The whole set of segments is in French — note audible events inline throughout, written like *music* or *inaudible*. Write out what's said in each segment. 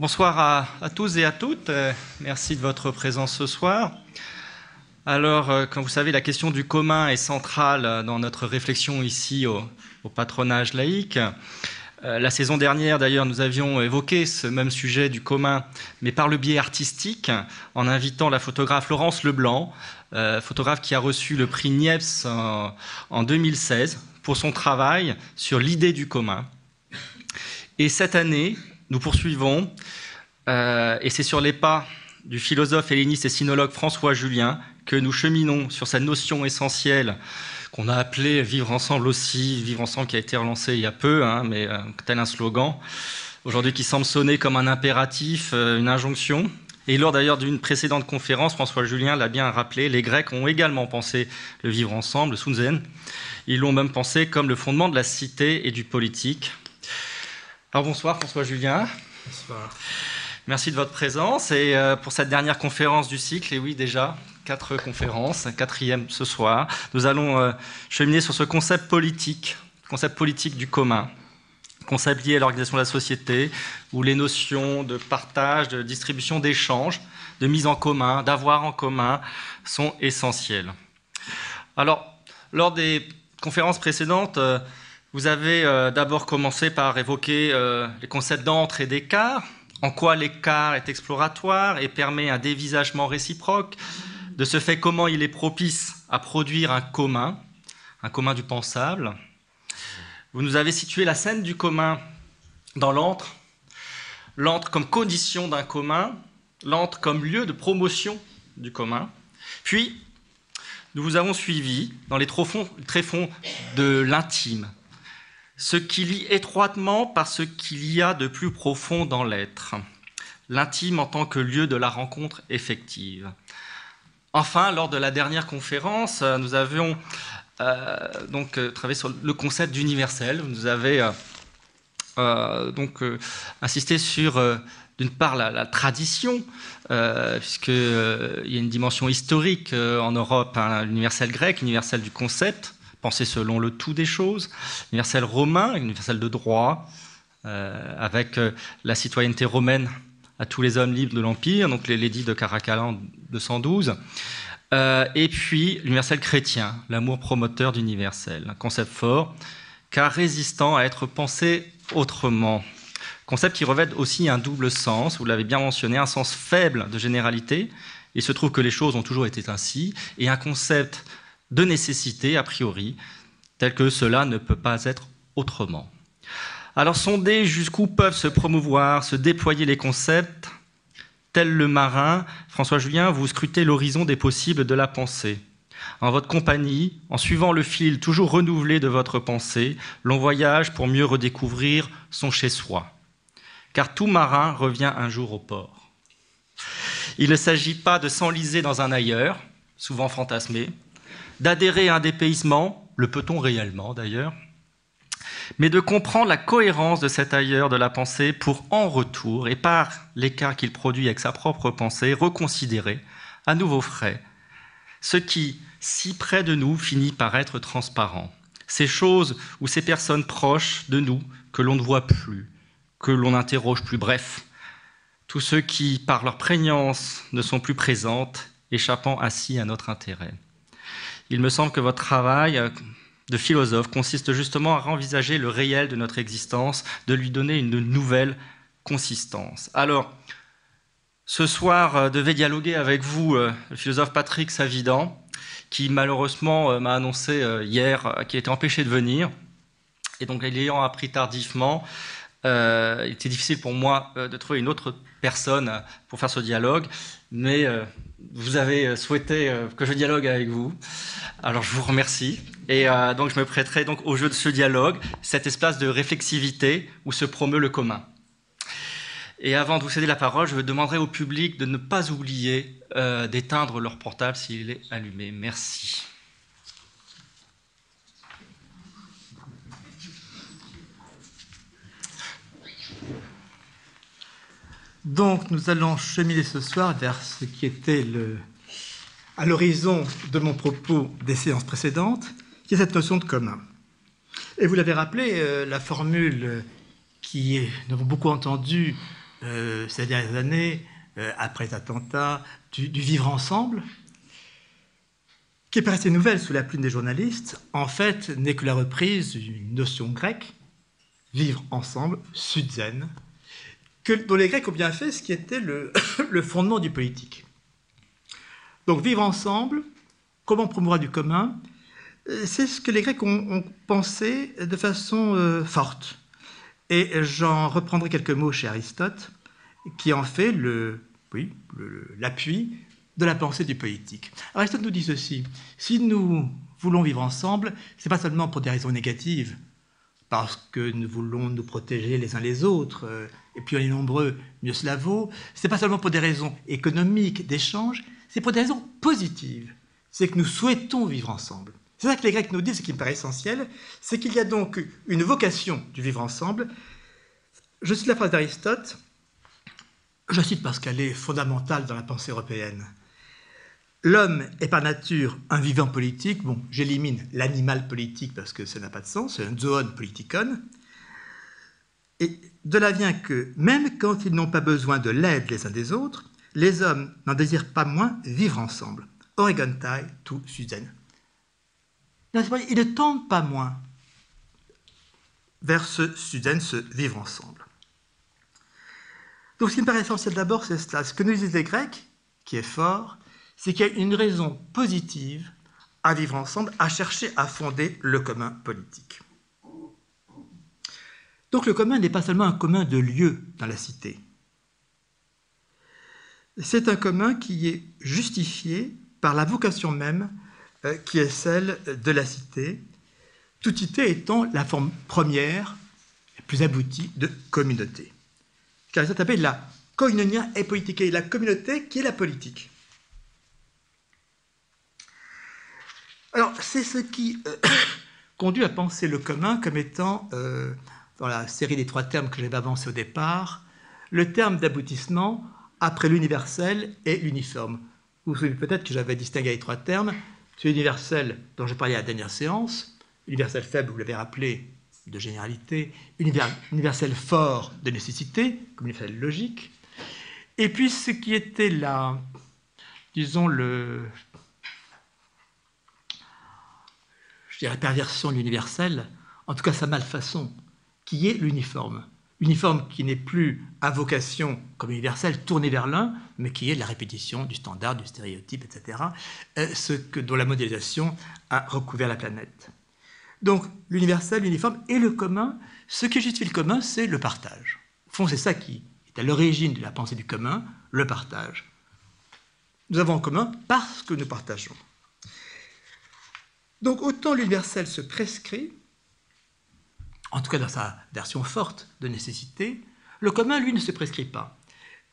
Bonsoir à, tous et à toutes. Euh, merci de votre présence ce soir. Alors, euh, comme vous savez, la question du commun est centrale euh, dans notre réflexion ici au, patronage laïque. la saison dernière, d'ailleurs, nous avions évoqué ce même sujet du commun, mais par le biais artistique, en invitant la photographe Laurence Leblanc, photographe qui a reçu le prix Niepce en 2016 pour son travail sur l'idée du commun. Et cette année, nous poursuivons, euh, et c'est sur les pas du philosophe helléniste et sinologue François Julien que nous cheminons sur cette notion essentielle qu'on a appelée vivre ensemble aussi, vivre ensemble qui a été relancé il y a peu, hein, mais euh, tel un slogan, aujourd'hui qui semble sonner comme un impératif, euh, une injonction. Et lors d'ailleurs d'une précédente conférence, François Julien l'a bien rappelé, les Grecs ont également pensé le vivre ensemble, le Sunzen. Ils l'ont même pensé comme le fondement de la cité et du politique. Alors bonsoir François Julien. Bonsoir. Merci de votre présence et euh, pour cette dernière conférence du cycle, et oui déjà, quatre conférences, quatrième ce soir, nous allons euh, cheminer sur ce concept politique, concept politique du commun, concept lié à l'organisation de la société, où les notions de partage, de distribution, d'échange, de mise en commun, d'avoir en commun sont essentielles. Alors, lors des conférences précédentes, euh, vous avez euh, d'abord commencé par évoquer euh, les concepts d'entre et d'écart, en quoi l'écart est exploratoire et permet un dévisagement réciproque, de ce fait comment il est propice à produire un commun, un commun du pensable? Vous nous avez situé la scène du commun dans l'antre, l'antre comme condition d'un commun, l'antre comme lieu de promotion du commun. Puis, nous vous avons suivi dans les tréfonds de l'intime, ce qui lie étroitement par ce qu'il y a de plus profond dans l'être, l'intime en tant que lieu de la rencontre effective. Enfin, lors de la dernière conférence, nous avions euh, donc euh, travaillé sur le concept d'universel. Vous avez euh, donc insisté sur d'une part la, tradition, puisqu'il y a une dimension historique en Europe, hein, l'universel grec, l'universel du concept, penser selon le tout des choses, universel romain, universel de droit, euh, avec euh, la citoyenneté romaine à tous les hommes libres de l'Empire, donc les l'édit de Caracalan 212, euh, et puis l'universel chrétien, l'amour promoteur d'universel, un concept fort, car résistant à être pensé autrement. Concept qui revêt aussi un double sens, vous l'avez bien mentionné, un sens faible de généralité, il se trouve que les choses ont toujours été ainsi, et un concept de nécessité, a priori, tel que cela ne peut pas être autrement. Alors sonder jusqu'où peuvent se promouvoir, se déployer les concepts, tel le marin, François Julien, vous scrutez l'horizon des possibles de la pensée. En votre compagnie, en suivant le fil toujours renouvelé de votre pensée, l'on voyage pour mieux redécouvrir son chez-soi. Car tout marin revient un jour au port. Il ne s'agit pas de s'enliser dans un ailleurs, souvent fantasmé, d'adhérer à un dépaysement, le peut-on réellement d'ailleurs, mais de comprendre la cohérence de cet ailleurs de la pensée pour en retour, et par l'écart qu'il produit avec sa propre pensée, reconsidérer à nouveau frais ce qui, si près de nous, finit par être transparent. Ces choses ou ces personnes proches de nous que l'on ne voit plus, que l'on n'interroge plus, bref, tous ceux qui, par leur prégnance, ne sont plus présentes, échappant ainsi à notre intérêt. Il me semble que votre travail euh, de philosophe consiste justement à renvisager le réel de notre existence, de lui donner une nouvelle consistance. Alors, ce soir, euh, devait dialoguer avec vous euh, le philosophe Patrick Savidan, qui malheureusement m'a annoncé hier qu'il était empêché de venir. Et donc, l'ayant appris tardivement, il était difficile pour moi de trouver une autre personne pour faire ce dialogue, mais vous avez souhaité que je dialogue avec vous. Alors je vous remercie. Et euh, donc je me prêterai donc au jeu de ce dialogue, cet espace de réflexivité où se promeut le commun. Et avant de vous céder la parole, je demanderai au public de ne pas oublier euh, d'éteindre leur portable s'il est allumé. Merci. Donc nous allons cheminer ce soir vers ce qui était le à l'horizon de mon propos des séances précédentes, qui est cette notion de commun. Et vous l'avez rappelé, euh, la formule qui est, nous avons beaucoup entendu euh, ces dernières années, euh, après les attentats, du, vivre ensemble, qui est assez nouvelle sous la plume des journalistes, en fait, n'est que la reprise d'une notion grecque, vivre ensemble, sudzen, que, dont les Grecs ont bien fait ce qui était *coughs* le, fondement du politique. Donc vivre ensemble, comment promouvoir du commun, euh, c'est ce que les Grecs ont, pensé de façon euh, forte. Et j'en reprendrai quelques mots chez Aristote, qui en fait le, oui, l'appui de la pensée du politique. Aristote nous dit ceci si nous voulons vivre ensemble, ce n'est pas seulement pour des raisons négatives, parce que nous voulons nous protéger les uns les autres, euh, et puis on est nombreux, mieux cela vaut. Ce n'est pas seulement pour des raisons économiques, d'échange, c'est pour des raisons positives. C'est que nous souhaitons vivre ensemble. C'est ça que les Grecs nous disent, ce qui me paraît essentiel, c'est qu'il y a donc une vocation du vivre ensemble. Je cite la phrase d'Aristote, je cite parce qu'elle est fondamentale dans la pensée européenne. L'homme est par nature un vivant politique. Bon, j'élimine l'animal politique parce que ça n'a pas de sens, c'est un zoon politikon. Et de là vient que, même quand ils n'ont pas besoin de l'aide les uns des autres, les hommes n'en désirent pas moins vivre ensemble. Oregontai tout Suzanne. Ils ne tendent pas moins vers ce Suzanne, ce vivre ensemble. Donc ce qui me paraît essentiel d'abord, c'est cela. Ce que nous disent les Grecs, qui est fort, c'est qu'il y a une raison positive à vivre ensemble, à chercher à fonder le commun politique. Donc le commun n'est pas seulement un commun de lieu dans la cité. C'est un commun qui est justifié par la vocation même euh, qui est celle de la cité, toute cité étant la forme première, la plus aboutie de communauté. Car ça s'appelle la koinonia et politique, la communauté qui est la politique. Alors, c'est ce qui euh, *coughs* conduit à penser le commun comme étant, euh, dans la série des trois termes que j'avais avancés au départ, le terme d'aboutissement après l'universel et l'uniforme. Vous vous souvenez peut-être que j'avais distingué les trois termes. Celui universel dont j'ai parlé à la dernière séance, universel faible, vous l'avez rappelé, de généralité, universel fort de nécessité, comme universel logique, et puis ce qui était la, disons, le, je dirais, perversion de l'universel, en tout cas sa malfaçon, qui est l'uniforme. Uniforme qui n'est plus à vocation comme universelle tournée vers l'un, mais qui est la répétition du standard, du stéréotype, etc., euh, ce que, dont la modélisation a recouvert la planète. Donc l'universel, l'uniforme et le commun, ce qui justifie le commun, c'est le partage. Au fond, c'est ça qui est à l'origine de la pensée du commun, le partage. Nous avons en commun parce que nous partageons. Donc autant l'universel se prescrit, en tout cas dans sa version forte de nécessité, le commun, lui, ne se prescrit pas.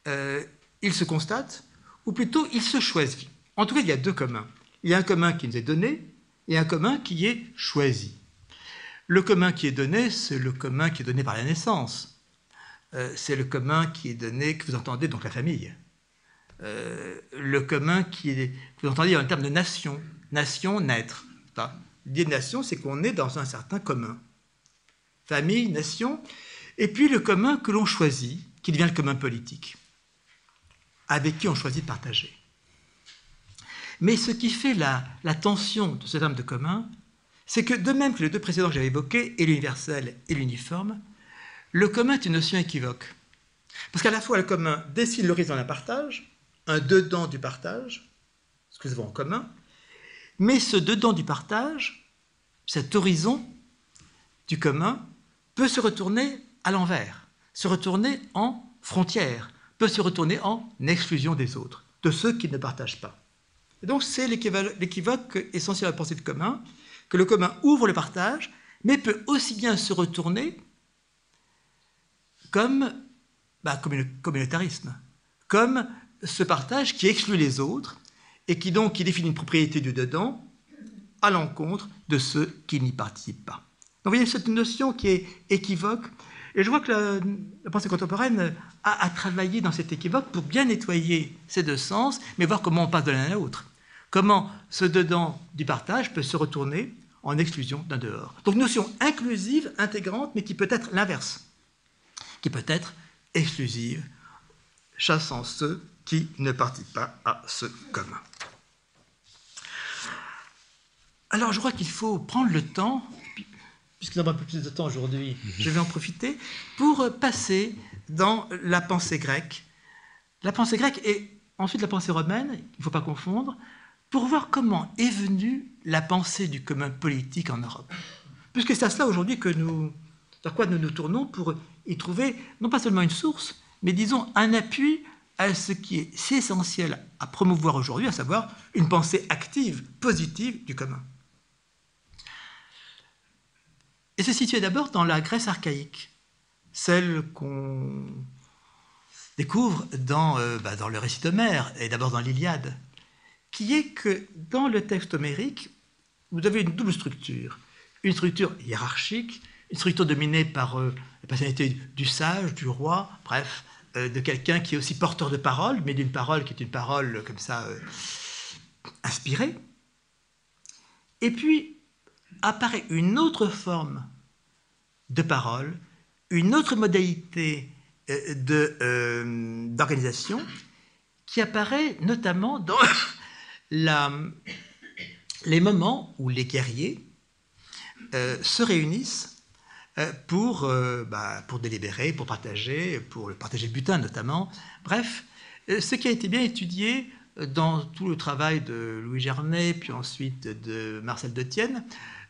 Euh, il se constate, ou plutôt il se choisit. En tout cas, il y a deux communs. Il y a un commun qui nous est donné et un commun qui est choisi. Le commun qui est donné, c'est le commun qui est donné par la naissance. Euh, c'est le commun qui est donné, que vous entendez, donc la famille. Euh, le commun qui est, que vous entendez en termes de nation. Nation, naître. Nation, c'est qu'on est dans un certain commun famille, nation, et puis le commun que l'on choisit, qui devient le commun politique, avec qui on choisit de partager. Mais ce qui fait la, tension de ce terme de commun, c'est que de même que les deux précédents que j'avais évoqués, et l'universel et l'uniforme, le commun est une notion équivoque. Parce qu'à la fois le commun dessine l'horizon d'un partage, un dedans du partage, ce que nous avons en commun, mais ce dedans du partage, cet horizon du commun, peut se retourner à l'envers, se retourner en frontière, peut se retourner en exclusion des autres, de ceux qui ne partagent pas. Et donc c'est l'équivoque essentiel à la pensée de commun, que le commun ouvre le partage, mais peut aussi bien se retourner comme bah, communautarisme, comme ce partage qui exclut les autres et qui donc définit une propriété du dedans à l'encontre de ceux qui n'y participent pas. Donc vous voyez, c'est une notion qui est équivoque. Et je vois que la, pensée contemporaine a, travaillé dans cet équivoque pour bien nettoyer ces deux sens, mais voir comment on passe de l'un à l'autre. Comment ce dedans du partage peut se retourner en exclusion d'un dehors. Donc notion inclusive, intégrante, mais qui peut être l'inverse, qui peut être exclusive chassant ceux qui ne participent pas à ce commun. Alors je crois qu'il faut prendre le temps, puisqu'il y a un peu plus de temps aujourd'hui, je vais en profiter, pour passer dans la pensée grecque. La pensée grecque et ensuite la pensée romaine, il ne faut pas confondre, pour voir comment est venue la pensée du commun politique en Europe. Puisque c'est à cela aujourd'hui que nous, vers quoi nous nous tournons pour y trouver non pas seulement une source, mais disons un appui à ce qui est si essentiel à promouvoir aujourd'hui, à savoir une pensée active, positive du commun. Et se situait d'abord dans la Grèce archaïque, celle qu'on découvre dans, euh, bah, dans le récit d'Homère et d'abord dans l'Iliade, qui est que dans le texte homérique, vous avez une double structure. Une structure hiérarchique, une structure dominée par euh, la personnalité du sage, du roi, bref, euh, de quelqu'un qui est aussi porteur de parole, mais d'une parole qui est une parole comme ça inspirée. Et puis, apparaît une autre forme de parole, une autre modalité euh, euh, d'organisation qui apparaît notamment dans *coughs* les moments où les guerriers euh, se réunissent pour, bah, pour délibérer, pour partager, pour partager le butin notamment. Bref, ce qui a été bien étudié dans tout le travail de Louis Gernet, puis ensuite de Marcel Detienne,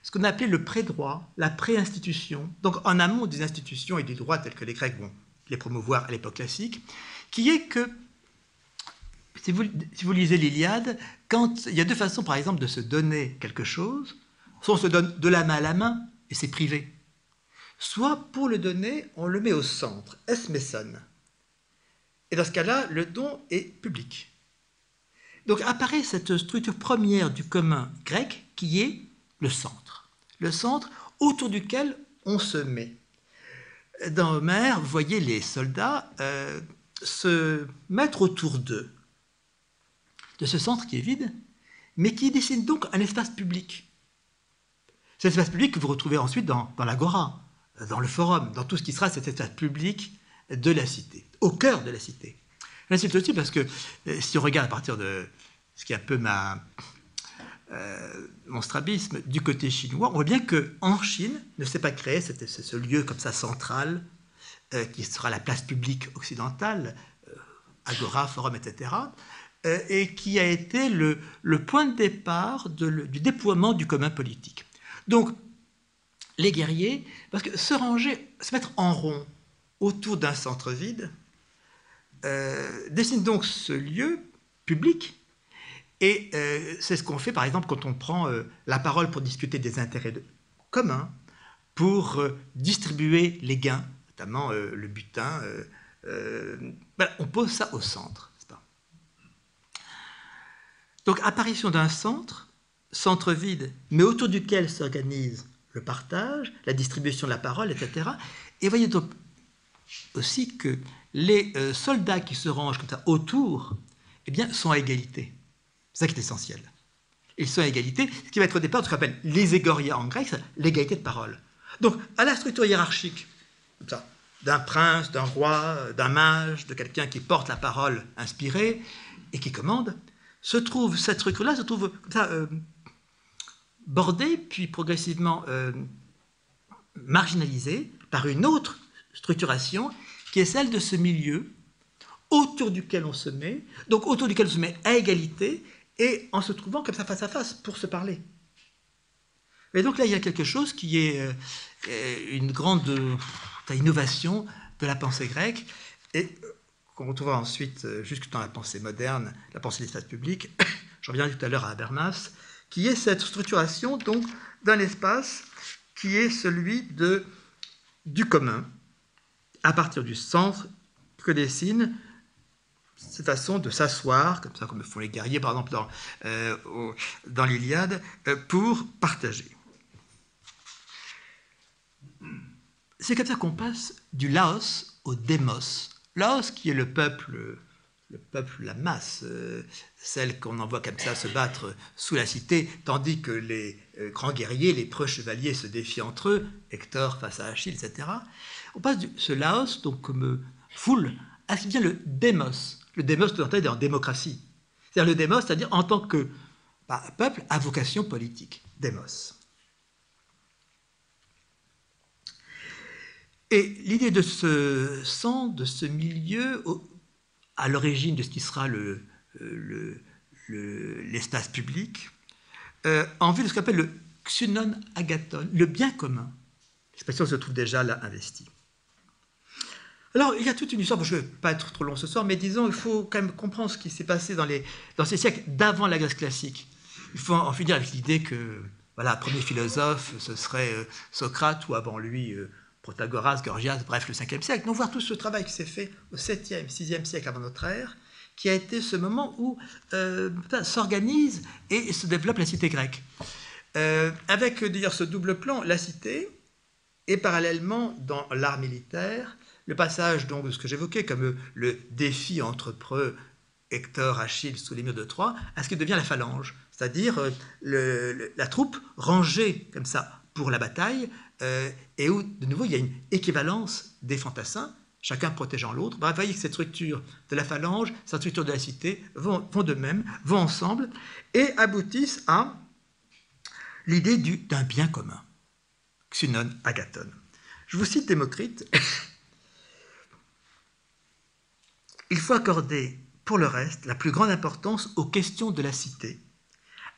ce qu'on a appelé le pré-droit, la pré-institution, donc en amont des institutions et des droits tels que les Grecs vont les promouvoir à l'époque classique, qui est que, si vous, lisez l'Iliade, quand il y a deux façons, par exemple, de se donner quelque chose, soit on se donne de la main à la main, et c'est privé, soit pour le donner, on le met au centre, es meson. Et dans ce cas-là, le don est public. Donc apparaît cette structure première du commun grec qui est le centre le centre autour duquel on se met. Dans Homère, vous voyez les soldats euh, se mettre autour d'eux, de ce centre qui est vide, mais qui dessine donc un espace public. Cet espace public que vous retrouvez ensuite dans, l'agora, dans le forum, dans tout ce qui sera cet espace public de la cité, au cœur de la cité. J'insiste aussi parce que euh, si on regarde à partir de ce qui est un peu ma, euh, mon strabisme du côté chinois, on voit bien qu'en Chine ne s'est pas créé ce lieu comme ça central euh, qui sera la place publique occidentale, euh, agora, forum, etc., et qui a été le, point de départ du déploiement du commun politique. Donc, les guerriers, parce que se ranger, se mettre en rond autour d'un centre vide, dessinent donc ce lieu public et euh, c'est ce qu'on fait, par exemple, quand on prend euh, la parole pour discuter des intérêts communs, pour euh, distribuer les gains, notamment le butin. on pose ça au centre. Pas? Donc, apparition d'un centre, centre vide, mais autour duquel s'organise le partage, la distribution de la parole, etc. Et voyez donc aussi que les soldats qui se rangent comme ça autour eh bien, sont à égalité. C'est ça qui est essentiel. Ils sont à égalité, ce qui va être au départ ce qu'on appelle les égoria en grec, l'égalité de parole. Donc, à la structure hiérarchique, d'un prince, d'un roi, d'un mage, de quelqu'un qui porte la parole inspirée et qui commande, se trouve, cette structure-là se trouve euh, bordée, puis progressivement euh, marginalisée par une autre structuration qui est celle de ce milieu autour duquel on se met, donc autour duquel on se met à égalité, et en se trouvant comme ça face à face pour se parler. Et donc là, il y a quelque chose qui est euh, une grande euh, innovation de la pensée grecque, et qu'on retrouvera ensuite euh, jusque dans la pensée moderne, la pensée de l'espace public, *coughs* je reviens tout à l'heure à Habermas, qui est cette structuration donc d'un espace qui est celui de, du commun, à partir du centre que dessine cette façon de s'asseoir, comme ça comme font les guerriers par exemple dans, euh, l'Iliade, euh, pour partager. C'est comme ça qu'on passe du Laos au Démos. Laos qui est le peuple, le peuple, la masse, euh, celle qu'on envoie comme ça se battre sous la cité, tandis que les grands guerriers, les preux chevaliers se défient entre eux, Hector face à Achille, etc. On passe de ce Laos donc comme foule à ce qui devient le démos. Le démos, peut entendre en démocratie. C'est-à-dire le démos, c'est-à-dire en tant que bah, peuple à vocation politique. Démos. Et l'idée de ce centre, de ce milieu, à l'origine de ce qui sera l'espace public, euh, en vue de ce qu'on appelle le xunon agathon, le bien commun. L'expression se trouve déjà là investie. Alors, il y a toute une histoire, je ne vais pas être trop long ce soir, mais disons, il faut quand même comprendre ce qui s'est passé dans, les, dans ces siècles d'avant la Grèce classique. Il faut en finir avec l'idée que, voilà, premier philosophe, ce serait euh, Socrate ou avant lui euh, Protagoras, Gorgias, bref, le 5e siècle. Donc, voir tout ce travail qui s'est fait au 7e, 6e siècle avant notre ère, qui a été ce moment où euh, s'organise et se développe la cité grecque. avec d'ailleurs ce double plan, la cité, et parallèlement dans l'art militaire, le passage donc de ce que j'évoquais comme le défi entre preux, Hector, Achille sous les murs de Troie, à ce qui devient la phalange, c'est-à-dire euh, la troupe rangée comme ça pour la bataille, euh, et où de nouveau il y a une équivalence des fantassins, chacun protégeant l'autre. vous voyez que cette structure de la phalange, cette structure de la cité vont, vont de même, vont ensemble, et aboutissent à l'idée d'un bien commun, xunon agathon. Je vous cite Démocrite. Il faut accorder, pour le reste, la plus grande importance aux questions de la cité,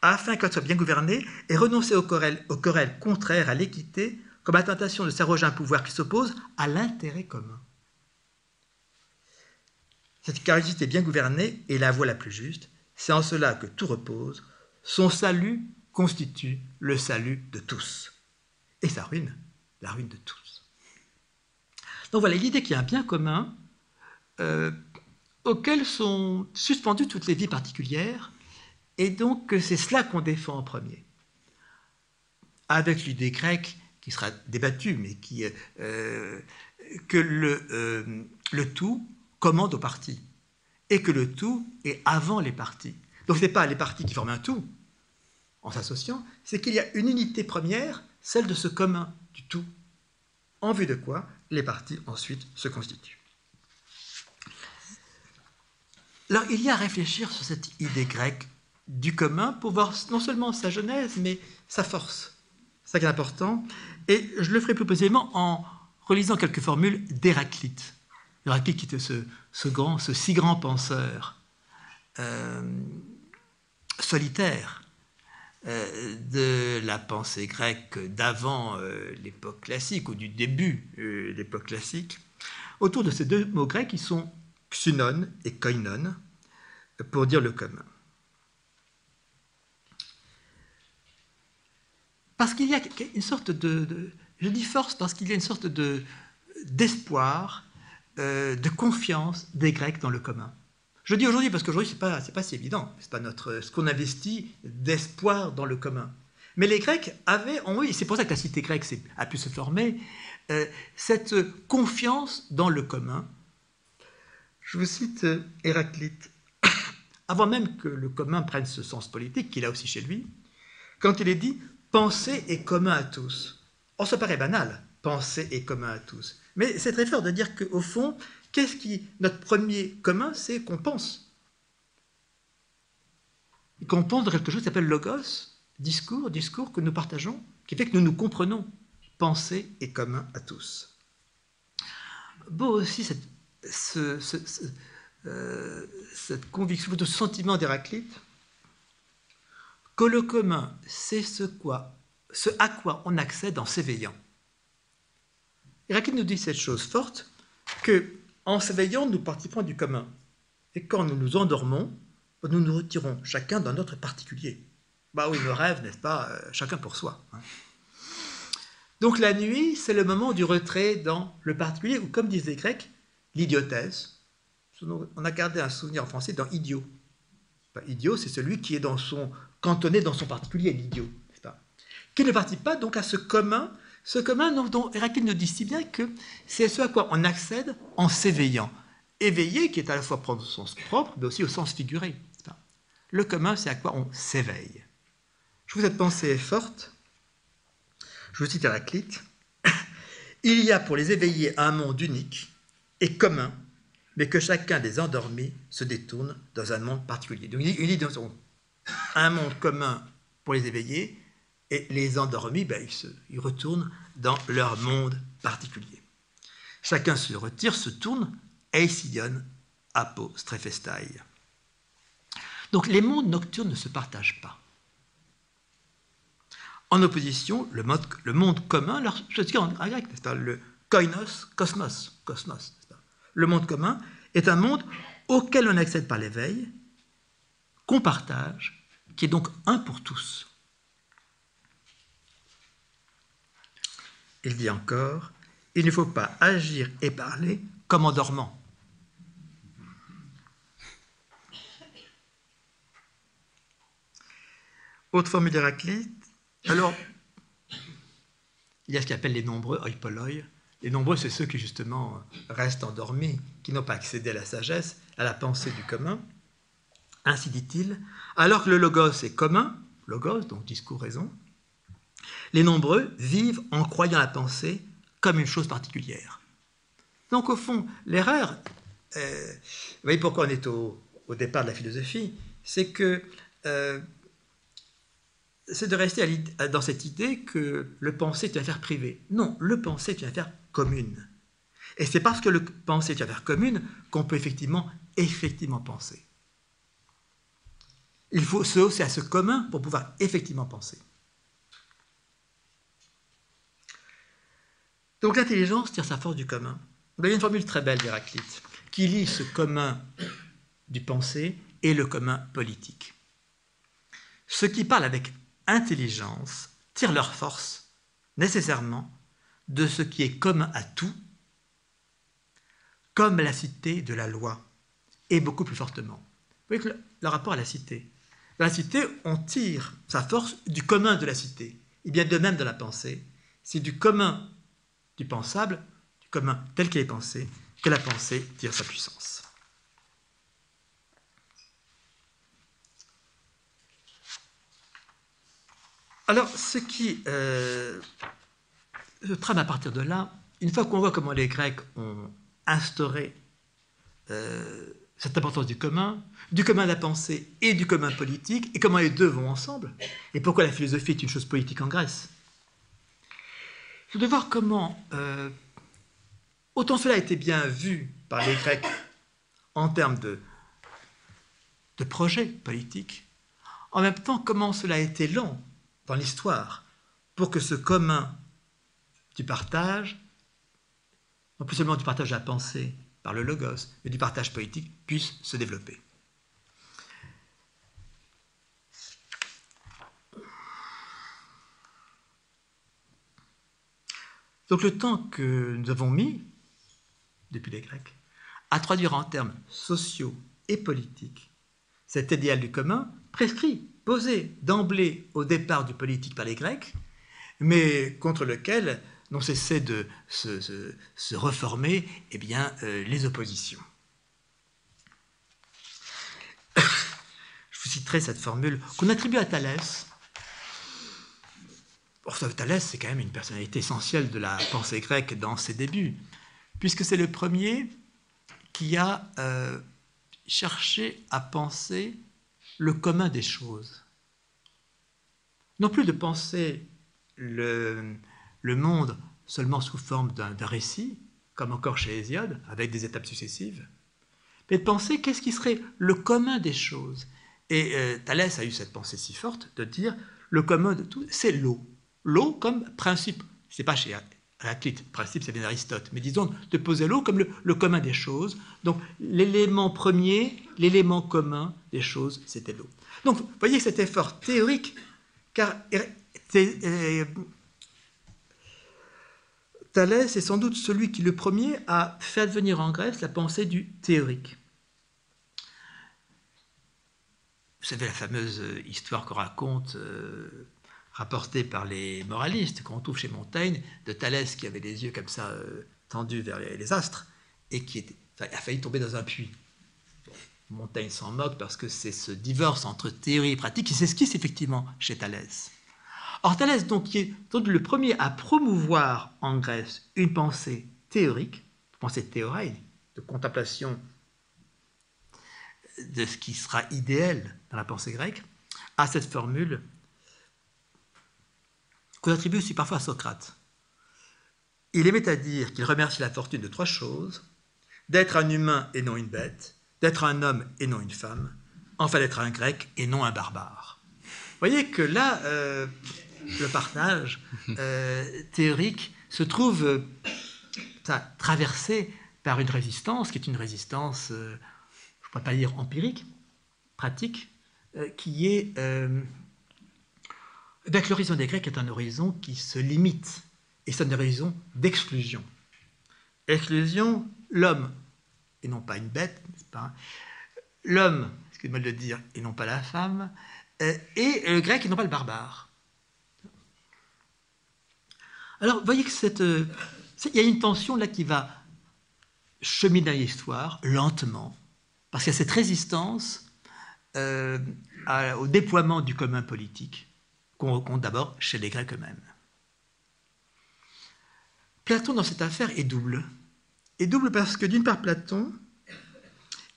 afin qu'elle soit bien gouvernée et renoncer aux querelles, contraires à l'équité comme la tentation de s'arroger un pouvoir qui s'oppose à l'intérêt commun. Cette cité bien gouvernée est la voie la plus juste, c'est en cela que tout repose, son salut constitue le salut de tous, et sa ruine, la ruine de tous. Donc voilà, l'idée qu'il y a un bien commun euh, auxquelles sont suspendues toutes les vies particulières, et donc c'est cela qu'on défend en premier. Avec l'idée grecque qui sera débattue, mais qui, euh, que le, euh, le tout commande aux partis, et que le tout est avant les partis. Donc ce n'est pas les partis qui forment un tout, en s'associant, c'est qu'il y a une unité première, celle de ce commun, du tout, en vue de quoi les partis ensuite se constituent. Alors, il y a à réfléchir sur cette idée grecque du commun pour voir non seulement sa genèse, mais sa force. C'est ça qui est important. Et je le ferai plus précisément en relisant quelques formules d'Héraclite. Héraclite qui était ce, grand, ce si grand penseur euh, solitaire euh, de la pensée grecque d'avant euh, l'époque classique ou du début de l'époque classique, autour de ces deux mots grecs qui sont xunon et koinon, pour dire le commun. Parce qu'il y a une sorte de, je dis force parce qu'il y a une sorte de d'espoir, euh, de confiance des Grecs dans le commun. Je dis aujourd'hui parce qu'aujourd'hui c'est pas c'est pas si évident, c'est pas notre ce qu'on investit d'espoir dans le commun. Mais les Grecs avaient c'est pour ça que la cité grecque a pu se former, euh, cette confiance dans le commun je vous cite euh, Héraclite, *coughs* avant même que le commun prenne ce sens politique qu'il a aussi chez lui, quand il est dit penser est commun à tous. On ça paraît banal, penser est commun à tous. Mais c'est très fort de dire qu'au fond, qu'est-ce qui, notre premier commun, c'est qu'on pense. Qu'on pense de quelque chose qui s'appelle logos, discours, discours que nous partageons, qui fait que nous nous comprenons. Penser est commun à tous. Beau aussi cette euh, cette conviction, ce sentiment d'Héraclite, que le commun, c'est ce, ce à quoi on accède en s'éveillant. Héraclite nous dit cette chose forte, que en s'éveillant, nous participons du commun. Et quand nous nous endormons, nous nous retirons chacun dans notre particulier. Bah oui, nos rêves, n'est-ce pas, euh, chacun pour soi. Hein. Donc la nuit, c'est le moment du retrait dans le particulier, ou comme disent les Grecs, l'idiotesse. On a gardé un souvenir en français dans idiot. idiot, c'est celui qui est dans son, cantonné dans son particulier, l'idiot. Qui ne participe pas donc à ce commun, ce commun dont Héraclite nous dit si bien que c'est ce à quoi on accède en s'éveillant. Éveillé, qui est à la fois au sens propre, mais aussi au sens figuré. Le commun, c'est à quoi on s'éveille. Je vous cette pensée forte. Je vous cite Héraclite. *coughs* Il y a pour les éveillés un monde unique et commun, mais que chacun des endormis se détourne dans un monde particulier. Donc il dit un monde commun pour les éveillés, et les endormis, ben, ils, se, ils retournent dans leur monde particulier. Chacun se retire, se tourne, Eision apo strefestai. Donc les mondes nocturnes ne se partagent pas. En opposition, le, monde commun, je dis en grec, le koinos, cosmos, cosmos le monde commun est un monde auquel on accède par l'éveil, qu'on partage, qui est donc un pour tous. Il dit encore, il ne faut pas agir et parler comme en dormant. Autre formule d'Héraclite. Alors, il y a ce qu'il appelle les nombreux. Les nombreux, c'est ceux qui justement restent endormis, qui n'ont pas accédé à la sagesse, à la pensée du commun. Ainsi dit-il, alors que le logos est commun, logos, donc discours, raison, les nombreux vivent en croyant la pensée comme une chose particulière. Donc au fond, l'erreur, euh, vous voyez pourquoi on est au, départ de la philosophie, c'est que euh, c'est de rester dans cette idée que le penser est une affaire privée. Non, le penser est une affaire commune. Et c'est parce que le penser est une commune qu'on peut effectivement, effectivement penser. Il faut se hausser à ce commun pour pouvoir effectivement penser. Donc l'intelligence tire sa force du commun. Il y a une formule très belle d'Héraclite qui lie ce commun du penser et le commun politique. Ceux qui parlent avec intelligence tirent leur force nécessairement de ce qui est commun à tout, comme la cité de la loi, et beaucoup plus fortement. Vous voyez que le, rapport à la cité. La cité, on tire sa force du commun de la cité. Et bien de même dans la pensée, c'est du commun du pensable, du commun tel qu'il est pensé, que la pensée tire sa puissance. Alors, ce qui euh, trame à partir de là, une fois qu'on voit comment les Grecs ont instauré euh, cette importance du commun, du commun de la pensée et du commun politique, et comment les deux vont ensemble, et pourquoi la philosophie est une chose politique en Grèce, c'est de voir comment, euh, autant cela a été bien vu par les Grecs en termes de, de projet politique, en même temps comment cela a été lent dans l'histoire pour que ce commun du partage, non plus seulement du partage de la pensée par le logos, mais du partage politique puisse se développer. Donc le temps que nous avons mis, depuis les Grecs, à traduire en termes sociaux et politiques cet idéal du commun, prescrit posé d'emblée au départ du politique par les Grecs, mais contre lequel n'ont cessé de se, reformer eh bien, euh, les oppositions. *coughs* Je vous citerai cette formule qu'on attribue à Thalès. Or, Thalès, c'est quand même une personnalité essentielle de la pensée grecque dans ses débuts, puisque c'est le premier qui a euh, cherché à penser le commun des choses. Non plus de penser le, le monde seulement sous forme d'un récit, comme encore chez Hésiode, avec des étapes successives, mais de penser qu'est-ce qui serait le commun des choses. Et euh, Thalès a eu cette pensée si forte de dire le commun de tout, c'est l'eau. L'eau comme principe. C'est pas chez Héraclite, principe c'est bien Aristote, mais disons de poser l'eau comme le, commun des choses. Donc l'élément premier, l'élément commun des choses, c'était l'eau. Donc vous voyez cet effort théorique, car Thalès est sans doute celui qui le premier a fait advenir en Grèce la pensée du théorique. Vous savez la fameuse histoire qu'on raconte euh, rapporté par les moralistes, qu'on trouve chez Montaigne, de Thalès qui avait les yeux comme ça euh, tendus vers les, astres et qui a failli tomber dans un puits. Montaigne s'en moque parce que c'est ce divorce entre théorie et pratique qui s'esquisse effectivement chez Thalès. Or, Thalès, donc, qui est le premier à promouvoir en Grèce une pensée théorique, pensée théoreille, de contemplation de ce qui sera idéal dans la pensée grecque, à cette formule qu'on attribue aussi parfois à Socrate. Il aimait à dire qu'il remercie la fortune de trois choses d'être un humain et non une bête, d'être un homme et non une femme, enfin d'être un grec et non un barbare. Vous voyez que là, euh, le partage euh, théorique se trouve euh, traversé par une résistance qui est une résistance, je ne pourrais pas dire empirique, pratique, qui est ben, l'horizon des Grecs est un horizon qui se limite, et c'est un horizon d'exclusion. Exclusion, l'homme, et non pas une bête, L'homme, excusez-moi de le dire, et non pas la femme, euh, et le grec et non pas le barbare. Alors, voyez que cette, euh, il y a une tension là qui va cheminer l'histoire lentement, parce qu'il y a cette résistance euh, au déploiement du commun politique qu'on rencontre d'abord chez les Grecs eux-mêmes. Platon, dans cette affaire, est double. Est double parce que, d'une part, Platon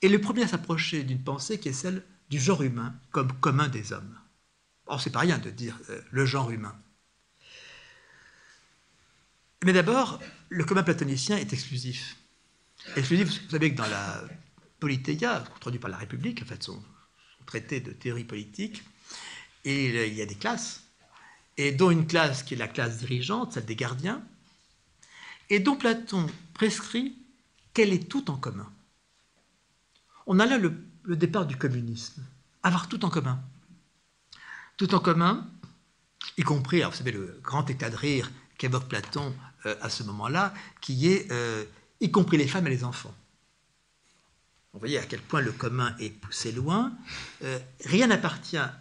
est le premier à s'approcher d'une pensée qui est celle du genre humain comme commun des hommes. Or, c'est pas rien de dire euh, le genre humain. Mais d'abord, le commun platonicien est exclusif. Exclusif, vous savez que dans la Politeia, traduit par la République, en fait, son traité de théorie politique, il y a des classes, et dont une classe qui est la classe dirigeante, celle des gardiens, et dont Platon prescrit qu'elle est tout en commun. On a là le, départ du communisme, avoir tout en commun. Tout en commun, y compris, alors vous savez, le grand état de rire qu'évoque Platon euh, à ce moment-là, qui est euh, y compris les femmes et les enfants. Vous voyez à quel point le commun est poussé loin. Euh, rien n'appartient à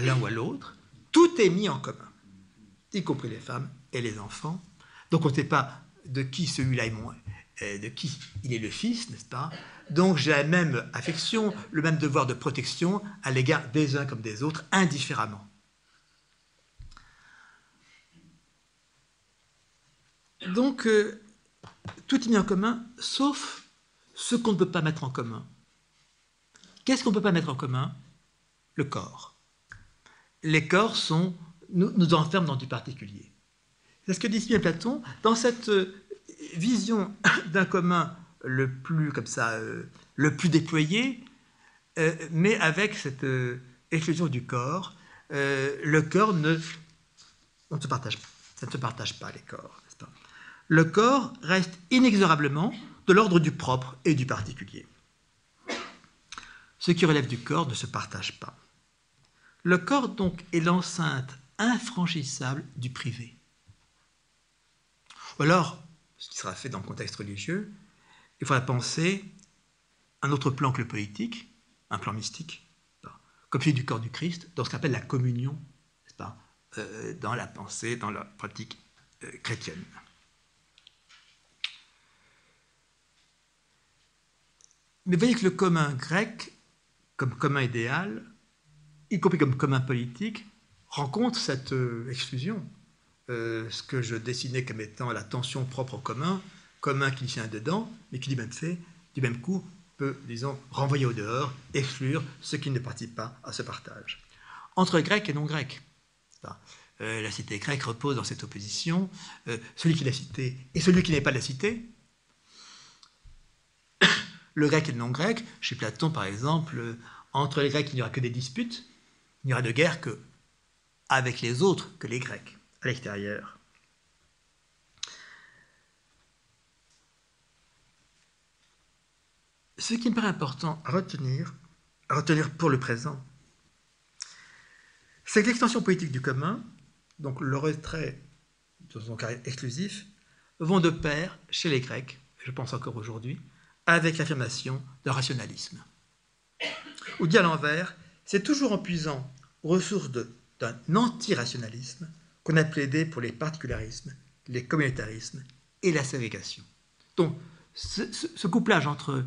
l'un ou à l'autre, tout est mis en commun, y compris les femmes et les enfants. Donc on ne sait pas de qui celui-là est euh, de qui il est le fils, n'est-ce pas? Donc j'ai la même affection, le même devoir de protection à l'égard des uns comme des autres, indifféremment. Donc euh, tout est mis en commun, sauf ce qu'on ne peut pas mettre en commun. Qu'est-ce qu'on ne peut pas mettre en commun? Le corps les corps sont, nous, nous enferment dans du particulier. C'est ce que dit Platon. Dans cette euh, vision *laughs* d'un commun le plus, comme ça, euh, le plus déployé, euh, mais avec cette exclusion du corps, le corps ne, se partage, ça ne se partage pas les corps. Le corps reste inexorablement de l'ordre du propre et du particulier. Ce qui relève du corps ne se partage pas. Le corps, donc, est l'enceinte infranchissable du privé. Ou alors, ce qui sera fait dans le contexte religieux, il faudra penser un autre plan que le politique, un plan mystique, comme celui du corps du Christ, dans ce qu'on appelle la communion, pas, euh, dans la pensée, dans la pratique euh, chrétienne. Mais voyez que le commun grec, comme commun idéal, y compris comme commun politique, rencontre cette euh, exclusion. Euh, ce que je dessinais comme étant la tension propre au commun, commun qui tient dedans, mais qui du même fait, du même coup, peut, disons, renvoyer au dehors, exclure ceux qui ne participent pas à ce partage. Entre grec et non grec. Euh, la cité grecque repose dans cette opposition. celui qui la cité et celui qui n'est pas la cité. Le grec et le non grec. Chez Platon, par exemple, entre les Grecs, il n'y aura que des disputes. Il n'y aura de guerre que avec les autres que les Grecs, à l'extérieur. Ce qui me paraît important à retenir, à retenir pour le présent, c'est que l'extension politique du commun, donc le retrait de son caractère exclusif, vont de pair chez les Grecs, je pense encore aujourd'hui, avec l'affirmation d'un rationalisme. Ou dit à l'envers, c'est toujours en puisant aux ressources d'un anti-rationalisme qu'on a plaidé pour les particularismes, les communautarismes et la ségrégation. Donc, ce, couplage entre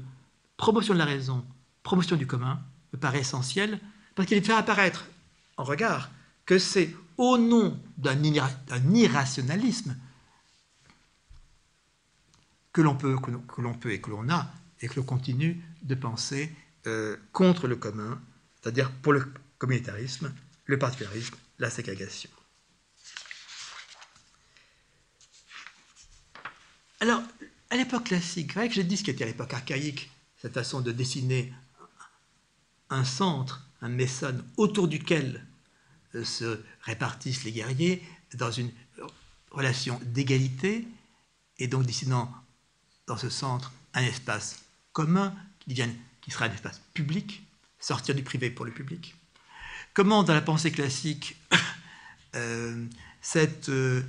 promotion de la raison, promotion du commun, me paraît essentiel, parce qu'il fait apparaître en regard que c'est au nom d'un irrationalisme que l'on peut, que l'on peut et que l'on a, et que l'on continue de penser euh, contre le commun, c'est-à-dire pour le communautarisme, le particularisme, la ségrégation. Alors, à l'époque classique grecque, j'ai dit ce qui était à l'époque archaïque, cette façon de dessiner un centre, un messone autour duquel euh, se répartissent les guerriers dans une relation d'égalité, et donc dessinant dans ce centre un espace commun qui, sera un espace public, sortir du privé pour le public. Comment, dans la pensée classique, *coughs* euh, cette euh,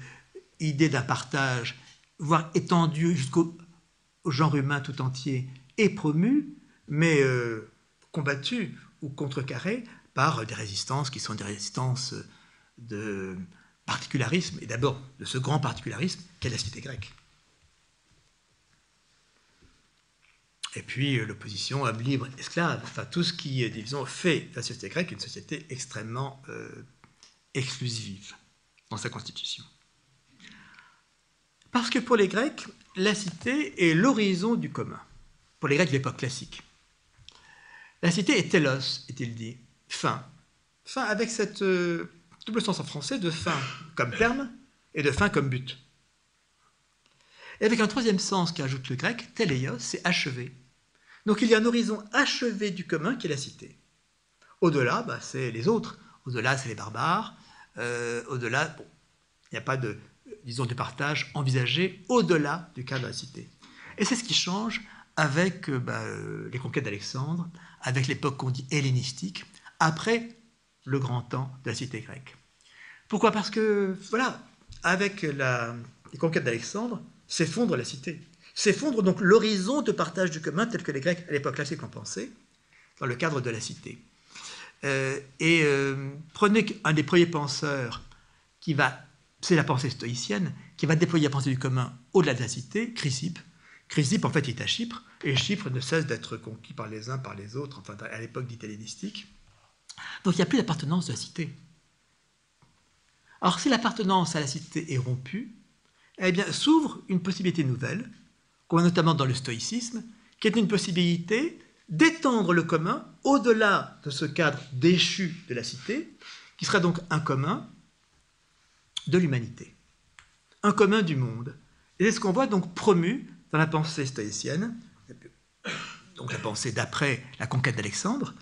idée d'un partage, voire étendue jusqu'au genre humain tout entier, est promue, mais euh, combattue ou contrecarrée par des résistances qui sont des résistances de particularisme, et d'abord de ce grand particularisme qu'est la cité grecque. Et puis euh, l'opposition homme libre, esclave, enfin tout ce qui, disons, fait la société grecque une société extrêmement euh, exclusive dans sa constitution. Parce que pour les Grecs, la cité est l'horizon du commun. Pour les Grecs de l'époque classique. La cité est telos, est-il dit, fin. Fin avec cette euh, double sens en français de fin comme terme et de fin comme but. Et avec un troisième sens qu'ajoute le grec, teleios, c'est achevé. Donc il y a un horizon achevé du commun qui est la cité. Au-delà, bah, c'est les autres. Au-delà, c'est les barbares. Euh, au-delà, il n'y a pas de, disons, de partage envisagé au-delà du cadre de la cité. Et c'est ce qui change avec euh, bah, euh, les conquêtes d'Alexandre, avec l'époque qu'on dit hellénistique, après le grand temps de la cité grecque. Pourquoi? Parce que, voilà, avec les conquêtes d'Alexandre, s'effondre la cité. S'effondre donc l'horizon de partage du commun tel que les Grecs à l'époque classique l'ont pensé, dans le cadre de la cité. Euh, et euh, prenez un des premiers penseurs qui va, c'est la pensée stoïcienne, qui va déployer la pensée du commun au-delà de la cité, Chrysippe. Chrysippe, en fait, est à Chypre, et Chypre ne cesse d'être conquis par les uns, par les autres, enfin, à l'époque d'Italienistique. Donc il n'y a plus d'appartenance de la cité. Alors si l'appartenance à la cité est rompue, eh bien s'ouvre une possibilité nouvelle, qu'on voit notamment dans le stoïcisme, qui est une possibilité d'étendre le commun au-delà de ce cadre déchu de la cité, qui sera donc un commun de l'humanité, un commun du monde. Et c'est ce qu'on voit donc promu dans la pensée stoïcienne, donc la pensée d'après la conquête d'Alexandre,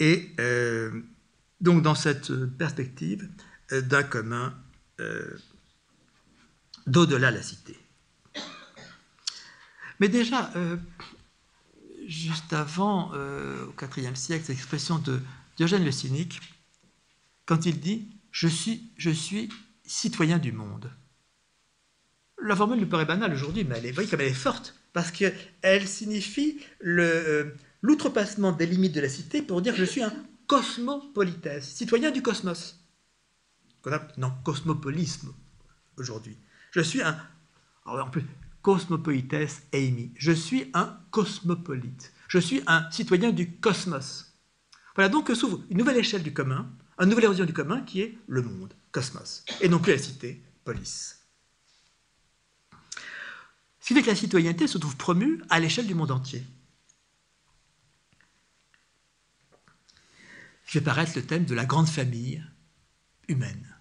et euh, donc dans cette perspective euh, d'un commun euh, d'au-delà la cité. Mais déjà, juste avant, au IVe siècle, cette expression de Diogène le Cynique, quand il dit je suis, citoyen du monde. La formule nous paraît banale aujourd'hui, mais elle est, comme elle est forte, parce qu'elle signifie l'outrepassement des limites de la cité pour dire je suis un cosmopolites, citoyen du cosmos. Non, cosmopolisme aujourd'hui. Je suis un, en plus, cosmopolites Amy. Je suis un cosmopolite. Je suis un citoyen du cosmos. Voilà donc que s'ouvre une nouvelle échelle du commun, un nouvel horizon du commun qui est le monde, cosmos, et non plus la cité, police. Ce qui fait que la citoyenneté se trouve promue à l'échelle du monde entier. fait paraître le thème de la grande famille humaine.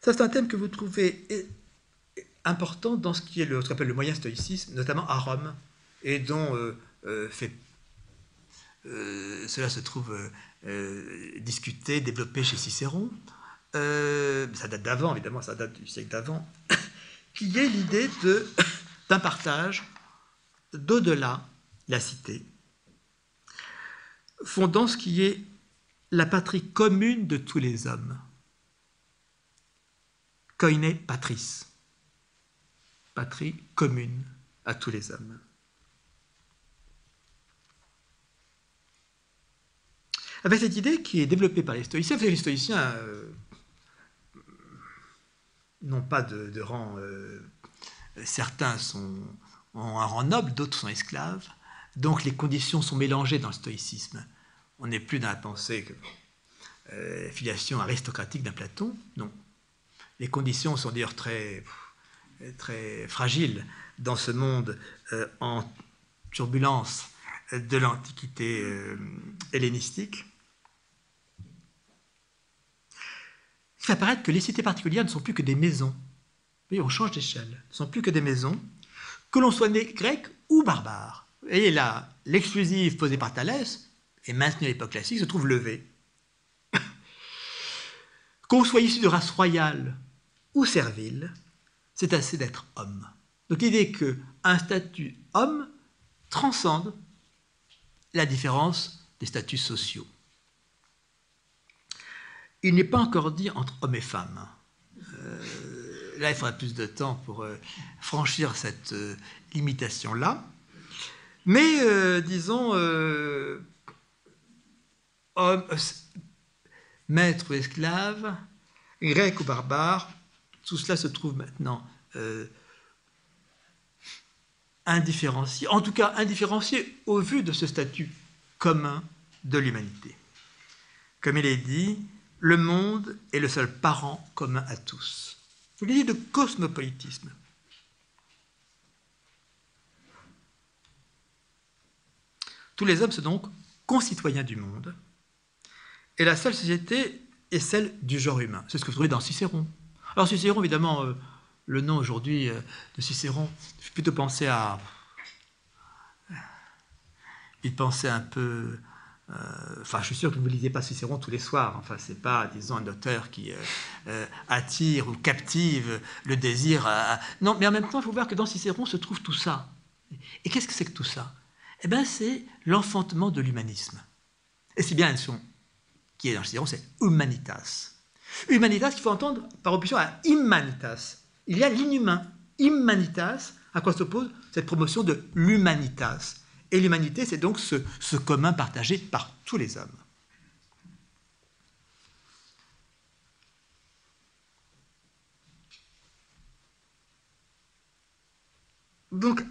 Ça, c'est un thème que vous trouvez important dans ce qui est le, ce qu'on appelle le moyen stoïcisme, notamment à Rome, et dont euh, euh, euh, cela se trouve discuté, développé chez Cicéron. ça date d'avant, évidemment, ça date du siècle d'avant, *coughs* qui est l'idée *coughs* d'un partage d'au-delà la cité, fondant ce qui est la patrie commune de tous les hommes. Koine patris. Patrie commune à tous les hommes. Avec cette idée qui est développée par les stoïciens, les stoïciens euh, n'ont pas de, rang. Euh, certains sont, ont un rang noble, d'autres sont esclaves. Donc les conditions sont mélangées dans le stoïcisme on n'est plus dans la pensée que euh, filiation aristocratique d'un Platon, non. Les conditions sont d'ailleurs très très fragile dans ce monde en turbulence de l'Antiquité hellénistique. Il fait apparaître que les cités particulières ne sont plus que des maisons. Oui, on change d'échelle. Ne sont plus que des maisons, que l'on soit né grec ou barbare. Et là, l'exclusive posée par Thalès, et maintenue à l'époque classique, se trouve levée. *coughs* Qu'on soit issu de race royale ou servile, c'est assez d'être homme. Donc l'idée qu'un statut homme transcende la différence des statuts sociaux. Il n'est pas encore dit entre hommes et femmes. Euh, là, il faudra plus de temps pour euh, franchir cette euh, limitation-là. Mais, disons, homme, maître ou esclave, grec ou barbare, tout cela se trouve maintenant indifférencié, en tout cas indifférencié au vu de ce statut commun de l'humanité. Comme il est dit, le monde est le seul parent commun à tous. Vous l'idée de cosmopolitisme. Tous les hommes sont donc concitoyens du monde, et la seule société est celle du genre humain. C'est ce que vous trouvez dans Cicéron. Alors Cicéron, évidemment, euh, le nom aujourd'hui euh, de Cicéron, je plutôt penser à... Il pensait un peu euh, enfin, je suis sûr que vous ne lisez pas Cicéron tous les soirs. Enfin, c'est pas, disons, un auteur qui euh, euh, attire ou captive le désir. Non, mais en même temps, il faut voir que dans Cicéron se trouve tout ça. Et qu'est-ce que c'est que tout ça? Eh bien, c'est l'enfantement de l'humanisme. Et si bien, qui est dans Cicéron, c'est humanitas. Humanitas qu'il faut entendre par opposition à immanitas. Il y a l'inhumain. Immanitas, à quoi s'oppose cette promotion de l'humanitas et l'humanité, c'est donc ce, commun partagé par tous les hommes. Donc,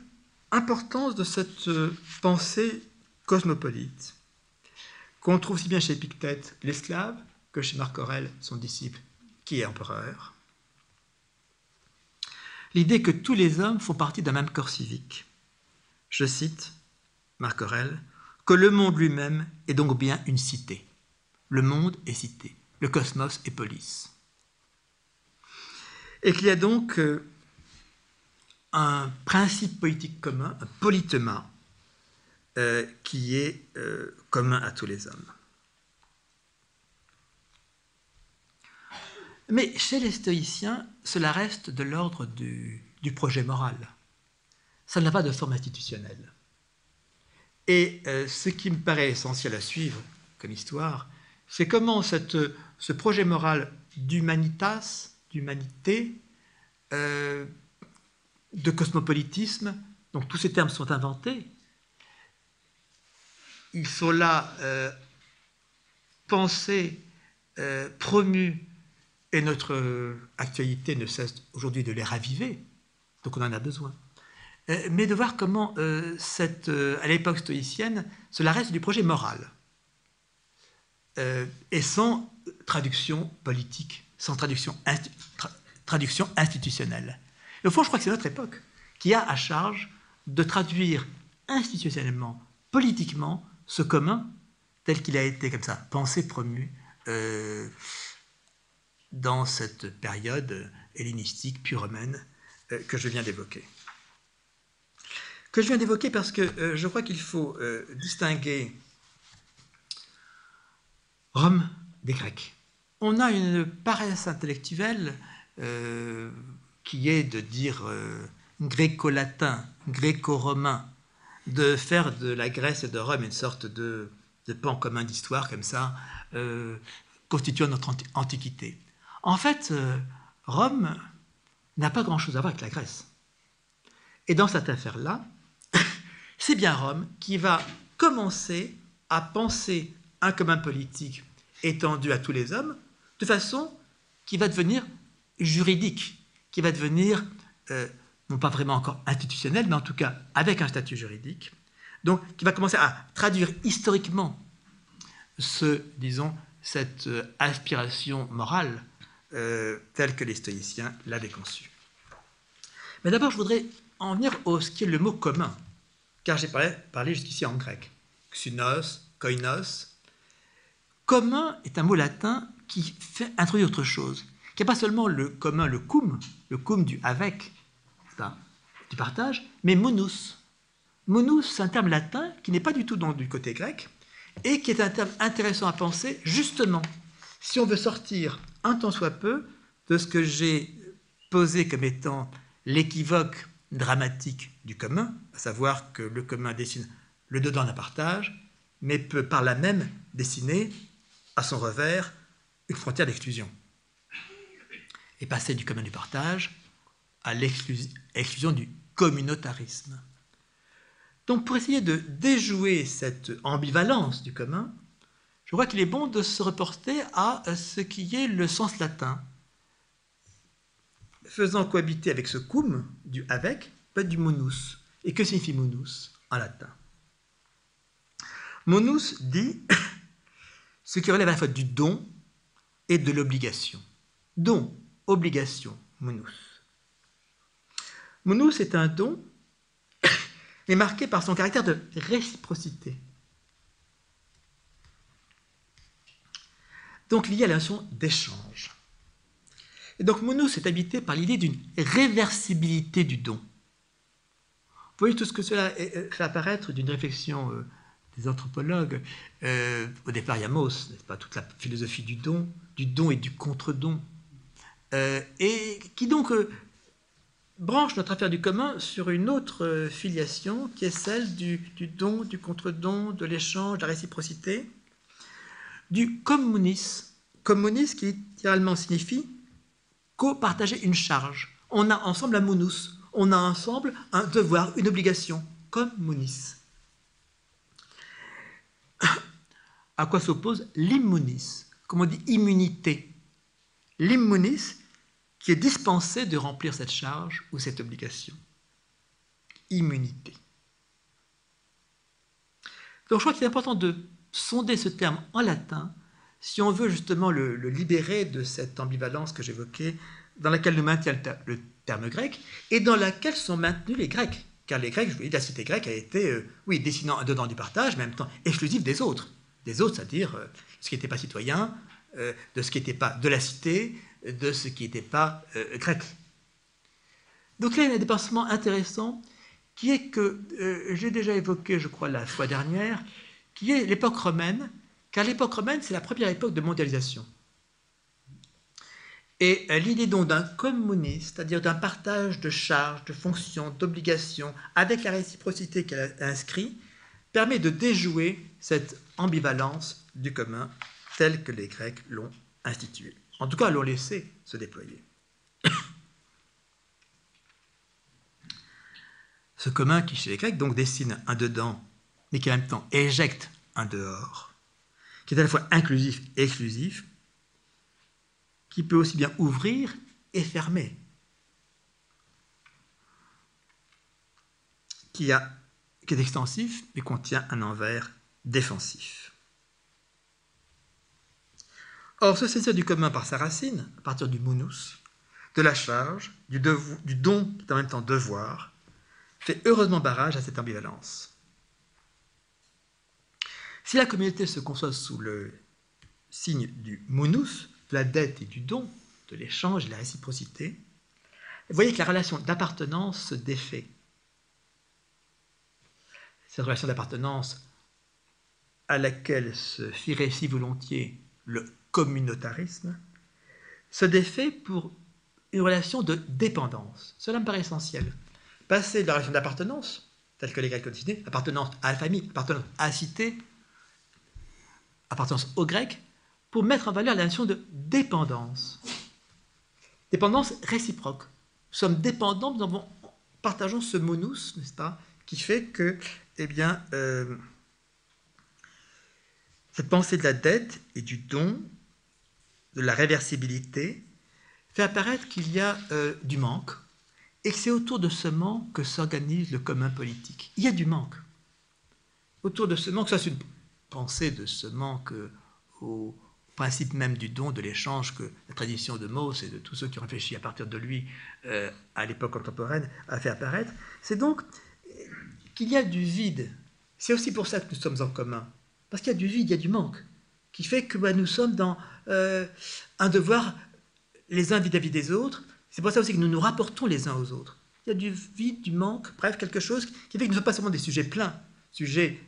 importance de cette euh, pensée cosmopolite, qu'on trouve si bien chez Épictète, l'esclave, chez Marc Aurèle, son disciple, qui est empereur. L'idée que tous les hommes font partie d'un même corps civique. Je cite Marc Aurèle, que le monde lui-même est donc bien une cité. Le monde est cité, le cosmos est police. Et qu'il y a donc euh, un principe politique commun, un politema, euh, qui est euh, commun à tous les hommes. Mais chez les stoïciens, cela reste de l'ordre du, projet moral. Ça n'a pas de forme institutionnelle. Et euh, ce qui me paraît essentiel à suivre comme histoire, c'est comment ce projet moral d'humanitas, d'humanité, euh, de cosmopolitisme, donc tous ces termes sont inventés, ils sont là euh, pensés, promus, et notre actualité ne cesse aujourd'hui de les raviver, donc on en a besoin. Euh, mais de voir comment, euh, euh, à l'époque stoïcienne, cela reste du projet moral, et sans traduction politique, sans traduction, traduction institutionnelle. au fond, je crois que c'est notre époque qui a à charge de traduire institutionnellement, politiquement, ce commun tel qu'il a été comme ça, pensé, promu dans cette période hellénistique, puis romaine, que je viens d'évoquer que je viens d'évoquer parce que euh, je crois qu'il faut euh, distinguer Rome des Grecs. On a une paresse intellectuelle euh, qui est de dire gréco-latin, gréco-romain, de faire de la Grèce et de Rome une sorte de, de pan commun d'histoire comme ça, constituant notre antiquité. En fait, Rome n'a pas grand-chose à voir avec la Grèce. Et dans cette affaire-là, *laughs* c'est bien Rome qui va commencer à penser un commun politique étendu à tous les hommes, de façon qui va devenir juridique, qui va devenir, euh, non pas vraiment encore institutionnel, mais en tout cas avec un statut juridique, donc qui va commencer à traduire historiquement ce, disons, cette euh, aspiration morale euh, telle que les stoïciens l'avaient conçue. Mais d'abord, je voudrais en venir au ce qui est le mot commun, car j'ai parlé, jusqu'ici en grec. Xunos, koinos. Commun est un mot latin qui fait introduire autre chose, qui n'est pas seulement le commun, le cum, le cum du avec, du partage, mais monus. Monus, c'est un terme latin qui n'est pas du tout du côté grec et qui est un terme intéressant à penser justement si on veut sortir un tant soit peu de ce que j'ai posé comme étant l'équivoque dramatique du commun, à savoir que le commun dessine le dedans d'un partage, mais peut par là même dessiner à son revers une frontière d'exclusion. Et passer du commun du partage à l'exclusion du communautarisme. Donc pour essayer de déjouer cette ambivalence du commun, je crois qu'il est bon de se reporter à ce qui est le sens latin, faisant cohabiter avec ce cum du avec, pas du monus. Et que signifie monus en latin? Monus dit *coughs* ce qui relève à la fois du don et de l'obligation. Don, obligation, monus. Monus est un don, *coughs* mais marqué par son caractère de réciprocité. Donc lié à la notion d'échange. Et donc Monus est habité par l'idée d'une réversibilité du don. Vous voyez tout ce que cela fait apparaître d'une réflexion euh, des anthropologues. Euh, au départ, il y a Mauss, n'est-ce pas, toute la philosophie du don, du don et du contre-don, euh, et qui donc branche notre affaire du commun sur une autre filiation qui est celle du, du don, du contre-don, de l'échange, de la réciprocité, du communis. Communis qui littéralement signifie co-partager une charge. On a ensemble un monus, on a ensemble un devoir, une obligation, comme monis. *coughs* À quoi s'oppose l'immunis, comme on dit immunité? L'immunis qui est dispensé de remplir cette charge ou cette obligation. Immunité. Donc je crois qu'il est important de sonder ce terme en latin si on veut justement le, libérer de cette ambivalence que j'évoquais, dans laquelle nous maintient le, terme grec, et dans laquelle sont maintenus les Grecs. Car les Grecs, je vous dis, la cité grecque a été, euh, oui, dessinant dedans du partage, mais en même temps exclusif des autres. Des autres, c'est-à-dire euh, ce qui n'était pas citoyen, euh, de ce qui n'était pas de la cité, de ce qui n'était pas grec. Donc là, il y a un dépassement intéressant qui est que j'ai déjà évoqué, je crois, la fois dernière, qui est l'époque romaine, car l'époque romaine, c'est la première époque de mondialisation. Et euh, l'idée donc d'un communiste, c'est-à-dire d'un partage de charges, de fonctions, d'obligations, avec la réciprocité qu'elle a inscrit, permet de déjouer cette ambivalence du commun telle que les Grecs l'ont instituée. En tout cas, l'ont laissé se déployer. *coughs* Ce commun qui, chez les Grecs, donc dessine un dedans, mais qui en même temps éjecte un dehors, qui est à la fois inclusif et exclusif, qui peut aussi bien ouvrir et fermer, qui, est extensif mais contient un envers défensif. Or, ce saisir du commun par sa racine, à partir du monus, de la charge, du don qui est en même temps devoir, fait heureusement barrage à cette ambivalence. Si la communauté se conçoit sous le signe du monus, de la dette et du don, de l'échange et de la réciprocité, vous voyez que la relation d'appartenance se défait. Cette relation d'appartenance à laquelle se fierait si volontiers le communautarisme se défait pour une relation de dépendance. Cela me paraît essentiel. Passer de la relation d'appartenance, telle que les Grecs ont appartenance à la famille, appartenance à la cité, appartenance au grec, pour mettre en valeur la notion de dépendance. Dépendance réciproque. Nous sommes dépendants, nous partageons ce monus, n'est-ce pas, qui fait que, eh bien, euh, cette pensée de la dette et du don, de la réversibilité, fait apparaître qu'il y a euh, du manque, et que c'est autour de ce manque que s'organise le commun politique. Il y a du manque. Autour de ce manque, ça c'est une pensée de ce manque au, principe même du don, de l'échange que la tradition de Mauss et de tous ceux qui ont réfléchi à partir de lui euh, à l'époque contemporaine a fait apparaître, c'est donc qu'il y a du vide. C'est aussi pour ça que nous sommes en commun. Parce qu'il y a du vide, il y a du manque, qui fait que bah, nous sommes dans euh, un devoir les uns vis-à-vis des autres. C'est pour ça aussi que nous nous rapportons les uns aux autres. Il y a du vide, du manque, bref, quelque chose qui fait que nous ne sommes pas seulement des sujets pleins, sujets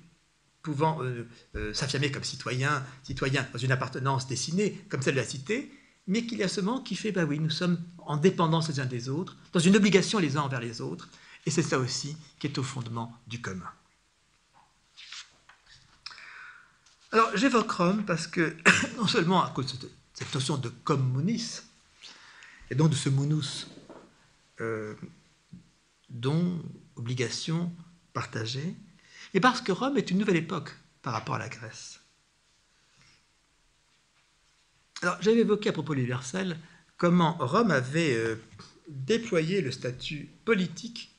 pouvant euh, euh, s'affirmer comme citoyens, citoyens dans une appartenance dessinée, comme celle de la cité, mais qu'il y a ce manque qui fait, bah oui, nous sommes en dépendance les uns des autres, dans une obligation les uns envers les autres, et c'est ça aussi qui est au fondement du commun. Alors j'évoque Rome parce que, *coughs* non seulement à cause de cette notion de communis, et donc de ce munus, euh, dont obligation partagée, et parce que Rome est une nouvelle époque par rapport à la Grèce. Alors, j'avais évoqué à propos de l'universel comment Rome avait euh, déployé le statut politique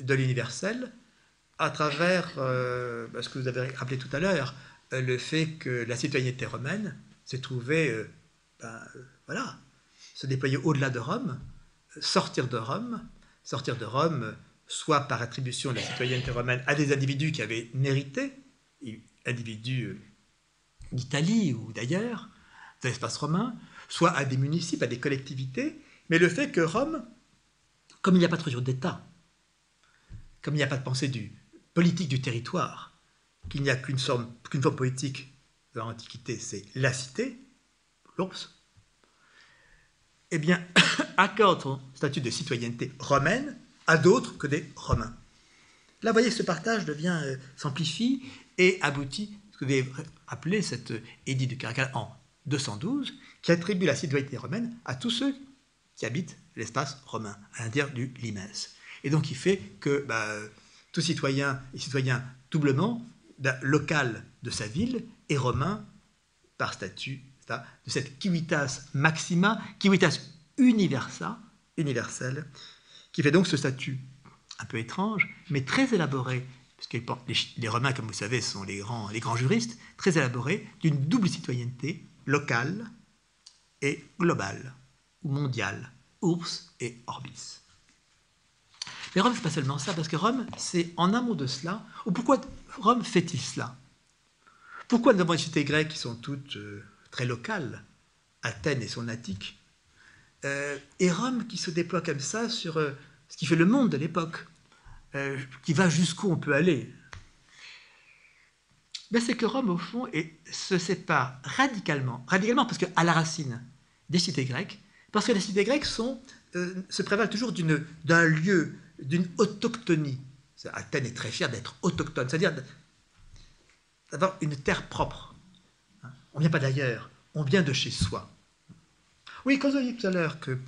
de l'universel à travers euh, bah, ce que vous avez rappelé tout à l'heure, euh, le fait que la citoyenneté romaine s'est trouvée, bah, voilà, se déployer au-delà de Rome, sortir de Rome, sortir de Rome soit par attribution de la citoyenneté romaine à des individus qui avaient mérité, individus euh, d'Italie ou d'ailleurs, de l'espace romain, soit à des municipes, à des collectivités, mais le fait que Rome, comme il n'y a pas de d'État, comme il n'y a pas de pensée politique du territoire, qu'il n'y a qu'une forme, politique de l'Antiquité, c'est la cité, l'ours, eh bien, *coughs* accorde son statut de citoyenneté romaine à d'autres que des Romains. Là, vous voyez, ce partage devient, euh, s'amplifie et aboutit, ce que vous avez appelé cet édit de Caracal en 212, qui attribue la citoyenneté romaine à tous ceux qui habitent l'espace romain, à l'intérieur du limès. Et donc, il fait que bah, tout citoyen et citoyen doublement local de sa ville est romain par statut de cette civitas maxima, civitas universa, universelle, qui fait donc ce statut un peu étrange, mais très élaboré, puisque les, Romains, comme vous savez, sont les grands, juristes, très élaboré, d'une double citoyenneté locale et globale, ou mondiale, urs et orbis. Mais Rome, ce n'est pas seulement ça, parce que Rome, c'est en amont de cela, ou pourquoi Rome fait-il cela? Pourquoi nous avons cités grecques qui sont toutes euh, très locales, Athènes et son Attique, euh, et Rome qui se déploie comme ça sur euh, ce qui fait le monde de l'époque, euh, qui va jusqu'où on peut aller. Ben, c'est que Rome, au fond, se sépare radicalement, radicalement parce qu'à la racine des cités grecques, parce que les cités grecques se prévalent toujours d'un lieu, d'une autochtonie. Athènes est très fière d'être autochtone, c'est-à-dire d'avoir une terre propre. Hein. On ne vient pas d'ailleurs, on vient de chez soi. Oui, quand vous avez dit tout à l'heure que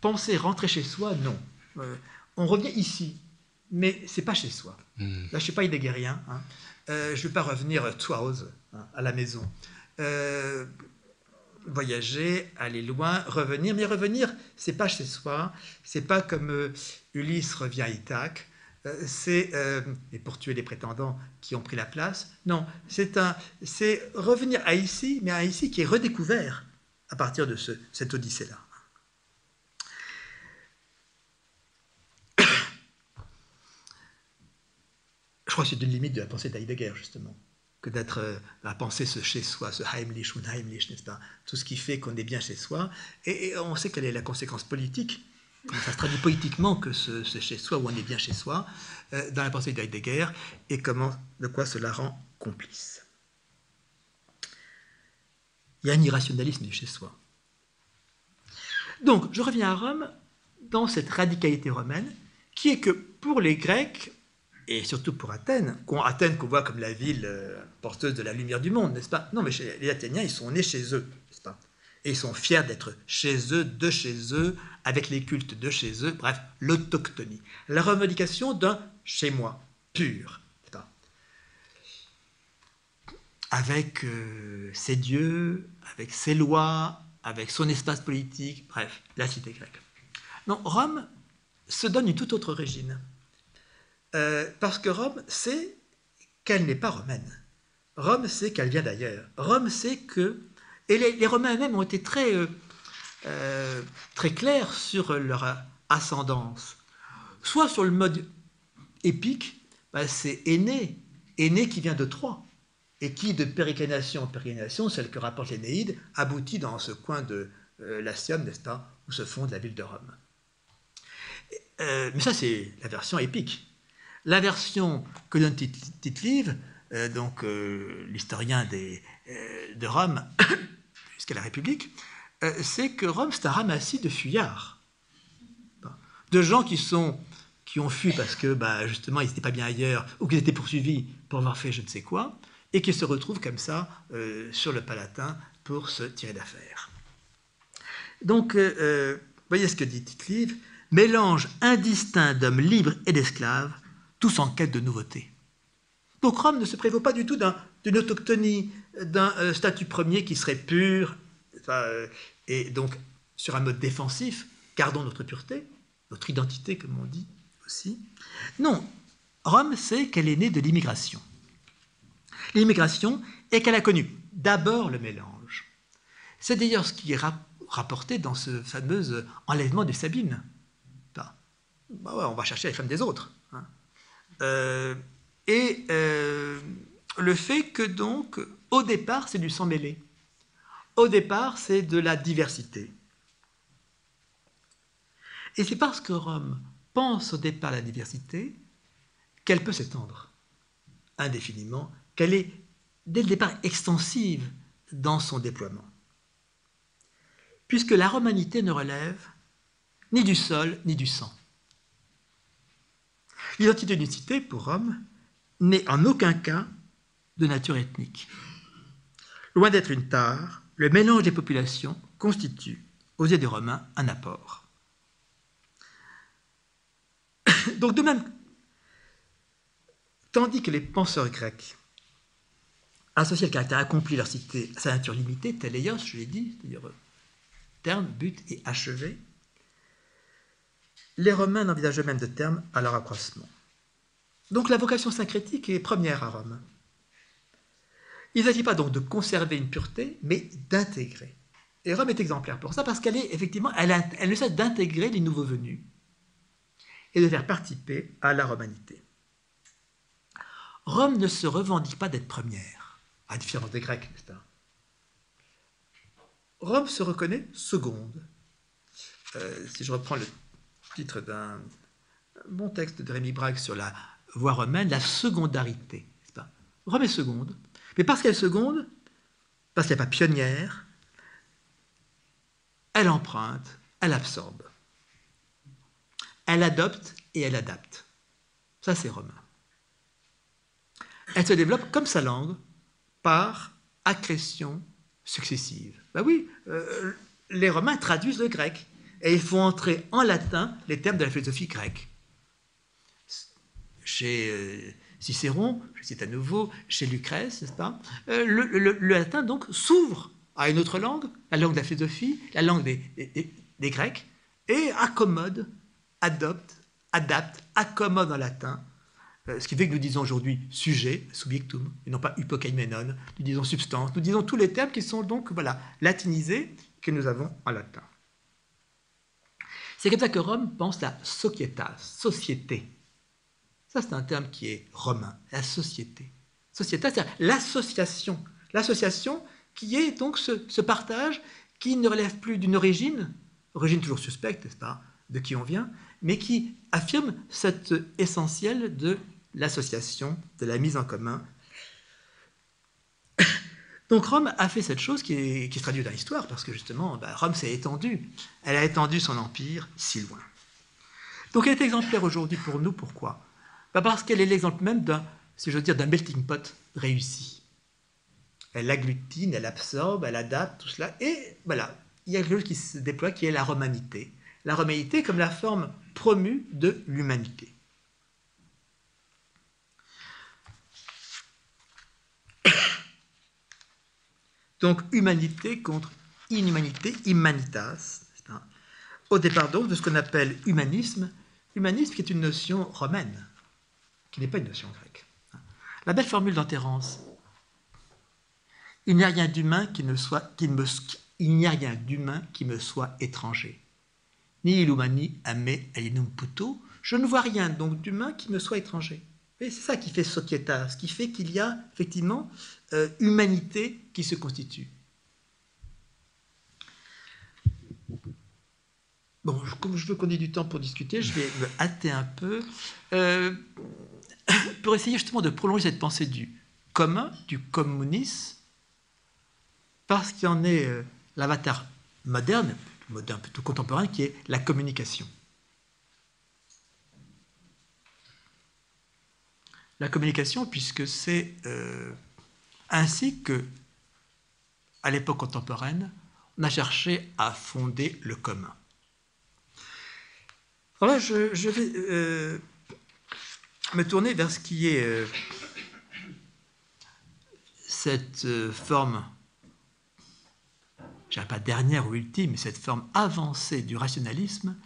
penser rentrer chez soi, non. Euh, on revient ici, mais c'est pas chez soi. Hmm. Là, je suis pas idéguérien. Hein. Euh, je ne vais pas revenir zu hein, à la maison. Euh, voyager, aller loin, revenir. Mais revenir, c'est pas chez soi. C'est pas comme Ulysse revient à Ithaque. c'est et pour tuer les prétendants qui ont pris la place. Non, c'est un, c'est revenir à ici, mais à ici qui est redécouvert à partir de cette odyssée-là. *coughs* Je crois que c'est une limite de la pensée d'Heidegger, justement, que d'être euh, à penser ce chez soi, ce Heimlich ou Heimlich, n'est-ce pas? Tout ce qui fait qu'on est bien chez soi. Et, on sait quelle est la conséquence politique, ça se traduit politiquement que ce, chez soi, où on est bien chez soi, euh, dans la pensée d'Heidegger, et comment, de quoi cela rend complice. Il y a un irrationalisme chez soi. Donc, je reviens à Rome dans cette radicalité romaine, qui est que pour les Grecs, et surtout pour Athènes, Athènes qu'on voit comme la ville euh, porteuse de la lumière du monde, n'est-ce pas? Non, mais les Athéniens, ils sont nés chez eux, n'est-ce pas? Et ils sont fiers d'être chez eux, de chez eux, avec les cultes de chez eux, bref, l'autochtonie. La revendication d'un chez moi, pur, avec euh, ses dieux, avec ses lois, avec son espace politique, bref, la cité grecque. Non, Rome se donne une toute autre origine. Euh, parce que Rome sait qu'elle n'est pas romaine. Rome sait qu'elle vient d'ailleurs. Rome sait que, Et les, Romains eux-mêmes ont été très, très clairs sur leur ascendance. Soit sur le mode épique, bah, c'est Aîné, Aîné qui vient de Troie, et qui, de périclination en périclination, celle que rapporte l'Énéide, aboutit dans ce coin de euh, l'Astium, n'est-ce pas, où se fonde la ville de Rome. Euh, mais ça, c'est la version épique. La version que donne Tite-Live, euh, donc l'historien de Rome *coughs* jusqu'à la République, c'est que Rome, c'est un ramassis de fuyards, de gens qui sont qui ont fui parce que bah, justement ils n'étaient pas bien ailleurs ou qu'ils étaient poursuivis pour avoir fait je ne sais quoi, et qui se retrouvent comme ça euh, sur le Palatin pour se tirer d'affaire. Donc, euh, euh, voyez ce que dit Tite-Live mélange indistinct d'hommes libres et d'esclaves, tous en quête de nouveautés. Donc Rome ne se prévaut pas du tout d'une autochtonie, d'un statut premier qui serait pur, et donc sur un mode défensif, gardons notre pureté, notre identité, comme on dit, non, Rome sait qu'elle est née de l'immigration. L'immigration et qu'elle a connu d'abord le mélange. C'est d'ailleurs ce qui est rapporté dans ce fameux enlèvement de Sabine. Bah on va chercher les femmes des autres. Hein. Euh, et euh, le fait que donc, au départ, c'est du sang mêlé. Au départ, c'est de la diversité. Et c'est parce que Rome pense au départ la diversité, qu'elle peut s'étendre indéfiniment, qu'elle est dès le départ extensive dans son déploiement. Puisque la romanité ne relève ni du sol ni du sang. L'identité d'une cité, pour Rome, n'est en aucun cas de nature ethnique. Loin d'être une tare, le mélange des populations constitue, aux yeux des Romains, un apport. *coughs* Donc de même, tandis que les penseurs grecs associaient le caractère accompli leur cité sa nature limitée, teleios, je l'ai dit, c'est-à-dire euh, terme, but et achevé, les Romains n'envisageaient même de terme à leur accroissement. Donc la vocation syncrétique est première à Rome. Il ne s'agit pas donc de conserver une pureté, mais d'intégrer. Et Rome est exemplaire pour ça parce qu'elle est effectivement, elle, elle ne cesse d'intégrer les nouveaux venus et de faire participer à la romanité. Rome ne se revendique pas d'être première, à différence des Grecs, pas? Rome se reconnaît seconde. Euh, si je reprends le titre d'un bon texte de Rémi Braque sur la voie romaine, la secondarité. Pas? Rome est seconde. Mais parce qu'elle est seconde, parce qu'elle n'est pas pionnière, elle emprunte, elle absorbe. Elle adopte et elle adapte. Ça, c'est romain. Elle se développe comme sa langue par accrétion successive. Ben oui, euh, les Romains traduisent le grec et ils font entrer en latin les termes de la philosophie grecque. Chez euh, Cicéron, je cite à nouveau, chez Lucrèce, n'est-ce pas euh, le, latin donc s'ouvre à une autre langue, la langue de la philosophie, la langue des Grecs, et accommode adopte, adapte, accommode en latin, ce qui fait que nous disons aujourd'hui sujet, subjectum, et non pas hypokaimenon, nous disons substance, nous disons tous les termes qui sont donc voilà, latinisés que nous avons en latin. C'est comme ça que Rome pense la societas, société. Ça, c'est un terme qui est romain, la société. Sociétas, c'est l'association. L'association qui est donc ce, ce, partage qui ne relève plus d'une origine, origine toujours suspecte, n'est-ce pas, de qui on vient, mais qui affirme cet essentiel de l'association, de la mise en commun. *coughs* Donc Rome a fait cette chose qui, se traduit dans l'histoire, parce que justement, bah, Rome s'est étendue. Elle a étendu son empire si loin. Donc elle est exemplaire aujourd'hui pour nous. Pourquoi? Bah, Parce qu'elle est l'exemple même d'un, si je veux dire, d'un melting pot réussi. Elle agglutine, elle absorbe, elle adapte tout cela. Et voilà, il y a quelque chose qui se déploie qui est la romanité la romanéité comme la forme promue de l'humanité. Donc humanité contre inhumanité, humanitas. Au départ donc de ce qu'on appelle humanisme, humanisme qui est une notion romaine, qui n'est pas une notion grecque. La belle formule d'Enterrance, Il n'y a rien d'humain qui ne soit, me, soit étranger. Ni ilumani ame alinum puto, je ne vois rien donc d'humain qui me soit étranger. Et c'est ça qui fait Societas, ce qui fait qu'il y a effectivement euh, humanité qui se constitue. Bon, comme je veux qu'on ait du temps pour discuter, je vais me hâter un peu euh, *coughs* pour essayer justement de prolonger cette pensée du commun, du communisme, parce qu'il y en est euh, l'avatar moderne, moderne plutôt contemporain, qui est la communication. La communication, puisque c'est ainsi que, à l'époque contemporaine, on a cherché à fonder le commun. Alors là, je, vais euh, me tourner vers ce qui est euh, cette forme je pas dernière ou ultime, cette forme avancée du rationalisme,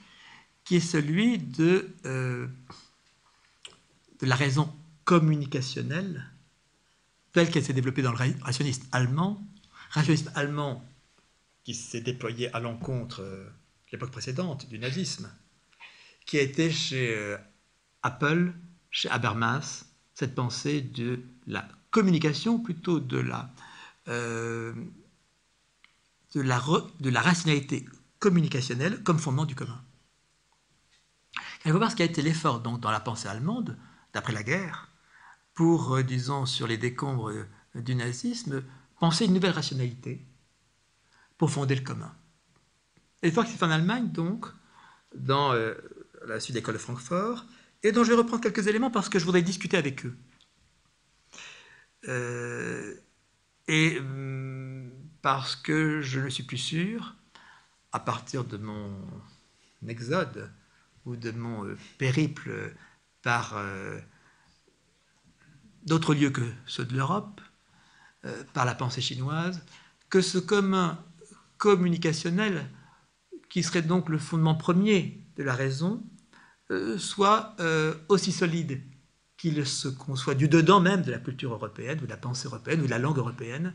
qui est celui euh, de la raison communicationnelle, telle qu'elle s'est développée dans le rationalisme allemand, rationalisme allemand qui s'est déployé à l'encontre de euh, l'époque précédente du nazisme, qui a été chez euh, Apple, chez Habermas, cette pensée de la communication, plutôt de la la, de la rationalité communicationnelle comme fondement du commun. Il faut voir ce qui a été l'effort dans la pensée allemande, d'après la guerre, pour, euh, disons, sur les décombres euh, du nazisme, penser une nouvelle rationalité pour fonder le commun. Et que c'est en Allemagne, donc, dans euh, la suite de l'école de Francfort, et dont je vais reprendre quelques éléments parce que je voudrais discuter avec eux. et hum, parce que je ne suis plus sûr, à partir de mon exode ou de mon périple par d'autres lieux que ceux de l'Europe, euh, par la pensée chinoise, que ce commun communicationnel, qui serait donc le fondement premier de la raison, soit aussi solide qu'il se conçoit du dedans même de la culture européenne, ou de la pensée européenne, ou de la langue européenne,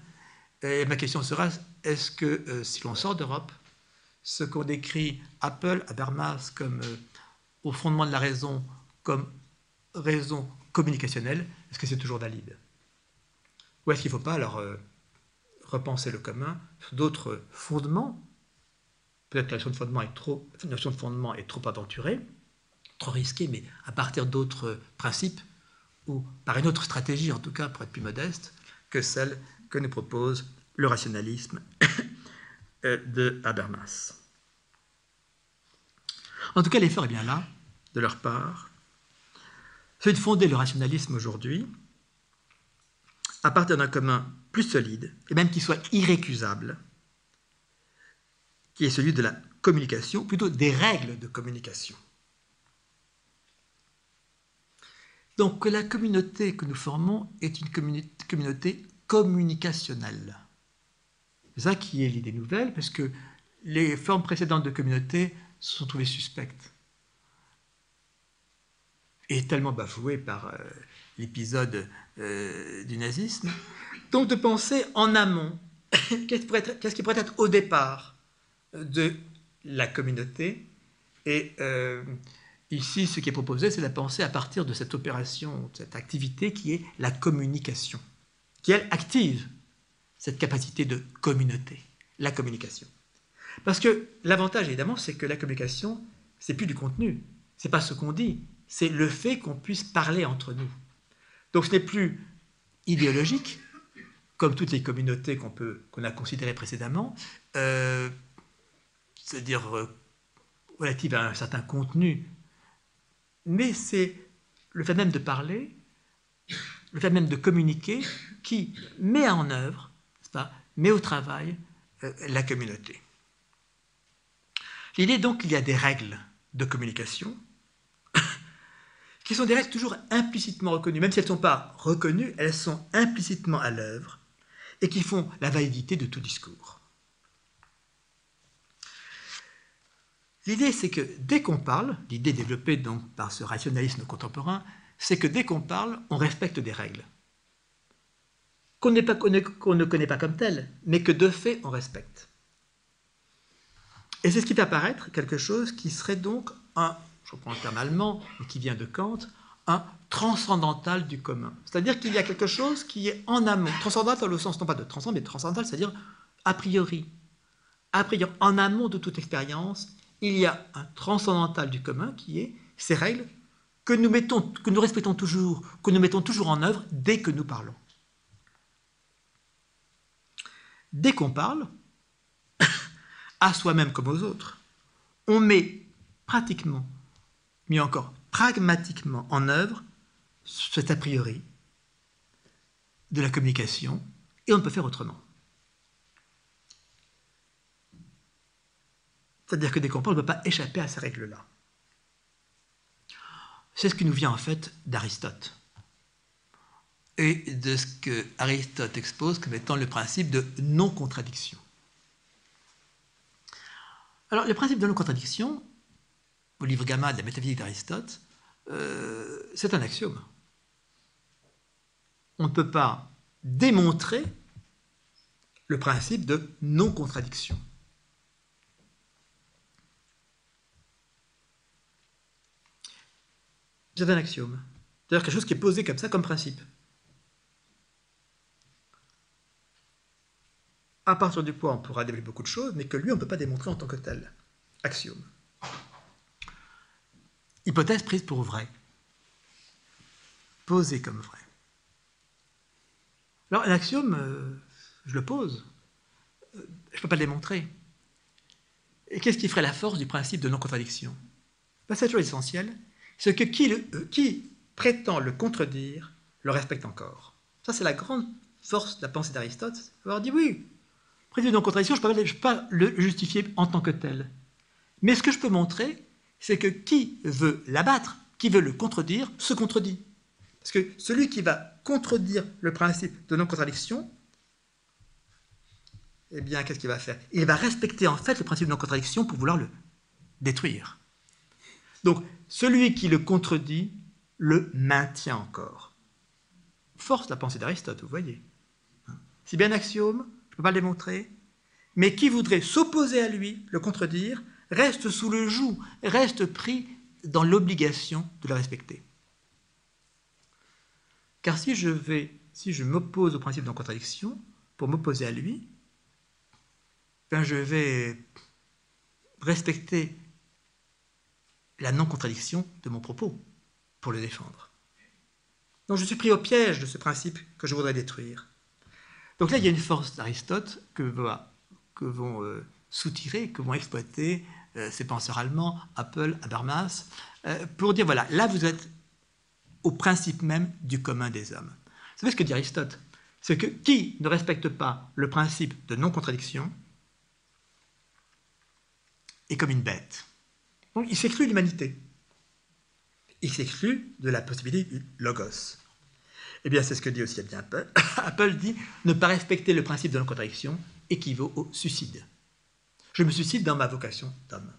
et ma question sera, est-ce que euh, si l'on sort d'Europe, ce qu'on décrit Apple, Habermas comme euh, au fondement de la raison, comme raison communicationnelle, est-ce que c'est toujours valide? Ou est-ce qu'il ne faut pas alors euh, repenser le commun sur d'autres fondements? Peut-être que la notion de fondement est trop, la notion de fondement est trop aventurée, trop risquée, mais à partir d'autres principes, ou par une autre stratégie en tout cas, pour être plus modeste, que celle que nous propose le rationalisme *coughs* de Habermas. En tout cas, l'effort est bien là, de leur part. C'est de fonder le rationalisme aujourd'hui à partir d'un commun plus solide, et même qui soit irrécusable, qui est celui de la communication, plutôt des règles de communication. Donc la communauté que nous formons est une communauté communicationnel. C'est ça qui est l'idée nouvelle, parce que les formes précédentes de communauté se sont trouvées suspectes. Et tellement bafouées par euh, l'épisode euh, du nazisme. Donc de penser en amont, *laughs* qu'est-ce qui pourrait être au départ de la communauté. Et euh, ici, ce qui est proposé, c'est la pensée à partir de cette opération, de cette activité qui est la communication qui, elle, active cette capacité de communauté, la communication. Parce que l'avantage, évidemment, c'est que la communication, c'est plus du contenu, c'est pas ce qu'on dit, c'est le fait qu'on puisse parler entre nous. Donc ce n'est plus idéologique, comme toutes les communautés qu'on a considérées précédemment, euh, c'est-à-dire euh, relative à un certain contenu, mais c'est le fait même de parler, le fait même de communiquer, qui met en œuvre, pas, met au travail euh, la communauté. L'idée donc qu'il y a des règles de communication qui sont des règles toujours implicitement reconnues, même si elles ne sont pas reconnues, elles sont implicitement à l'œuvre et qui font la validité de tout discours. L'idée, c'est que dès qu'on parle, l'idée développée donc par ce rationalisme contemporain, c'est que dès qu'on parle, on respecte des règles. qu'on ne connaît pas comme tel, mais que de fait on respecte. Et c'est ce qui fait apparaître quelque chose qui serait donc un, je reprends le terme allemand, mais qui vient de Kant, un transcendantal du commun. C'est-à-dire qu'il y a quelque chose qui est en amont. Transcendantal au sens non pas de transcendant, mais transcendantal, c'est-à-dire a priori. A priori, en amont de toute expérience, il y a un transcendantal du commun qui est ces règles que nous, mettons, que nous respectons toujours, que nous mettons toujours en œuvre dès que nous parlons. Dès qu'on parle, *coughs* à soi-même comme aux autres, on met pratiquement, mieux encore, pragmatiquement en œuvre cet a priori de la communication et on ne peut faire autrement. C'est-à-dire que dès qu'on ne peut pas échapper à ces règles-là. C'est ce qui nous vient en fait d'Aristote et de ce que Aristote expose comme étant le principe de non-contradiction. Alors, le principe de non-contradiction, au livre Gamma de la métaphysique d'Aristote, euh, c'est un axiome. On ne peut pas démontrer le principe de non-contradiction. C'est un axiome. C'est-à-dire quelque chose qui est posé comme ça, comme principe. à partir du point, on pourra développer beaucoup de choses, mais que lui, on ne peut pas démontrer en tant que tel. Axiome. Hypothèse prise pour vrai. Posée comme vrai. Alors, l'axiome, euh, je le pose. Euh, je ne peux pas le démontrer. Et qu'est-ce qui ferait la force du principe de non-contradiction? Ben, C'est toujours essentiel. C'est que qui, euh, qui prétend le contredire le respecte encore. Ça, c'est la grande force de la pensée d'Aristote. avoir dit oui, Principe de non-contradiction, je ne peux, pas le justifier en tant que tel. Mais ce que je peux montrer, c'est que qui veut l'abattre, qui veut le contredire, se contredit. Parce que celui qui va contredire le principe de non-contradiction, eh bien, qu'est-ce qu'il va faire? Il va respecter en fait le principe de non-contradiction pour vouloir le détruire. Donc, celui qui le contredit le maintient encore. Force la pensée d'Aristote, vous voyez. C'est bien un axiome, ne pas le démontrer, mais qui voudrait s'opposer à lui, le contredire, reste sous le joug, reste pris dans l'obligation de le respecter. Car si je vais, si je m'oppose au principe de contradiction pour m'opposer à lui, ben je vais respecter la non-contradiction de mon propos pour le défendre. Donc je suis pris au piège de ce principe que je voudrais détruire. Donc là, il y a une force d'Aristote que, vont euh, soutirer, que vont exploiter ces penseurs allemands, Apple, Habermas, euh, pour dire, voilà, là, vous êtes au principe même du commun des hommes. Vous savez ce que dit Aristote? C'est que qui ne respecte pas le principe de non-contradiction est comme une bête. Donc il s'exclut de l'humanité. Il s'exclut de la possibilité du logos. Eh bien, c'est ce que dit aussi Apple. *laughs* Apple dit ne pas respecter le principe de non-contradiction équivaut au suicide. Je me suicide dans ma vocation d'homme.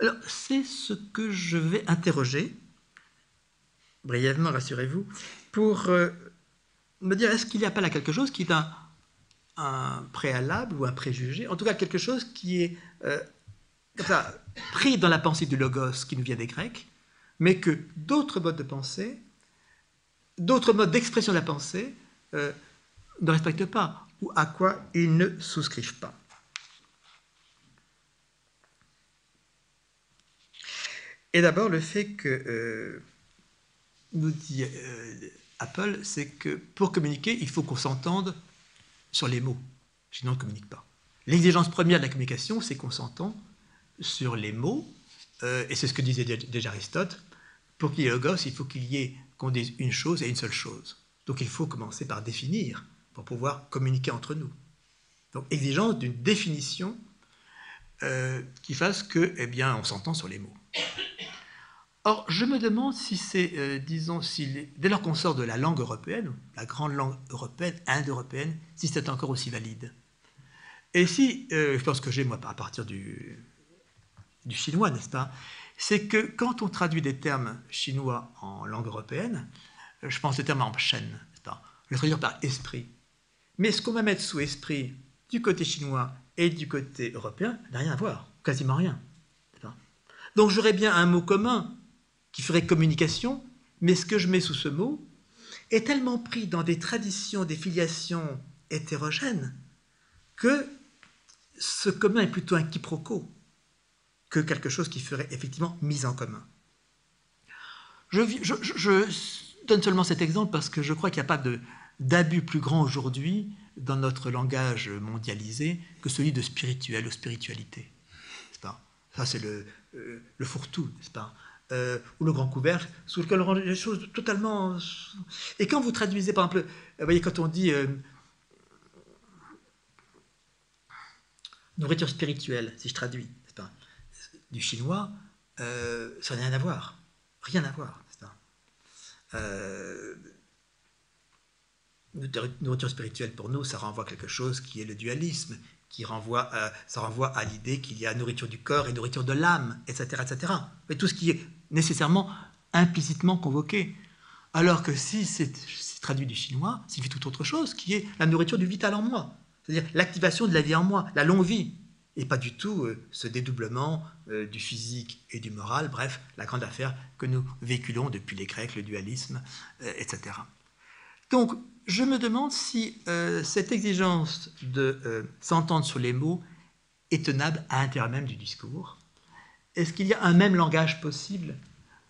Alors, c'est ce que je vais interroger, brièvement, rassurez-vous, pour euh, me dire est-ce qu'il n'y a pas là quelque chose qui est un, préalable ou un préjugé, en tout cas quelque chose qui est euh, pris dans la pensée du logos qui nous vient des Grecs, mais que d'autres modes de pensée, d'autres modes d'expression de la pensée euh, ne respectent pas, ou à quoi ils ne souscrivent pas. Et d'abord, le fait que euh, nous dit euh, Apple, c'est que pour communiquer, il faut qu'on s'entende sur les mots, sinon on ne communique pas. L'exigence première de la communication, c'est qu'on s'entend sur les mots, euh, et c'est ce que disait déjà Aristote, pour qu'il y ait logos, il faut qu'il y ait qu'on dise une chose et une seule chose. Donc il faut commencer par définir pour pouvoir communiquer entre nous. Donc exigence d'une définition euh, qui fasse que, eh bien, on s'entend sur les mots. Or, je me demande si c'est, euh, disons, dès lors qu'on sort de la langue européenne, la grande langue européenne, indo-européenne, si c'est encore aussi valide. Et si, je pense que j'ai, moi, à partir du, chinois, n'est-ce pas c'est que quand on traduit des termes chinois en langue européenne, je pense au terme en chaîne, je vais traduire par esprit. Mais ce qu'on va mettre sous esprit du côté chinois et du côté européen n'a rien à voir, quasiment rien. Donc j'aurais bien un mot commun qui ferait communication, mais ce que je mets sous ce mot est tellement pris dans des traditions, des filiations hétérogènes, que ce commun est plutôt un quiproquo que quelque chose qui ferait effectivement mise en commun. Je, donne seulement cet exemple parce que je crois qu'il n'y a pas d'abus plus grand aujourd'hui dans notre langage mondialisé que celui de spirituel ou spiritualité. Pas? Ça, c'est le, euh, le fourre-tout, n'est-ce pas? Euh, Ou le grand couvercle, sous lequel on range les choses totalement. Et quand vous traduisez, par exemple, vous voyez, quand on dit euh, nourriture spirituelle, si je traduis, pas? Du chinois, ça n'a rien à voir. Rien à voir, n'est-ce nourriture spirituelle pour nous, ça renvoie à quelque chose qui est le dualisme, qui renvoie, ça renvoie à l'idée qu'il y a nourriture du corps et nourriture de l'âme, etc., etc. Tout ce qui est nécessairement implicitement convoqué. Alors que si c'est traduit du chinois, signifie tout autre chose, qui est la nourriture du vital en moi, c'est-à-dire l'activation de la vie en moi, la longue vie, et pas du tout euh, ce dédoublement euh, du physique et du moral, bref, la grande affaire que nous véhiculons depuis les Grecs, le dualisme, euh, etc. Donc, je me demande si euh, cette exigence de euh, s'entendre sur les mots est tenable à l'intérieur même du discours. Est-ce qu'il y a un même langage possible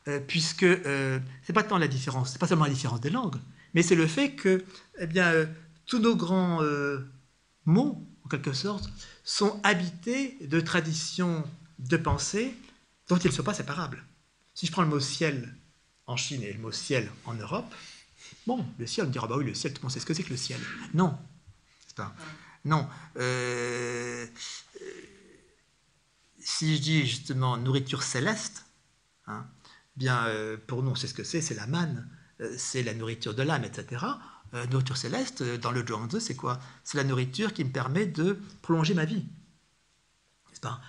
euh, Puisque ce n'est pas tant la différence, c'est pas seulement la différence des langues, mais c'est le fait que eh bien, tous nos grands mots, en quelque sorte, sont habités de traditions de pensée dont ils ne sont pas séparables. Si je prends le mot ciel en Chine et le mot ciel en Europe, Bon, le ciel, on dira, bah oui, le ciel, tout le monde sait ce que c'est que le ciel? Non. Pas, non. Euh, euh, si je dis justement nourriture céleste, hein, bien euh, pour nous, on sait ce que c'est, c'est la manne, c'est la nourriture de l'âme, etc. nourriture céleste, dans le Zhuangzi, c'est quoi? C'est la nourriture qui me permet de prolonger ma vie. N'est-ce pas?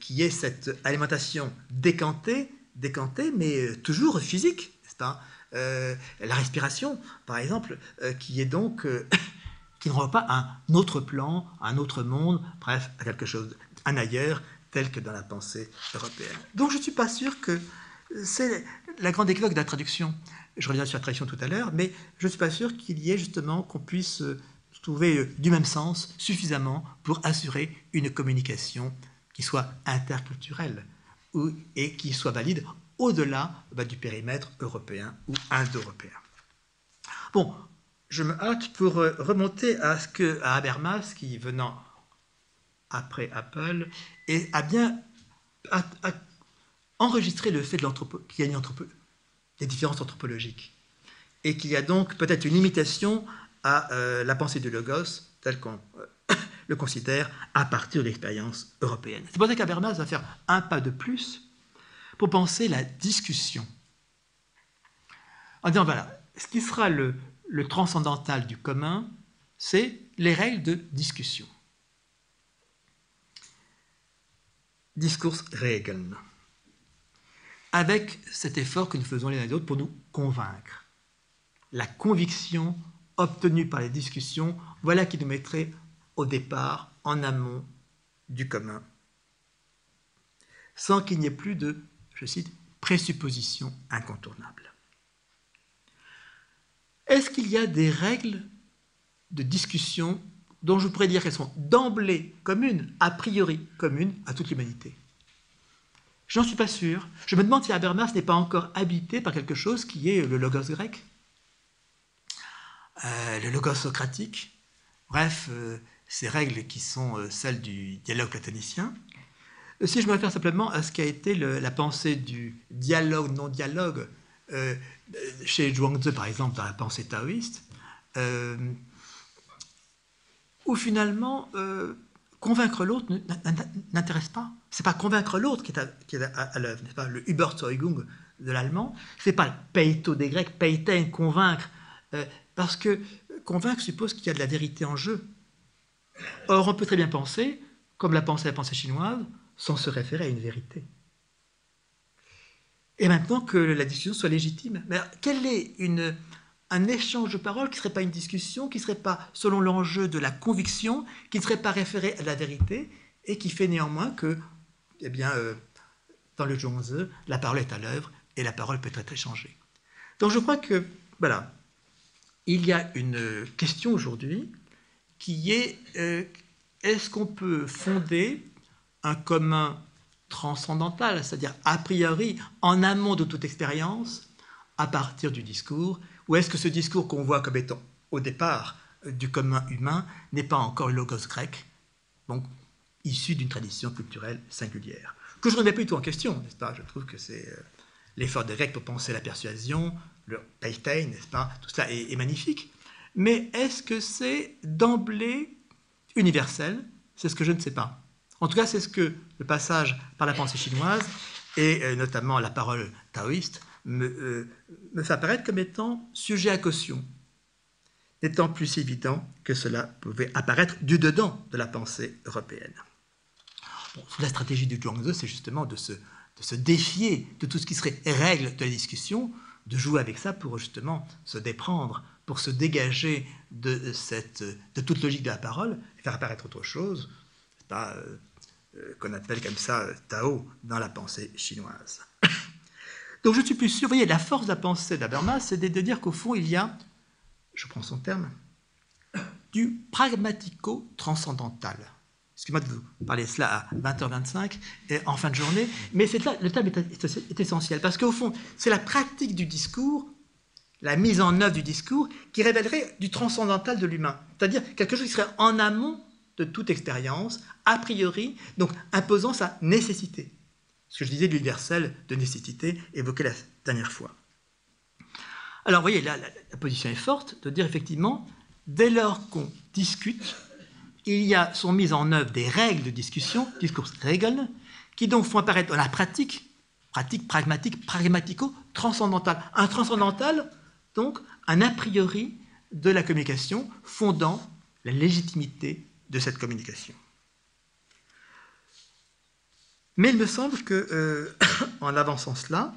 Qui est cette alimentation décantée, décantée, mais toujours physique, n'est-ce pas? Euh, la respiration, par exemple, euh, qui est donc euh, *coughs* qui ne pas à un autre plan, à un autre monde, bref, à quelque chose, un ailleurs, tel que dans la pensée européenne. Donc je ne suis pas sûr que c'est la grande équivoque de la traduction. Je reviendrai sur la traduction tout à l'heure, mais je ne suis pas sûr qu'il y ait justement qu'on puisse trouver du même sens suffisamment pour assurer une communication qui soit interculturelle et qui soit valide au-delà bah, du périmètre européen ou indo-européen. Bon, je me hâte pour euh, remonter à ce que Habermas, qui venant après Apple, a bien enregistré le fait qu'il y a des différences anthropologiques et qu'il y a donc peut-être une limitation à euh, la pensée du logos telle qu'on euh, *coughs* le considère à partir de l'expérience européenne. C'est pour ça qu'Habermas va faire un pas de plus pour penser la discussion. En disant, voilà, ce qui sera le, transcendantal du commun, c'est les règles de discussion. Discours Regeln. Avec cet effort que nous faisons les uns les autres pour nous convaincre. La conviction obtenue par les discussions, voilà qui nous mettrait au départ, en amont du commun, sans qu'il n'y ait plus de je cite, présupposition incontournable. Est-ce qu'il y a des règles de discussion dont je pourrais dire qu'elles sont d'emblée communes, a priori communes à toute l'humanité? J'en suis pas sûr. Je me demande si Habermas n'est pas encore habité par quelque chose qui est le logos grec, euh, le logos socratique, bref, euh, ces règles qui sont euh, celles du dialogue platonicien, si je me réfère simplement à ce qu'a été la pensée du dialogue-non-dialogue euh, chez Zhuangzi, par exemple, dans la pensée taoïste, euh, où finalement, euh, convaincre l'autre n'intéresse pas. C'est pas convaincre l'autre qui est à, l'œuvre, n'est-ce pas? Le Überzeugung de l'allemand, c'est pas le peito des Grecs, peiten, convaincre, parce que convaincre suppose qu'il y a de la vérité en jeu. Or, on peut très bien penser, comme l'a pensé la pensée chinoise, sans se référer à une vérité. et maintenant que la discussion soit légitime. Mais quel est une, un échange de paroles qui ne serait pas une discussion, qui ne serait pas selon l'enjeu de la conviction, qui ne serait pas référé à la vérité, et qui fait néanmoins que, eh bien, euh, dans le Zhuangzi, la parole est à l'œuvre et la parole peut être échangée. Donc je crois que, voilà, il y a une question aujourd'hui qui est euh, est-ce qu'on peut fonder un commun transcendantal, c'est-à-dire a priori en amont de toute expérience, à partir du discours, ou est-ce que ce discours qu'on voit comme étant au départ euh, du commun humain n'est pas encore le logos grec, donc issu d'une tradition culturelle singulière, que je ne remets pas du tout en question, n'est-ce pas? Je trouve que c'est euh, l'effort des Grecs pour penser la persuasion, le Peithein, n'est-ce pas? Tout cela est magnifique. Mais est-ce que c'est d'emblée universel? C'est ce que je ne sais pas. En tout cas, c'est ce que le passage par la pensée chinoise, et euh, notamment la parole taoïste, me, euh, me fait apparaître comme étant sujet à caution, n'étant plus évident que cela pouvait apparaître du dedans de la pensée européenne. La stratégie du Zhuangzi, c'est justement de se, défier de tout ce qui serait règle de la discussion, de jouer avec ça pour justement se déprendre, pour se dégager de, toute logique de la parole, et faire apparaître autre chose, qu'on appelle comme ça Tao dans la pensée chinoise. *coughs* Donc je suis plus sûr, vous voyez, la force de la pensée d'Habermas, c'est de dire qu'au fond, il y a, je prends son terme, *coughs* du pragmatico-transcendantal. Excusez-moi de vous parler cela à 20h25 et en fin de journée, mais là, le terme est, essentiel parce qu'au fond, c'est la pratique du discours, la mise en œuvre du discours qui révélerait du transcendantal de l'humain, c'est-à-dire quelque chose qui serait en amont de toute expérience, a priori, donc imposant sa nécessité. Ce que je disais de l'universel de nécessité évoqué la dernière fois. Alors, vous voyez, la, la position est forte de dire effectivement, dès lors qu'on discute, il y a, sont mises en œuvre des règles de discussion, discours-règles, qui donc font apparaître dans la pratique, pratique pragmatique, pragmatico-transcendantale. Un transcendantal, donc, un a priori de la communication fondant la légitimité de cette communication. Mais il me semble que, euh, *coughs* en avançant cela,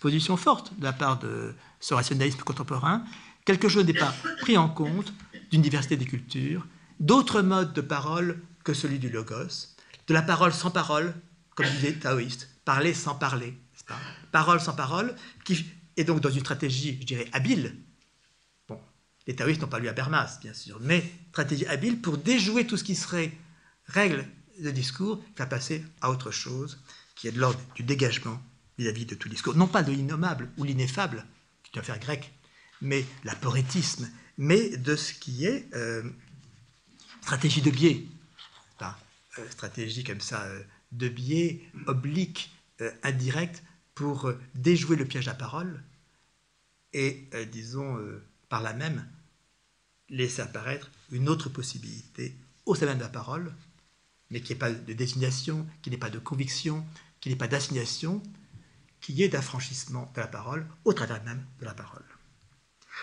position forte de la part de ce rationalisme contemporain, quelque chose n'est pas pris en compte d'une diversité des cultures, d'autres modes de parole que celui du logos, de la parole sans parole, comme disait taoïste, parler sans parler, parole sans parole, qui est donc dans une stratégie, je dirais, habile. Les taoïstes n'ont pas lu Habermas, bien sûr, mais stratégie habile pour déjouer tout ce qui serait règle de discours, faire passer à autre chose, qui est de l'ordre du dégagement vis-à-vis de tout discours. Non pas de l'innommable ou l'ineffable, qui doit faire grec, mais l'aporétisme, mais de ce qui est euh, stratégie de biais, euh, stratégie comme ça euh, de biais oblique, euh, indirect, pour déjouer le piège à parole et, disons, par là même, laisser apparaître une autre possibilité au sein de la parole, mais qui n'est pas de désignation, qui n'est pas de conviction, qui n'est pas d'assignation, qui est d'affranchissement de la parole au travers même de la parole.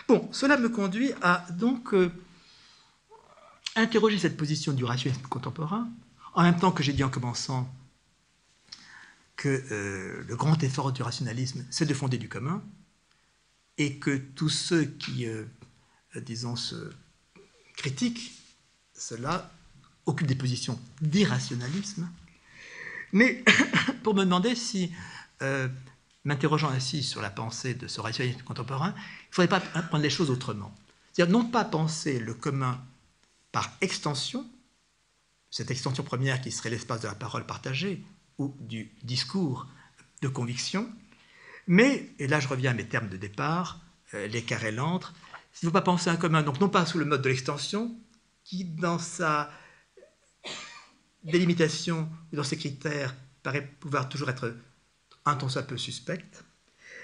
Bon, cela me conduit à donc interroger cette position du rationalisme contemporain, en même temps que j'ai dit en commençant que euh, le grand effort du rationalisme, c'est de fonder du commun, et que tous ceux qui, euh, disons, se critiquent cela occupent des positions d'irrationalisme. Mais *coughs* pour me demander si, euh, m'interrogeant ainsi sur la pensée de ce rationalisme contemporain, il ne faudrait pas prendre les choses autrement. C'est-à-dire non pas penser le commun par extension, cette extension première qui serait l'espace de la parole partagée ou du discours de conviction, mais, et là je reviens à mes termes de départ, euh, l'écart il ne faut pas penser un commun, donc non pas sous le mode de l'extension, qui dans sa délimitation ou dans ses critères paraît pouvoir toujours être un ton soit peu suspecte,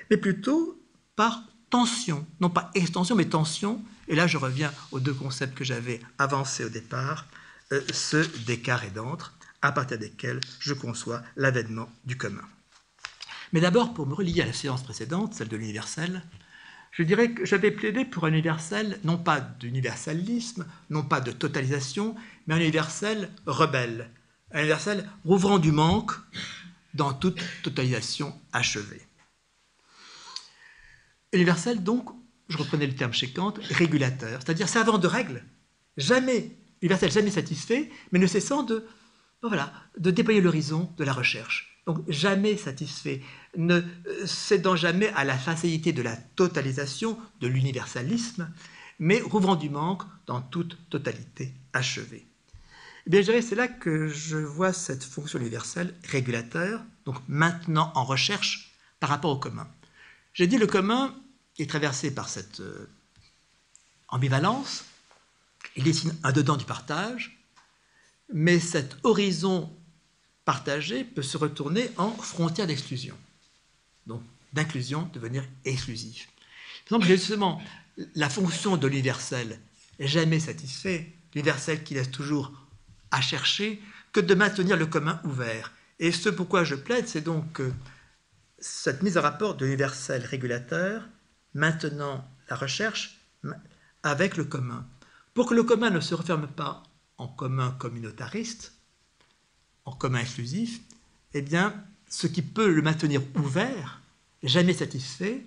mais plutôt par tension, non pas extension, mais tension, et là je reviens aux deux concepts que j'avais avancés au départ, euh, ceux d'écart et d'entre, à partir desquels je conçois l'avènement du commun. Mais d'abord, pour me relier à la séance précédente, celle de l'universel, je dirais que j'avais plaidé pour un universel, non pas d'universalisme, non pas de totalisation, mais un universel rebelle, un universel rouvrant du manque dans toute totalisation achevée. Universel, donc, je reprenais le terme chez Kant, régulateur, c'est-à-dire servant de règle. Jamais, universel, jamais satisfait, mais ne cessant de, voilà, de déployer l'horizon de la recherche. Donc jamais satisfait, ne cédant jamais à la facilité de la totalisation, de l'universalisme, mais rouvrant du manque dans toute totalité achevée. Eh bien, je dirais, c'est là que je vois cette fonction universelle régulateur, donc maintenant en recherche par rapport au commun. J'ai dit le commun est traversé par cette euh, ambivalence, il dessine un dedans du partage, mais cet horizon partagé peut se retourner en frontière d'exclusion. Donc, d'inclusion devenir exclusif. Par exemple, justement la fonction de l'universel jamais satisfait, l'universel qui laisse toujours à chercher, que de maintenir le commun ouvert. Et ce pourquoi je plaide, c'est donc cette mise en rapport de l'universel régulateur maintenant la recherche avec le commun. Pour que le commun ne se referme pas en commun communautariste, commun exclusif, eh bien, ce qui peut le maintenir ouvert, jamais satisfait,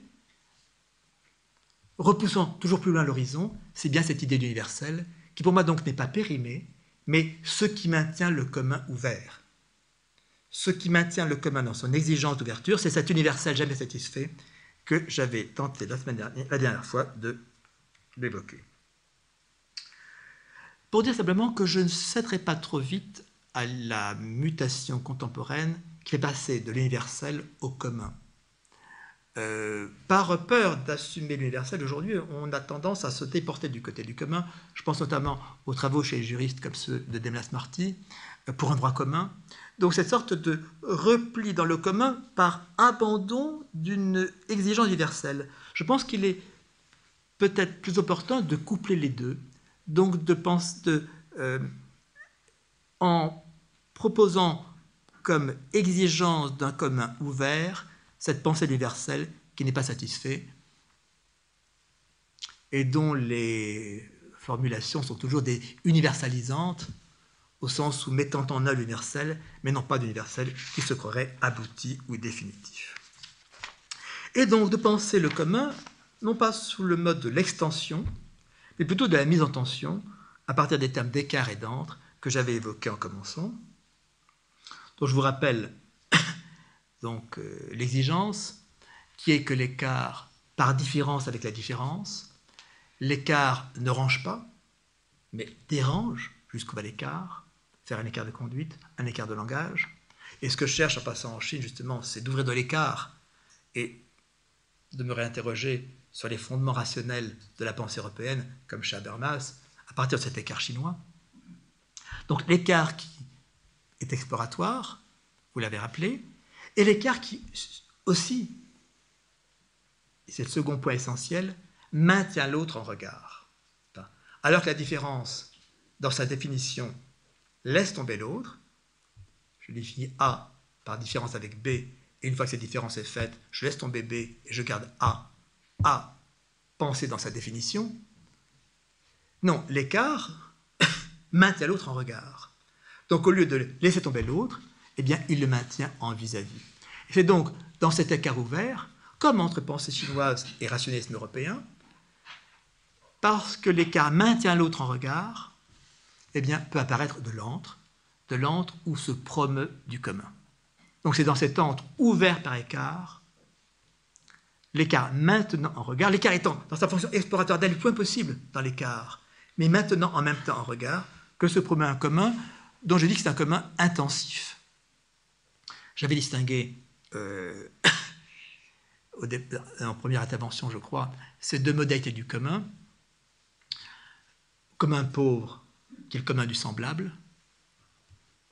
repoussant toujours plus loin l'horizon, c'est bien cette idée d'universel, qui pour moi donc n'est pas périmée, mais ce qui maintient le commun ouvert. Ce qui maintient le commun dans son exigence d'ouverture, c'est cet universel jamais satisfait que j'avais tenté la, semaine dernière, la dernière fois de l'évoquer. Pour dire simplement que je ne céderai pas trop vite à la mutation contemporaine qui est passée de l'universel au commun. Euh, par peur d'assumer l'universel, aujourd'hui, on a tendance à se déporter du côté du commun. Je pense notamment aux travaux chez les juristes comme ceux de Demlas Marty, euh, pour un droit commun. Donc cette sorte de repli dans le commun par abandon d'une exigence universelle. Je pense qu'il est peut-être plus opportun de coupler les deux, donc de penser, euh, en proposant comme exigence d'un commun ouvert cette pensée universelle qui n'est pas satisfaite et dont les formulations sont toujours des universalisantes au sens où mettant en œuvre l'universel, mais non pas d'universel qui se croirait abouti ou définitif. Et donc de penser le commun, non pas sous le mode de l'extension, mais plutôt de la mise en tension, à partir des termes d'écart et d'entre que j'avais évoqués en commençant. Donc je vous rappelle *coughs* donc euh, l'exigence qui est que l'écart par différence avec la différence, l'écart ne range pas, mais dérange jusqu'au bas l'écart, faire un écart de conduite, un écart de langage. Et ce que je cherche en passant en Chine, justement, c'est d'ouvrir de l'écart et de me réinterroger sur les fondements rationnels de la pensée européenne, comme chez à partir de cet écart chinois. Donc l'écart qui exploratoire, vous l'avez rappelé, et l'écart qui aussi, c'est le second point essentiel, maintient l'autre en regard. Alors que la différence, dans sa définition, laisse tomber l'autre, je définis A par différence avec B, et une fois que cette différence est faite, je laisse tomber B et je garde A à penser dans sa définition. Non, l'écart *coughs* maintient l'autre en regard. Donc au lieu de laisser tomber l'autre, eh bien, il le maintient en vis-à-vis. C'est donc dans cet écart ouvert, comme entre pensée chinoise et rationalisme européen, parce que l'écart maintient l'autre en regard, eh bien, peut apparaître de l'antre, de l'antre où se promeut du commun. Donc c'est dans cet antre ouvert par écart l'écart maintenant en regard, l'écart étant dans sa fonction exploratoire d'aller le point possible dans l'écart, mais maintenant en même temps en regard, que se promet un commun dont je dis que c'est un commun intensif. J'avais distingué *coughs* euh, en première intervention, je crois, ces deux modalités du commun. Commun pauvre, qui est le commun du semblable,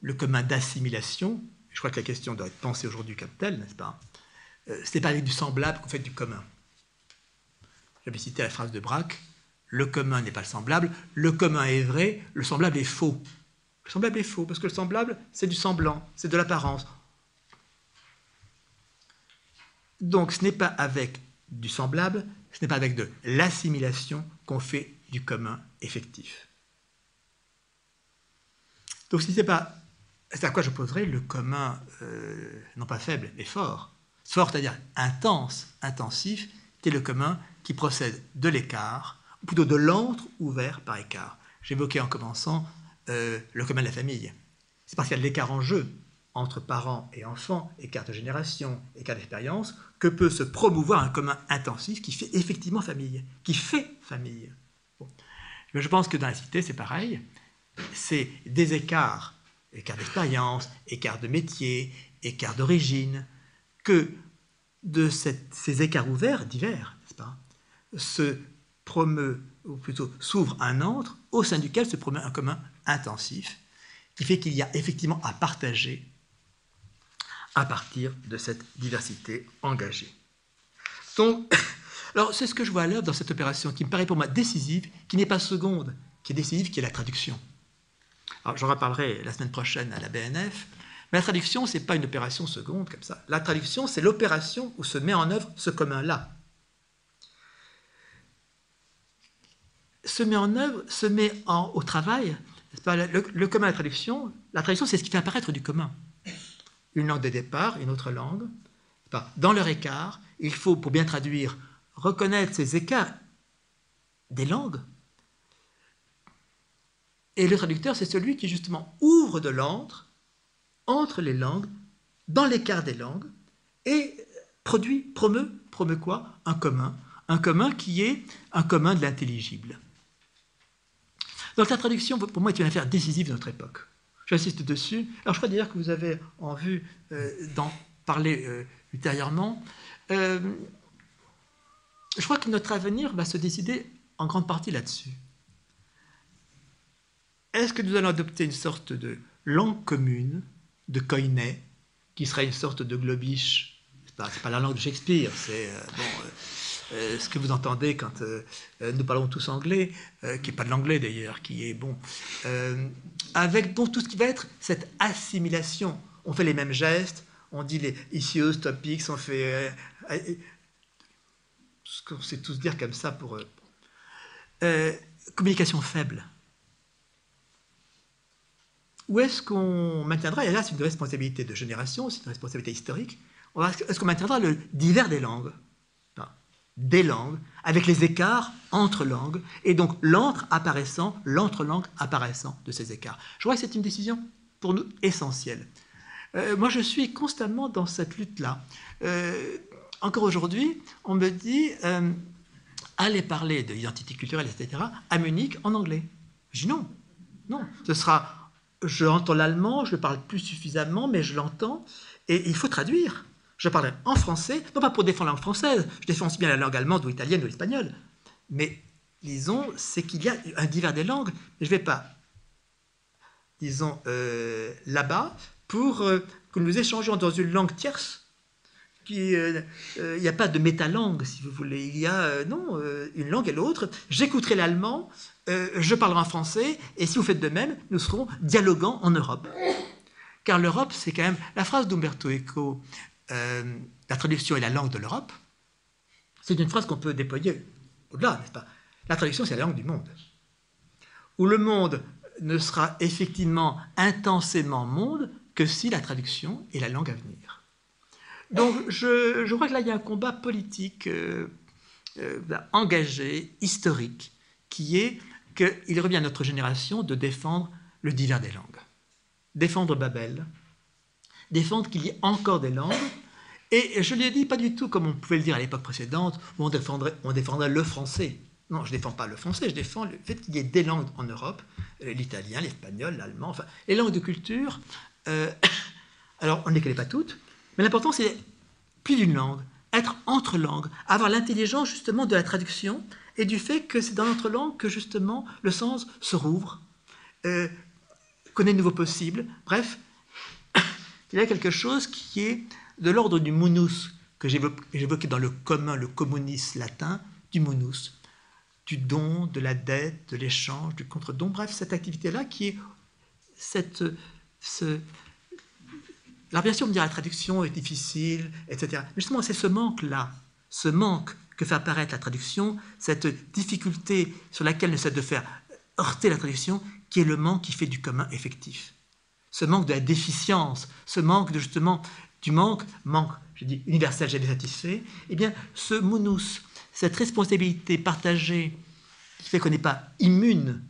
le commun d'assimilation, je crois que la question doit être pensée aujourd'hui comme telle, n'est-ce pas? Euh, ce n'est pas avec du semblable qu'on fait du commun. J'avais cité la phrase de Braque le commun n'est pas le semblable, le commun est vrai, le semblable est faux. Le semblable est faux, parce que le semblable, c'est du semblant, c'est de l'apparence. Donc ce n'est pas avec du semblable, ce n'est pas avec de l'assimilation qu'on fait du commun effectif. Donc ce n'est pas, c'est à quoi je poserai le commun, euh, non pas faible, mais fort fort, c'est-à-dire intense, intensif, qui est le commun qui procède de l'écart, ou plutôt de l'entre ouvert par écart. J'évoquais en commençant euh, le commun de la famille. C'est parce qu'il y a de l'écart en jeu entre parents et enfants, écart de génération, écart d'expérience, que peut se promouvoir un commun intensif qui fait effectivement famille, qui fait famille. Je pense que dans la cité, c'est pareil. C'est des écarts, écarts d'expérience, écarts de métier, écarts d'origine, que de ces écarts ouverts, divers, n'est-ce pas, se promeut, ou plutôt s'ouvre un entre au sein duquel se promeut un commun intensif, qui fait qu'il y a effectivement à partager à partir de cette diversité engagée. Donc, *coughs* alors c'est ce que je vois à l'œuvre dans cette opération qui me paraît pour moi décisive, qui n'est pas seconde, qui est décisive, qui est la traduction. Alors j'en reparlerai la semaine prochaine à la BNF, mais la traduction, ce n'est pas une opération seconde comme ça. La traduction, c'est l'opération où se met en œuvre ce commun-là. Se met en œuvre, se met au travail. Le, commun la traduction, la traduction, c'est ce qui fait apparaître du commun. Une langue de départ, une autre langue. Dans leur écart, il faut, pour bien traduire, reconnaître ces écarts des langues. Et le traducteur, c'est celui qui justement ouvre de l'antre entre les langues, dans l'écart des langues, et produit, promeut, promeut quoi? Un commun. Un commun qui est un commun de l'intelligible. Donc la traduction, pour moi, est une affaire décisive de notre époque. J'insiste dessus. Alors je crois d'ailleurs que vous avez en vue euh, d'en parler euh, ultérieurement. Euh, je crois que notre avenir va se décider en grande partie là-dessus. Est-ce que nous allons adopter une sorte de langue commune de Koiné, qui serait une sorte de globish. C'est pas, pas la langue de Shakespeare, c'est bon, euh, euh, ce que vous entendez quand nous parlons tous anglais, qui n'est pas de l'anglais d'ailleurs, qui est bon, avec bon, tout ce qui va être cette assimilation. On fait les mêmes gestes, on dit les issues, topics, on fait ce qu'on sait tous dire comme ça pour communication faible. Où est-ce qu'on maintiendra, et là c'est une responsabilité de génération, c'est une responsabilité historique, est-ce qu'on maintiendra le divers des langues? Des langues, avec les écarts entre langues, et donc l'entre apparaissant, l'entre-langue apparaissant de ces écarts. Je crois que c'est une décision pour nous essentielle. Euh, moi je suis constamment dans cette lutte-là. Euh, encore aujourd'hui, on me dit, euh, allez parler de l'identité culturelle, etc., à Munich en anglais. Je dis non, non, ce sera je entends l'allemand, je le parle plus suffisamment, mais je l'entends, et il faut traduire. Je parle en français, non pas pour défendre la langue française, je défends aussi bien la langue allemande ou italienne ou espagnole, mais disons, c'est qu'il y a un divers des langues, je ne vais pas, disons, euh, là-bas, pour euh, que nous échangions dans une langue tierce, euh, il n'y a pas de métalangue, si vous voulez. Il y a, non, une langue et l'autre. J'écouterai l'allemand, je parlerai en français, et si vous faites de même, nous serons dialoguants en Europe. Car l'Europe, c'est quand même la phrase d'Umberto Eco, euh, la traduction est la langue de l'Europe. C'est une phrase qu'on peut déployer au-delà, n'est-ce pas? La traduction, c'est la langue du monde. Où le monde ne sera effectivement intensément monde que si la traduction est la langue à venir. Donc je, crois que là, il y a un combat politique euh, engagé, historique, qui est qu'il revient à notre génération de défendre le divers des langues. Défendre Babel, défendre qu'il y ait encore des langues, et je l'ai dit pas du tout comme on pouvait le dire à l'époque précédente, où on défendrait, on défendrait le français. Non, je ne défends pas le français, je défends le fait qu'il y ait des langues en Europe, l'italien, l'espagnol, l'allemand, enfin, les langues de culture. Euh, *coughs* alors, on ne les connaît pas toutes, mais l'important, c'est plus d'une langue, être entre langues, avoir l'intelligence justement de la traduction et du fait que c'est dans notre langue que justement le sens se rouvre, euh, connaît de nouveaux possibles. Bref, *coughs* il y a quelque chose qui est de l'ordre du munus, que j'évoquais dans le commun, le communis latin, du munus, du don, de la dette, de l'échange, du contre-don. Bref, cette activité-là qui est cette. Ce, alors bien sûr, on me dira la traduction est difficile, etc. Mais justement, c'est ce manque-là, ce manque que fait apparaître la traduction, cette difficulté sur laquelle ne cesse de faire heurter la traduction, qui est le manque qui fait du commun effectif. Ce manque de la déficience, ce manque de justement du manque, manque, je dis universel, j'ai satisfait, eh bien, ce monus, cette responsabilité partagée qui fait qu'on n'est pas immune,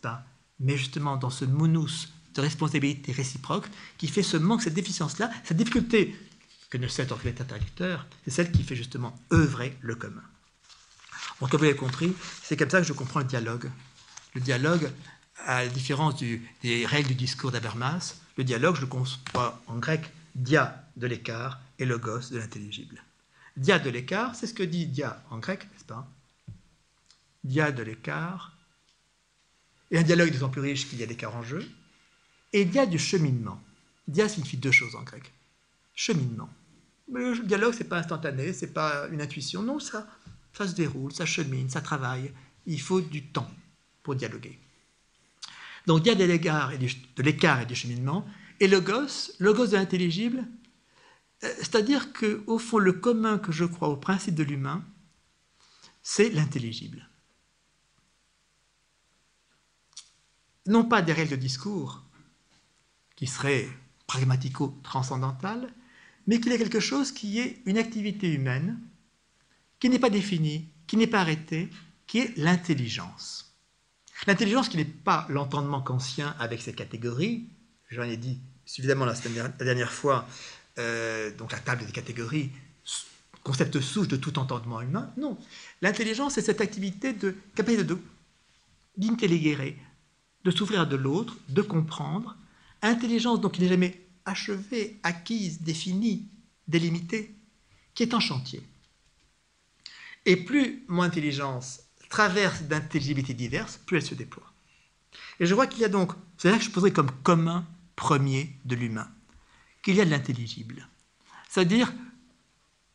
pas, mais justement dans ce monus de responsabilité réciproque qui fait ce manque, cette déficience-là, cette difficulté que ne sait aucun interlocuteur, c'est celle qui fait justement œuvrer le commun. Donc, comme vous l'avez compris, c'est comme ça que je comprends le dialogue. Le dialogue, à la différence des règles du discours d'Abermas, le dialogue, je le conçois en grec dia de l'écart et logos de l'intelligible. Dia de l'écart, c'est ce que dit dia en grec, n'est-ce pas? Dia de l'écart, et un dialogue d'autant plus riche qu'il y a l'écart en jeu, et dia du cheminement. Dia signifie deux choses en grec. Cheminement. Le dialogue, c'est pas instantané, c'est pas une intuition, non, ça, ça se déroule, ça chemine, ça travaille. Il faut du temps pour dialoguer. Donc il y a de l'écart et du, de l'écart et du cheminement. Et le gosse de l'intelligible, euh, c'est-à-dire qu'au fond, le commun que je crois au principe de l'humain, c'est l'intelligible. Non pas des règles de discours qui seraient pragmatico-transcendantales, mais qu'il y a quelque chose qui est une activité humaine qui n'est pas définie, qui n'est pas arrêtée, qui est l'intelligence. L'intelligence qui n'est pas l'entendement kantien avec ses catégories, j'en ai dit suffisamment la, dernière fois, euh, donc la table des catégories, concept souche de tout entendement humain, non. L'intelligence, c'est cette activité de capacité d'intelligérer, de s'ouvrir de l'autre, de comprendre. Intelligence, donc, qui n'est jamais achevée, acquise, définie, délimitée, qui est en chantier. Et plus mon intelligence traverse d'intelligibilité diverses, plus elle se déploie. Et je vois qu'il y a donc, c'est là que je poserais comme commun premier de l'humain, qu'il y a de l'intelligible. C'est-à-dire,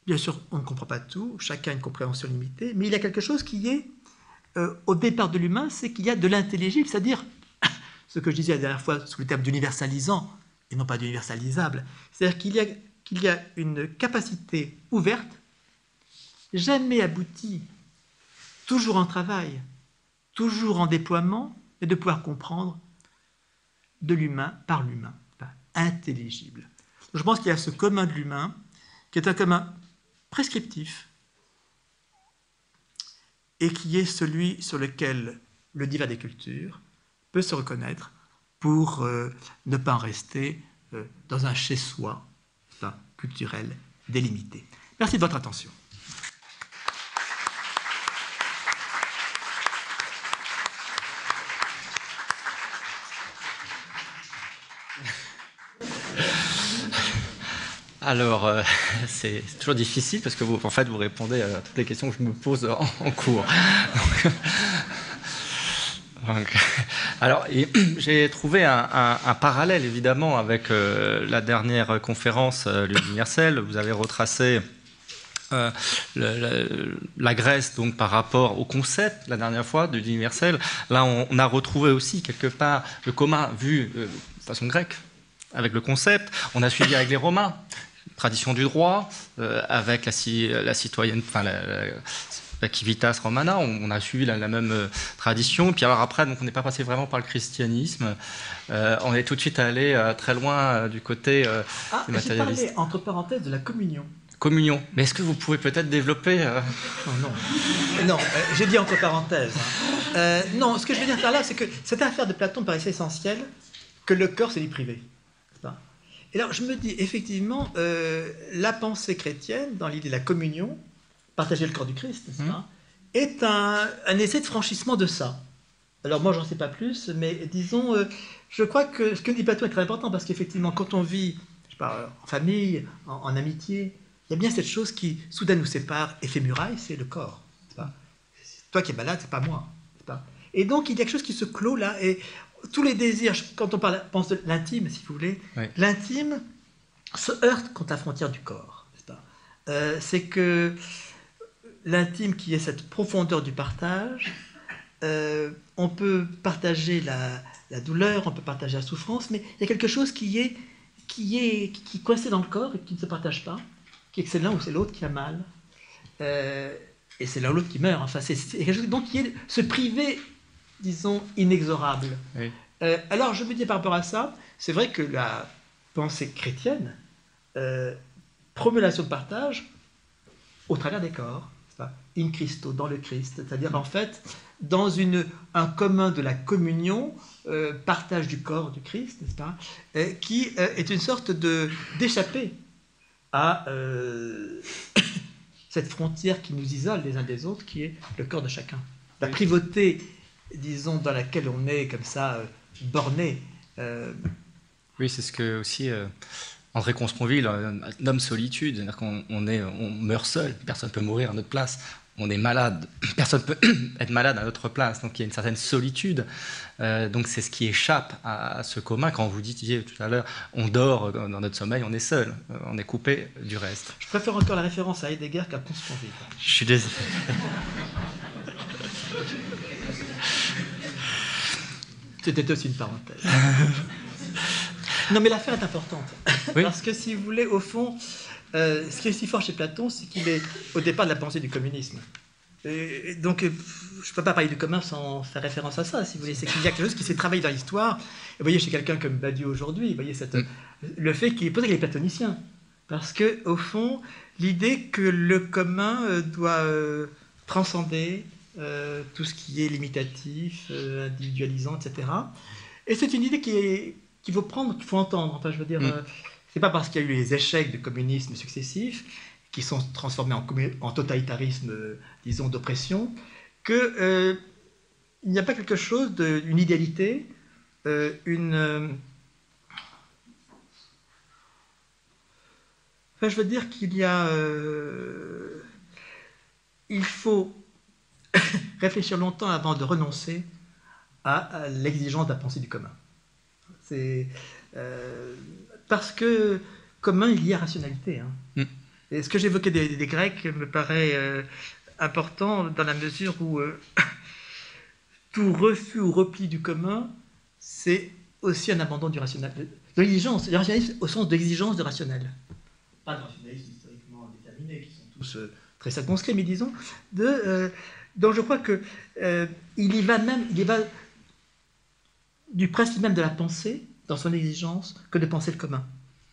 bien sûr, on ne comprend pas tout, chacun a une compréhension limitée, mais il y a quelque chose qui est, euh, au départ de l'humain, c'est qu'il y a de l'intelligible, c'est-à-dire, *coughs* ce que je disais la dernière fois sous le terme d'universalisant, et non pas d'universalisable, c'est-à-dire qu'il y, a, qu'il y a une capacité ouverte jamais abouti, toujours en travail, toujours en déploiement, et de pouvoir comprendre de l'humain par l'humain, intelligible. Je pense qu'il y a ce commun de l'humain qui est un commun prescriptif et qui est celui sur lequel le diva des cultures peut se reconnaître pour euh, ne pas en rester euh, dans un chez-soi culturel délimité. Merci de votre attention. Alors, euh, *laughs* c'est toujours difficile parce que vous, en fait, vous répondez à toutes les questions que je me pose en, cours. *laughs* *laughs* alors, *clears throat* j'ai trouvé un, parallèle évidemment avec euh, la dernière conférence euh, universelle. Vous avez retracé euh, la Grèce donc par rapport au concept la dernière fois de l'universel. Là, on, a retrouvé aussi quelque part le commun vu de façon grecque avec le concept. On a suivi avec les Romains tradition du droit, euh, avec la, la citoyenne, enfin la, civitas romana, on, a suivi la, même euh, tradition. Puis alors après, donc on n'est pas passé vraiment par le christianisme. Euh, on est tout de suite allé très loin du côté ah, matérialiste. Parlé entre parenthèses de la communion. Communion. Mais est-ce que vous pouvez peut-être développer oh, Non, non. j'ai dit entre parenthèses. Hein. non, ce que je veux dire par là, c'est que cette affaire de Platon paraissait essentielle que le corps, c'est vie privée. Et alors je me dis, effectivement, euh, la pensée chrétienne, dans l'idée de la communion, partager le corps du Christ, mmh. est un, essai de franchissement de ça. Alors moi, j'en sais pas plus, mais disons, euh, je crois que ce que dit Platon est très important, parce qu'effectivement, quand on vit je pas, en famille, en, amitié, il y a bien cette chose qui soudain nous sépare et fait muraille, c'est le corps. Pas? Toi qui es malade, c'est pas moi. Pas? Et donc il y a quelque chose qui se clôt là, et tous les désirs, quand on parle, pense de l'intime, si vous voulez, l'intime se heurte contre la frontière du corps. Euh, c'est que l'intime qui est cette profondeur du partage, euh, on peut partager la, douleur, on peut partager la souffrance, mais il y a quelque chose qui est qui est qui, coincé dans le corps et qui ne se partage pas, qui est que c'est l'un ou c'est l'autre qui a mal, euh, et c'est l'un ou l'autre qui meurt. Enfin, c'est quelque chose donc qui est se priver disons, inexorable. Euh, alors, je me dis par rapport à ça, c'est vrai que la pensée chrétienne euh, promeut la de partage au travers des corps. in Christo, dans le Christ, c'est-à-dire en fait dans une, un commun de la communion, euh, partage du corps du Christ, n'est-ce pas, euh, qui euh, est une sorte de d'échapper à *coughs* cette frontière qui nous isole les uns des autres, qui est le corps de chacun. La privauté, disons, dans laquelle on est comme ça borné. Oui, c'est ce que aussi André Consponville, un homme solitude, c'est-à-dire qu'on on est, on meurt seul, personne ne peut mourir à notre place, on est malade, *coughs* personne ne peut *coughs* être malade à notre place, donc il y a une certaine solitude. Euh, donc c'est ce qui échappe à, ce commun. Quand vous disiez tout à l'heure, on dort dans notre sommeil, on est seul, euh, on est coupé du reste. Je préfère encore la référence à Heidegger qu'à Consponville. Je suis désolé. *laughs* C'était aussi une parenthèse. *laughs* Non, mais l'affaire est importante. Parce que si vous voulez, au fond, euh, ce qui est si fort chez Platon, c'est qu'il est au départ de la pensée du communisme. Et donc, euh, je ne peux pas parler du commun sans faire référence à ça, si vous voulez. C'est qu'il y a quelque chose qui s'est travaillé dans l'histoire. Vous voyez, chez quelqu'un comme Badiou aujourd'hui, vous voyez cette, mm. le fait qu'il est pour ça qu'il est platonicien. Parce que, au fond, l'idée que le commun euh, doit transcender tout ce qui est limitatif, individualisant, etc. Et c'est une idée qui qu'il faut prendre, qu'il faut entendre. Enfin, je veux dire, mm. euh, c'est pas parce qu'il y a eu les échecs du communisme successifs qui sont transformés en, en totalitarisme, euh, disons, d'oppression, qu'il euh, n'y a pas quelque chose d'une idéalité, une. Enfin, je veux dire qu'il y a. il faut *laughs* réfléchir longtemps avant de renoncer à l'exigence de la pensée du commun. C'est euh, parce que commun il y a rationalité. Hein. Mm. Et ce que j'évoquais des, Grecs me paraît euh, important dans la mesure où euh, *coughs* tout refus ou repli du commun, c'est aussi un abandon du rationnel, de l'exigence, le rationalisme au sens d'exigence de rationnel. Pas de rationalisme historiquement déterminé, qui sont tous très circonscrits, mais disons, de, donc je crois que il y va même, il y va du principe même de la pensée, dans son exigence, que de penser le commun.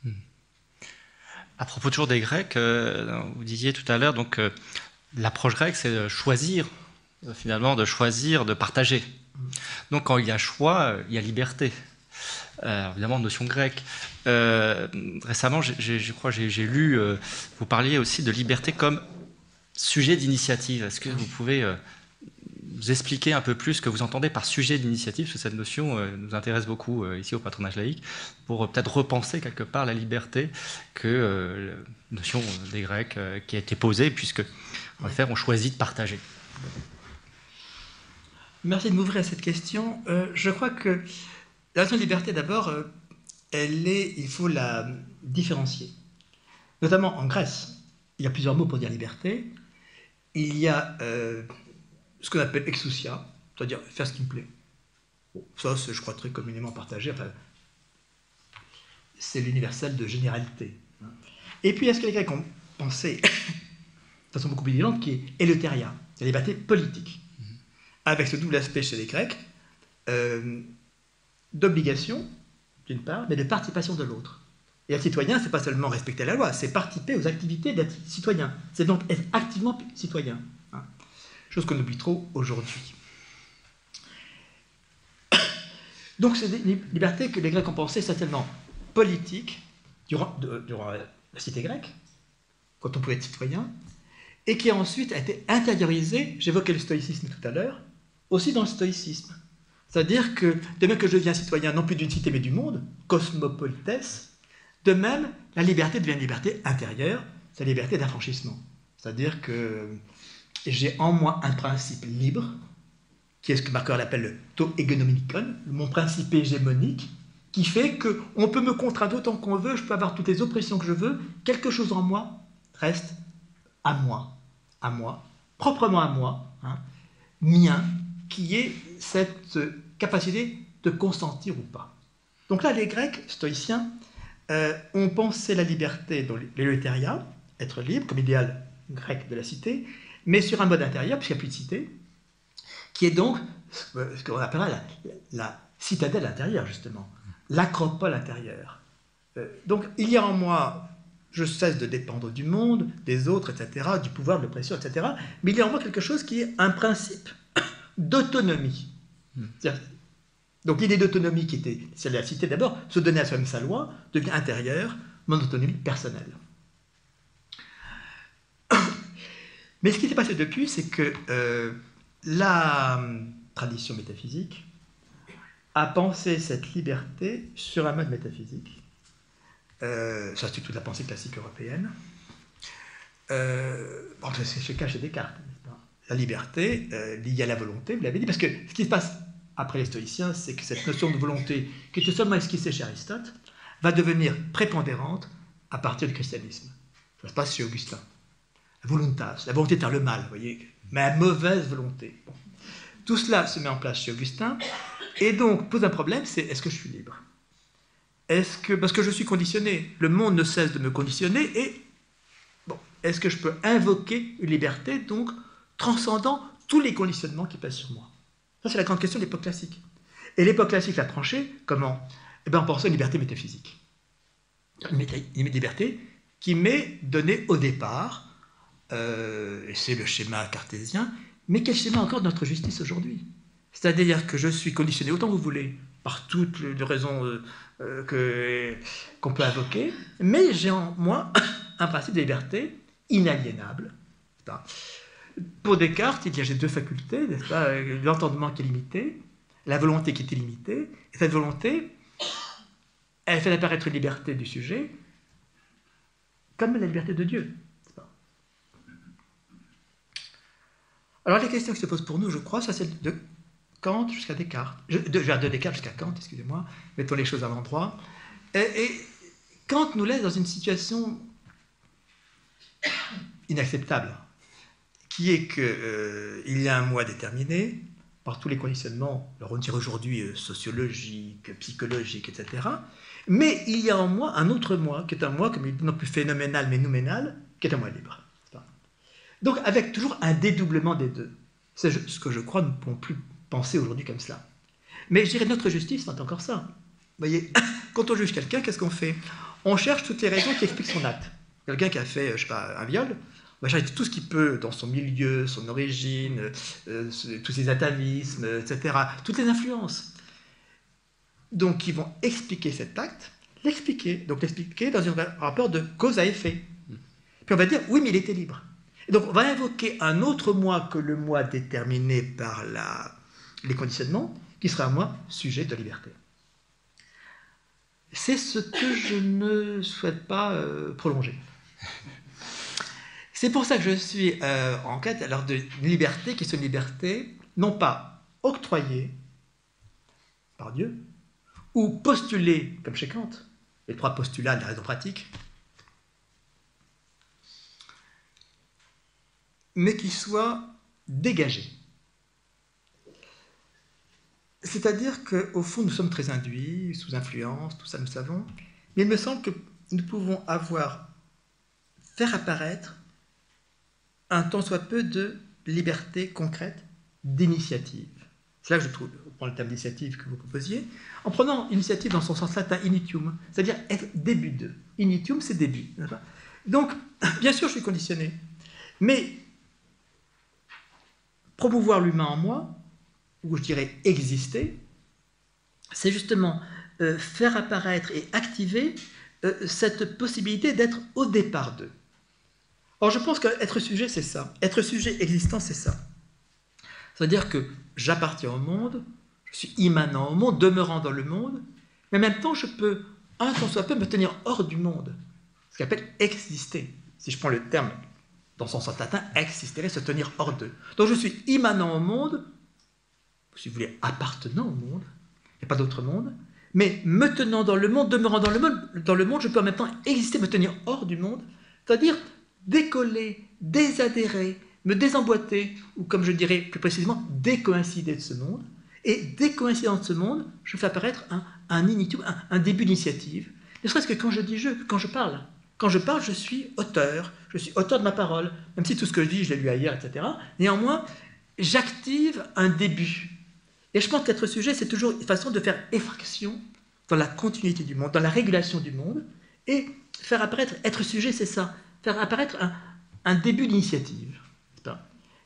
Hmm. À propos toujours des Grecs, euh, vous disiez tout à l'heure, donc euh, l'approche grecque, c'est de choisir, euh, finalement, de choisir, de partager. Donc quand il y a choix, il y a liberté. évidemment, notion grecque. récemment, je crois, j'ai lu, vous parliez aussi de liberté comme sujet d'initiative. Est-ce que vous pouvez expliquer un peu plus ce que vous entendez par sujet d'initiative, parce que cette notion euh, nous intéresse beaucoup euh, ici au patronage laïque, pour euh, peut-être repenser quelque part la liberté que la notion des Grecs qui a été posée, puisque en fait on choisit de partager. Merci de m'ouvrir à cette question. je crois que la notion de liberté, d'abord, elle est, il faut la différencier. Notamment en Grèce, il y a plusieurs mots pour dire liberté. Il y a ce qu'on appelle exousia, c'est-à-dire faire ce qui me plaît. ça, c'est, je crois, très communément partagé. Enfin, c'est l'universel de généralité. Et puis, est-ce que les Grecs ont pensé, *coughs* de façon beaucoup plus évidente, qui est éleutéria, la liberté politique, avec ce double aspect chez les Grecs, euh, d'obligation, d'une part, mais de participation de l'autre. Et être citoyen, c'est pas seulement respecter la loi, c'est participer aux activités d'être citoyen. C'est donc être activement citoyen chose qu'on oublie trop aujourd'hui. *coughs* Donc c'est des libertés que les Grecs ont pensées certainement politiques durant, durant, la cité grecque, quand on pouvait être citoyen, et qui ensuite a été intériorisée, j'évoquais le stoïcisme tout à l'heure, aussi dans le stoïcisme. C'est-à-dire que, de même que je deviens citoyen non plus d'une cité mais du monde, cosmopolites, de même, la liberté devient une liberté intérieure, c'est la liberté d'affranchissement. C'est-à-dire que j'ai en moi un principe libre, qui est ce que Marqueur appelle le to egonomicon, mon principe hégémonique, qui fait qu'on peut me contraindre autant qu'on veut, je peux avoir toutes les oppressions que je veux, quelque chose en moi reste à moi, à moi, proprement à moi, hein, mien, qui est cette capacité de consentir ou pas. Donc là, les Grecs stoïciens euh, ont pensé la liberté dans l'éléutéria, être libre, comme idéal grec de la cité, mais sur un mode intérieur, puisqu'il n'y a plus de cité, qui est donc ce qu'on appellera la, citadelle intérieure, justement, l'acropole intérieure. Euh, donc il y a en moi je cesse de dépendre du monde, des autres, etc., du pouvoir, de l'oppression, etc. Mais il y a en moi quelque chose qui est un principe *coughs* d'autonomie. Donc l'idée d'autonomie qui était, celle de la cité d'abord, se donner à soi-même sa loi, devient intérieure, mon autonomie personnelle. *coughs* Mais ce qui s'est passé depuis, c'est que euh, la hum, tradition métaphysique a pensé cette liberté sur un mode métaphysique. Euh, ça, c'est toute la pensée classique européenne. Euh, bon, c'est le cas chez Descartes. La liberté euh, liée à la volonté, vous l'avez dit, parce que ce qui se passe après les stoïciens, c'est que cette notion de volonté, qui était seulement esquissée chez Aristote, va devenir prépondérante à partir du christianisme. Ça se passe chez Augustin la volontas, la volonté de le mal, vous voyez, ma mauvaise volonté. Tout cela se met en place chez Augustin, et donc pose un problème, c'est est-ce que je suis libre? Est-ce que parce que je suis conditionné, le monde ne cesse de me conditionner, et bon, est-ce que je peux invoquer une liberté donc transcendant tous les conditionnements qui pèsent sur moi? Ça c'est la grande question de l'époque classique. Et l'époque classique l'a tranché comment? Eh bien, en pensant à une liberté métaphysique, une liberté qui m'est donnée au départ euh, c'est le schéma cartésien, mais quel schéma encore de notre justice aujourd'hui C'est-à-dire que je suis conditionné autant que vous voulez, par toutes les raisons euh, euh, qu'on peut invoquer, mais j'ai en moi *coughs* un principe de liberté inaliénable. Pour Descartes, il y a deux facultés, l'entendement qui est limité, la volonté qui est illimitée, et cette volonté, elle fait apparaître une liberté du sujet comme la liberté de Dieu. Alors les questions qui se posent pour nous, je crois, ça c'est de Kant jusqu'à Descartes. de, de Descartes jusqu'à Kant, excusez-moi, mettons les choses à l'endroit. Et, Kant nous laisse dans une situation inacceptable, qui est qu'il euh, y a un moi déterminé, par tous les conditionnements, alors on dirait aujourd'hui euh, sociologique, psychologique, etc. Mais il y a en moi un autre moi, qui est un moi, comme il non plus phénoménal mais nouménal, qui est un moi libre. Donc avec toujours un dédoublement des deux. C'est ce que je crois, nous ne pouvons plus penser aujourd'hui comme cela. Mais je dirais notre justice, c'est encore ça. Vous voyez, *laughs* quand on juge quelqu'un, qu'est-ce qu'on fait? On cherche toutes les raisons qui expliquent son acte. Quelqu'un qui a fait, je sais pas, un viol, va chercher tout ce qu'il peut dans son milieu, son origine, euh, tous ses atavismes, etc., toutes les influences. Donc, ils vont expliquer cet acte, l'expliquer, donc l'expliquer dans un rapport de cause à effet. Puis on va dire, oui, mais il était libre donc on va invoquer un autre moi que le moi déterminé par les conditionnements, qui sera un moi sujet de liberté. C'est ce que je ne souhaite pas euh, prolonger. *laughs* C'est pour ça que je suis euh, en quête alors d'une liberté qui est une liberté non pas octroyée par Dieu, ou postulée comme chez Kant, les trois postulats de la raison pratique, mais qui soit dégagé. C'est-à-dire qu'au fond, nous sommes très induits, sous influence, tout ça nous savons, mais il me semble que nous pouvons avoir, faire apparaître un tant soit peu de liberté concrète, d'initiative. C'est là que je trouve, on prend le terme d'initiative que vous proposiez, en prenant initiative dans son sens latin initium, c'est-à-dire être début de. Initium, c'est début. Donc, bien sûr, je suis conditionné, mais promouvoir l'humain en moi, ou je dirais exister, c'est justement euh, faire apparaître et activer euh, cette possibilité d'être au départ d'eux. Or, je pense qu'être sujet, c'est ça. Être sujet existant, c'est ça. C'est-à-dire que j'appartiens au monde, je suis immanent au monde, demeurant dans le monde, mais en même temps, je peux, un tant soit peu, me tenir hors du monde. Ce qu'on appelle exister. Si je prends le terme dans son sens latin, exister, se tenir hors d'eux. Donc je suis immanent au monde, si vous voulez, appartenant au monde, il n'y a pas d'autre monde, mais me tenant dans le monde, demeurant dans le monde, dans le monde, je peux en même temps exister, me tenir hors du monde, c'est-à-dire décoller, désadhérer, me désemboîter, ou comme je dirais plus précisément, décoïncider de ce monde. Et décoïncidant de ce monde, je fais apparaître un, un, un début d'initiative. Ne serait-ce que quand je dis je, quand je parle. Quand je parle, je suis auteur, je suis auteur de ma parole, même si tout ce que je dis, je l'ai lu ailleurs, etc. Néanmoins, j'active un début. Et je pense qu'être sujet, c'est toujours une façon de faire effraction dans la continuité du monde, dans la régulation du monde, et faire apparaître, être sujet, c'est ça, faire apparaître un, début d'initiative.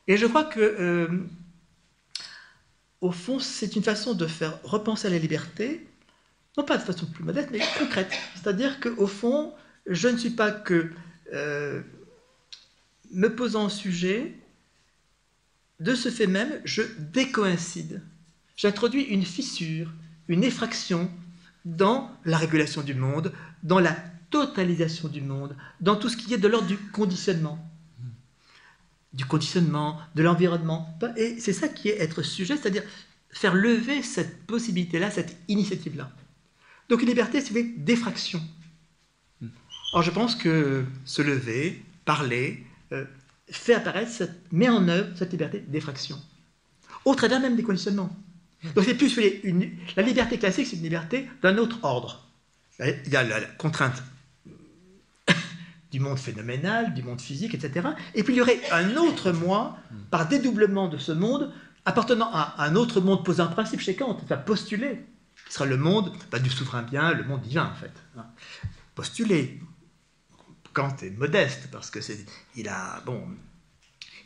Et je crois que, euh, au fond, c'est une façon de faire repenser à la liberté, non pas de façon plus modeste, mais concrète. C'est-à-dire qu'au fond, je ne suis pas que euh, me posant en sujet, de ce fait même, je décoïncide. J'introduis une fissure, une effraction dans la régulation du monde, dans la totalisation du monde, dans tout ce qui est de l'ordre du conditionnement. Du conditionnement, de l'environnement. Et c'est ça qui est être sujet, c'est-à-dire faire lever cette possibilité-là, cette initiative-là. Donc une liberté, c'est une défraction. Or, je pense que se lever, parler, euh, fait apparaître, cette, met en œuvre cette liberté d'effraction. Au travers même des conditionnements. Donc c'est plus une, la liberté classique, c'est une liberté d'un autre ordre. Il y a la, contrainte du monde phénoménal, du monde physique, etc. Et puis il y aurait un autre moi, par dédoublement de ce monde, appartenant à un autre monde, posant un principe chez Kant, va postuler, qui sera le monde bah, du souverain bien, le monde divin en fait. Hein. Postuler. Kant est modeste parce que c'est, il a, bon,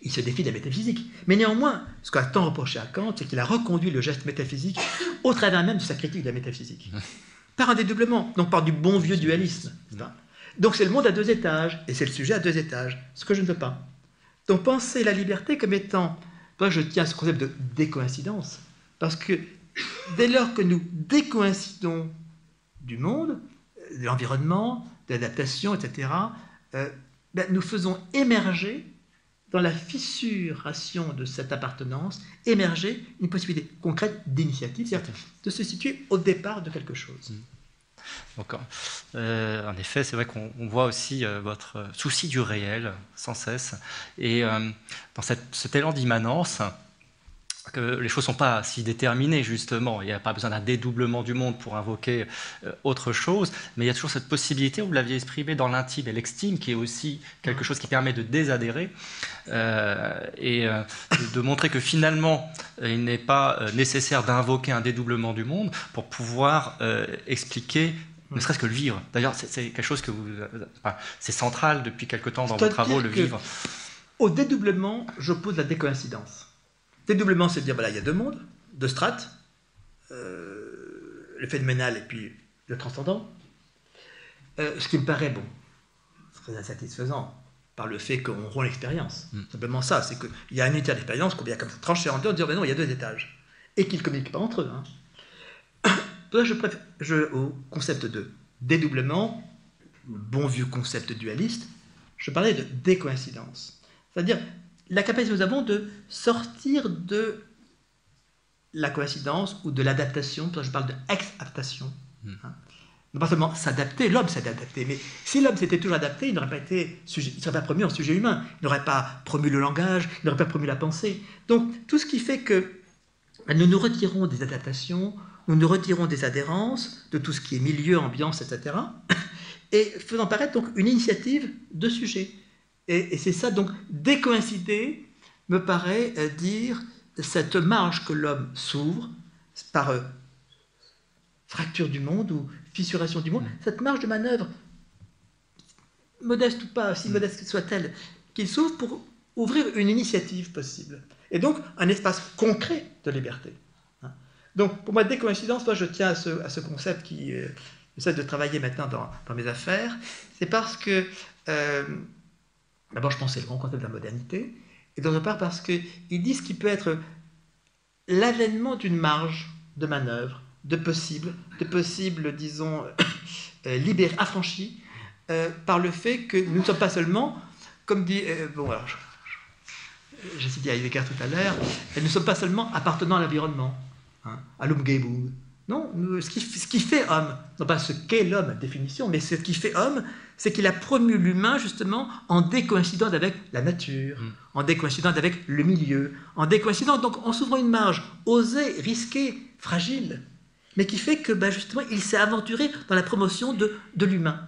il se défie de la métaphysique. Mais néanmoins, ce qu'a tant reproché à Kant, c'est qu'il a reconduit le geste métaphysique au travers même de sa critique de la métaphysique. *laughs* Par un dédoublement, donc par du bon vieux dualisme. Donc c'est le monde à deux étages, et c'est le sujet à deux étages, ce que je ne veux pas. Donc penser la liberté comme étant, moi je tiens à ce concept de décoïncidence, parce que dès lors que nous décoïncidons du monde, de l'environnement, de l'adaptation, etc., euh, ben, nous faisons émerger dans la fissuration de cette appartenance, émerger une possibilité concrète d'initiative, c'est-à-dire de se situer au départ de quelque chose. Donc, euh, en effet, c'est vrai qu'on voit aussi euh, votre souci du réel sans cesse. Et euh, dans cette, cet élan d'immanence, que les choses ne sont pas si déterminées, justement. Il n'y a pas besoin d'un dédoublement du monde pour invoquer euh, autre chose, mais il y a toujours cette possibilité, vous l'aviez exprimé dans l'intime et l'extime, qui est aussi quelque chose qui permet de désadhérer euh, et euh, de montrer que finalement, il n'est pas nécessaire d'invoquer un dédoublement du monde pour pouvoir expliquer ne serait-ce que le vivre. D'ailleurs, c'est quelque chose que vous. c'est central depuis quelque temps dans vos travaux, le vivre. Au dédoublement, j'oppose la décoïncidence. Dédoublement, c'est de dire, voilà, il y a deux mondes, deux strates, euh, le phénoménal et puis le transcendant. Euh, ce qui me paraît, bon, très insatisfaisant par le fait qu'on rompt l'expérience. Mm. Simplement ça, c'est qu'il y a un unité d'expérience qu'on vient comme trancher en deux, dire, ben non, il y a deux étages. Et qu'ils ne communiquent pas entre eux. Hein. *coughs* je préfère, je, au concept de dédoublement, bon vieux concept dualiste, je parlais de décoïncidence. C'est-à-dire, la capacité que nous avons de sortir de la coïncidence ou de l'adaptation, je parle de ex-adaptation. Hmm. Hein. Non pas seulement s'adapter, l'homme s'est adapté, mais si l'homme s'était toujours adapté, il n'aurait pas été sujet, il serait pas promu en sujet humain, il n'aurait pas promu le langage, il n'aurait pas promu la pensée. Donc tout ce qui fait que ben, nous nous retirons des adaptations, nous nous retirons des adhérences, de tout ce qui est milieu, ambiance, etc., et *coughs* faisant paraître donc une initiative de sujet. Et, c'est ça, donc, décoïncider me paraît euh, dire cette marge que l'homme s'ouvre par euh, fracture du monde ou fissuration du monde, cette marge de manœuvre, modeste ou pas, si mm. modeste soit-elle, qu'il s'ouvre pour ouvrir une initiative possible. Et donc, un espace concret de liberté. Hein. Donc, pour moi, décoïncidence, moi, je tiens à ce, concept qui euh, essaie de travailler maintenant dans, mes affaires. C'est parce que D'abord, je pense que c'est le grand concept de la modernité. Et d'autre part, parce qu'ils disent qu'il peut être l'avènement d'une marge de manœuvre, de possible, de possible, disons, *coughs* euh, libéré, affranchi, euh, par le fait que nous ne sommes pas seulement, comme dit, euh, bon, alors, j'ai cité Heidegger tout à l'heure, nous ne sommes pas seulement appartenant à l'environnement, hein, à l'Umgebung. Non, ce qui, ce qui, fait homme, non pas ce qu'est l'homme, définition, mais ce qui fait homme, c'est qu'il a promu l'humain justement en décoïncidence avec la nature, mm. en décoïncidence avec le milieu, en décoïncidence donc en s'ouvrant une marge osée, risquée, fragile, mais qui fait que ben, justement il s'est aventuré dans la promotion de, de l'humain.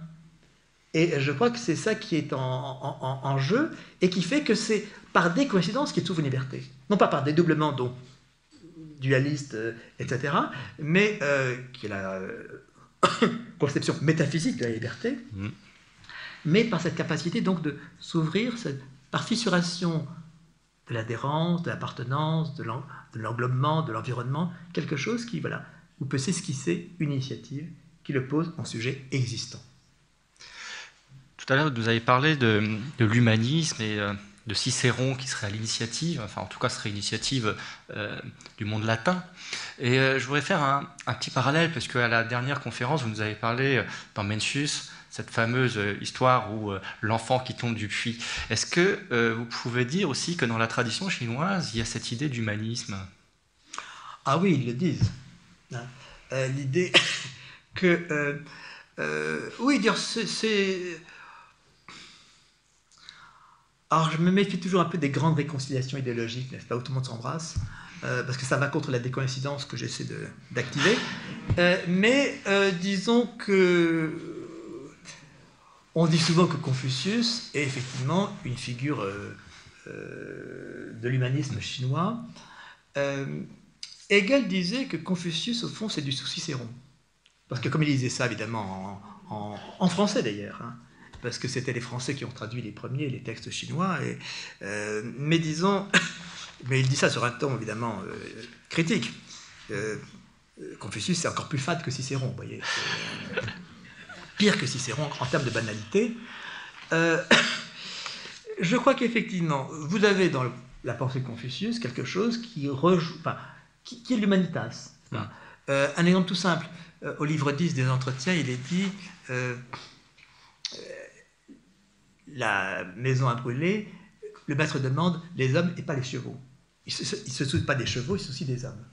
Et je crois que c'est ça qui est en, jeu et qui fait que c'est par décoïncidence qu'il trouve une liberté. Non pas par dédoublement dont dualiste, euh, etc., mais euh, qui est la *coughs* conception métaphysique de la liberté. Mm mais par cette capacité donc de s'ouvrir, par fissuration de l'adhérence, de l'appartenance, de l'englobement, de l'environnement, quelque chose qui, voilà, où peut s'esquisser une initiative qui le pose en sujet existant. Tout à l'heure, vous avez parlé de, l'humanisme et euh, de Cicéron qui serait à l'initiative, enfin en tout cas serait l'initiative euh, du monde latin. Et euh, je voudrais faire un, petit parallèle, parce qu'à la dernière conférence, vous nous avez parlé dans Mencius cette fameuse histoire où l'enfant qui tombe du puits. Est-ce que vous pouvez dire aussi que dans la tradition chinoise, il y a cette idée d'humanisme? Ah oui, ils le disent. Hein. L'idée *laughs* que... Euh, euh, oui, dire c'est... Alors je me méfie toujours un peu des grandes réconciliations idéologiques, n'est-ce pas, où tout le monde s'embrasse, euh, parce que ça va contre la décoïncidence que j'essaie d'activer. mais disons que... On dit souvent que Confucius est effectivement une figure de l'humanisme chinois. Hegel disait que Confucius, au fond, c'est du sous Cicéron. Parce que comme il disait ça, évidemment, en, français d'ailleurs, hein, parce que c'était les Français qui ont traduit les premiers, les textes chinois, euh, mais disons, *laughs* mais il dit ça sur un ton évidemment euh, critique. Euh, Confucius, c'est encore plus fade que Cicéron, vous voyez. Pire que Cicéron en termes de banalité. *coughs* je crois qu'effectivement, vous avez dans la pensée de Confucius quelque chose qui, rejoue, enfin, qui, est l'humanitas. un exemple tout simple. Au livre 10 des entretiens, il est dit la maison a brûlé, le maître demande les hommes et pas les chevaux. Il ne se, soucie pas des chevaux, il se soucie des hommes.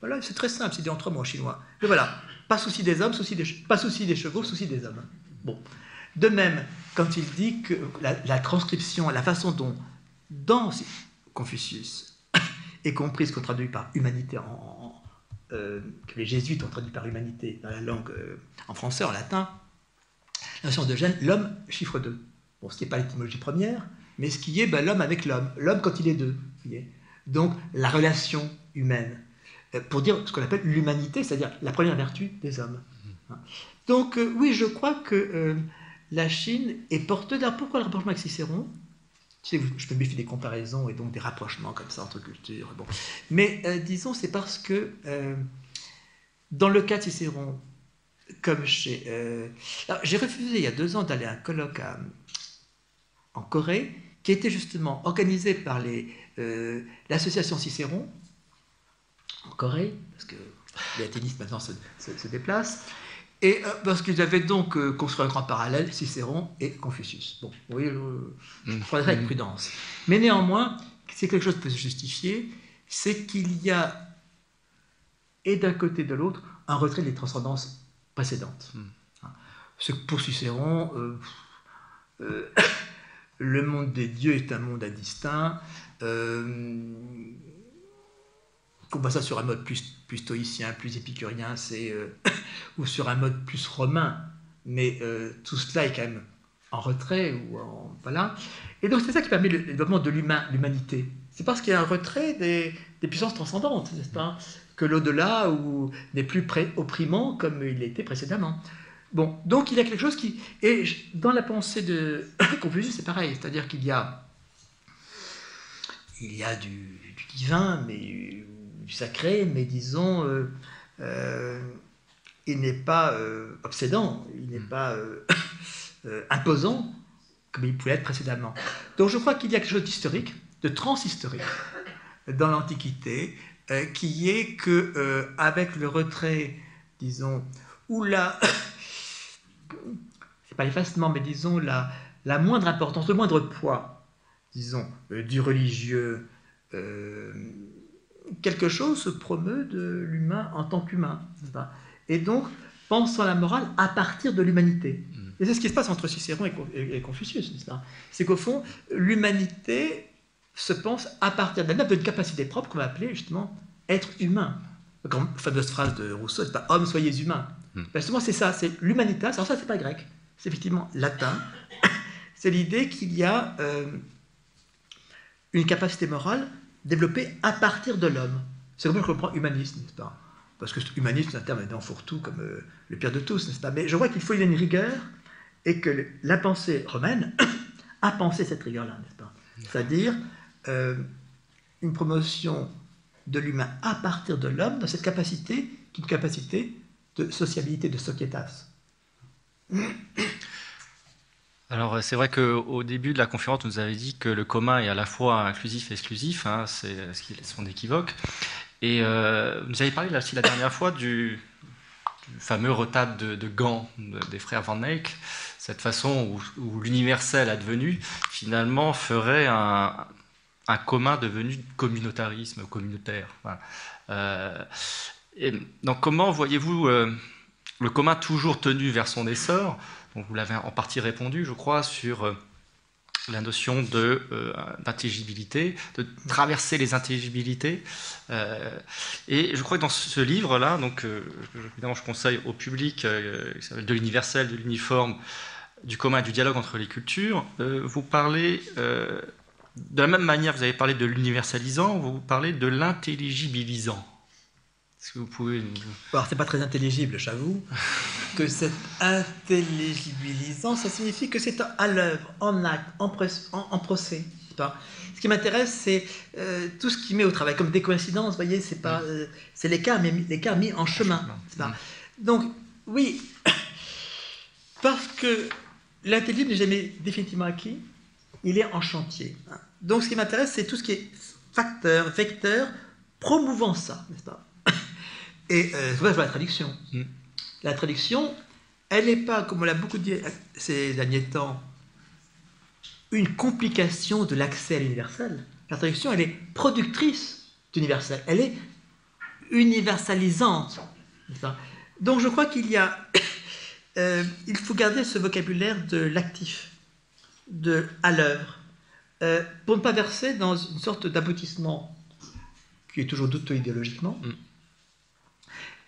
Voilà, c'est très simple, c'est dit en trois mots en chinois. Mais voilà, pas souci des hommes, pas souci des chevaux, souci des hommes. Bon. De même, quand il dit que la, transcription, la façon dont, dans Confucius, *coughs* est comprise, qu'on traduit par humanité en, euh, que les jésuites ont traduit par humanité dans la langue euh, en français, en latin, la notion de gène, l'homme, chiffre 2. Bon, ce qui n'est pas l'étymologie première, mais ce qui est ben, l'homme avec l'homme, l'homme quand il est deux. Donc la relation humaine, euh, pour dire ce qu'on appelle l'humanité, c'est-à-dire la première vertu des hommes. Hein. Donc oui, je crois que la Chine est porteuse. Alors pourquoi le rapprochement avec Cicéron? Je me méfie des comparaisons et donc des rapprochements comme ça entre cultures. Bon. Mais euh, disons, c'est parce que euh, dans le cas de Cicéron, comme chez. Euh, j'ai refusé il y a deux ans d'aller à un colloque en Corée qui était justement organisé par l'association Cicéron en Corée, parce que les athénistes maintenant se, se déplacent. Et euh, parce qu'ils avaient donc euh, construit un grand parallèle, Cicéron et Confucius. Bon, vous voyez, je prendrai avec prudence. Mais néanmoins, c'est quelque chose qui peut se justifier, c'est qu'il y a, et d'un côté et de l'autre, un retrait des transcendances précédentes. Hmm. Hein. Ce que pour Cicéron, euh, le monde des dieux est un monde indistinct qu'on voit ça sur un mode plus, stoïcien, plus épicurien, euh, *coughs* ou sur un mode plus romain, mais euh, tout cela est quand même en retrait, ou en, voilà. Et donc c'est ça qui permet le développement de l'humanité. C'est parce qu'il y a un retrait des, des puissances transcendantes, n'est-ce pas? Que l'au-delà n'est plus opprimant comme il était précédemment. Bon, donc il y a quelque chose qui... Et dans la pensée de *coughs* Confucius, c'est pareil, c'est-à-dire qu'il y a, il y a du, du divin, mais sacré, mais disons, euh, euh, il n'est pas euh, obsédant, il n'est mm. pas *coughs* imposant comme il pouvait être précédemment. Donc je crois qu'il y a quelque chose d'historique, de transhistorique dans l'Antiquité, qui est que avec le retrait, disons, ou la, c'est pas l'effacement, mais disons la, la moindre importance, le moindre poids, disons, du religieux, quelque chose se promeut de l'humain en tant qu'humain. Et donc, pensant la morale à partir de l'humanité. Mm. Et c'est ce qui se passe entre Cicéron et, Confucius, C'est qu'au fond, l'humanité se pense à partir d'elle-même d'une capacité propre qu'on va appeler justement être humain. La fameuse phrase de Rousseau, c'est pas? Homme, soyez humain. Mm. Ben, c'est ça, c'est l'humanitas. Alors ça, c'est pas grec, c'est effectivement latin. *coughs* c'est l'idée qu'il y a euh, une capacité morale développé à partir de l'homme. C'est comme ça que je comprends humaniste, n'est-ce pas? Parce que humaniste, c'est un terme évidemment fourre-tout, comme euh, le pire de tous, n'est-ce pas? Mais je vois qu'il faut y une rigueur et que la pensée romaine *coughs* a pensé cette rigueur-là, n'est-ce pas? C'est-à-dire euh, une promotion de l'humain à partir de l'homme dans cette capacité, qui est une capacité de sociabilité, de sociétas. Alors c'est vrai qu'au début de la conférence, vous nous avez dit que le commun est à la fois inclusif et exclusif, hein, c'est ce qui sont équivoque. Et euh, vous avez parlé aussi la dernière fois du, fameux retable de, gants des frères Van Eyck, cette façon où, l'universel advenu finalement ferait un, commun devenu communautarisme, communautaire. Euh, donc comment voyez-vous euh, le commun toujours tenu vers son essor? Donc Vous l'avez en partie répondu, je crois, sur euh, la notion d'intelligibilité, de, traverser les intelligibilités. et je crois que dans ce livre-là, donc évidemment je conseille au public, qui s'appelle De l'universel, de l'uniforme, du commun et du dialogue entre les cultures, vous parlez de la même manière, vous avez parlé de l'universalisant, vous parlez de l'intelligibilisant. Est-ce que vous pouvez Alors, c'est pas très intelligible, j'avoue. *laughs* que cet intelligibilisant, ça signifie que c'est à l'œuvre, en acte, en, procès. Ce qui m'intéresse, c'est euh, tout ce qui met au travail, comme des coïncidences, vous voyez, c'est pas, euh, c'est l'écart, mais l'écart mis en chemin. Mm. Donc, oui, *coughs* parce que l'intelligible n'est jamais définitivement acquis, il est en chantier. Donc ce qui m'intéresse, c'est tout ce qui est facteur, vecteur, promouvant ça, n'est-ce pas? Et euh, c'est la traduction. Mm. La traduction, elle n'est pas, comme on l'a beaucoup dit ces derniers temps, une complication de l'accès à l'universel. La traduction, elle est productrice d'universel. Elle est universalisante. Donc je crois qu'il y a... *coughs* Euh, il faut garder ce vocabulaire de l'actif, de à l'œuvre, euh, pour ne pas verser dans une sorte d'aboutissement qui est toujours douteux idéologiquement, mm.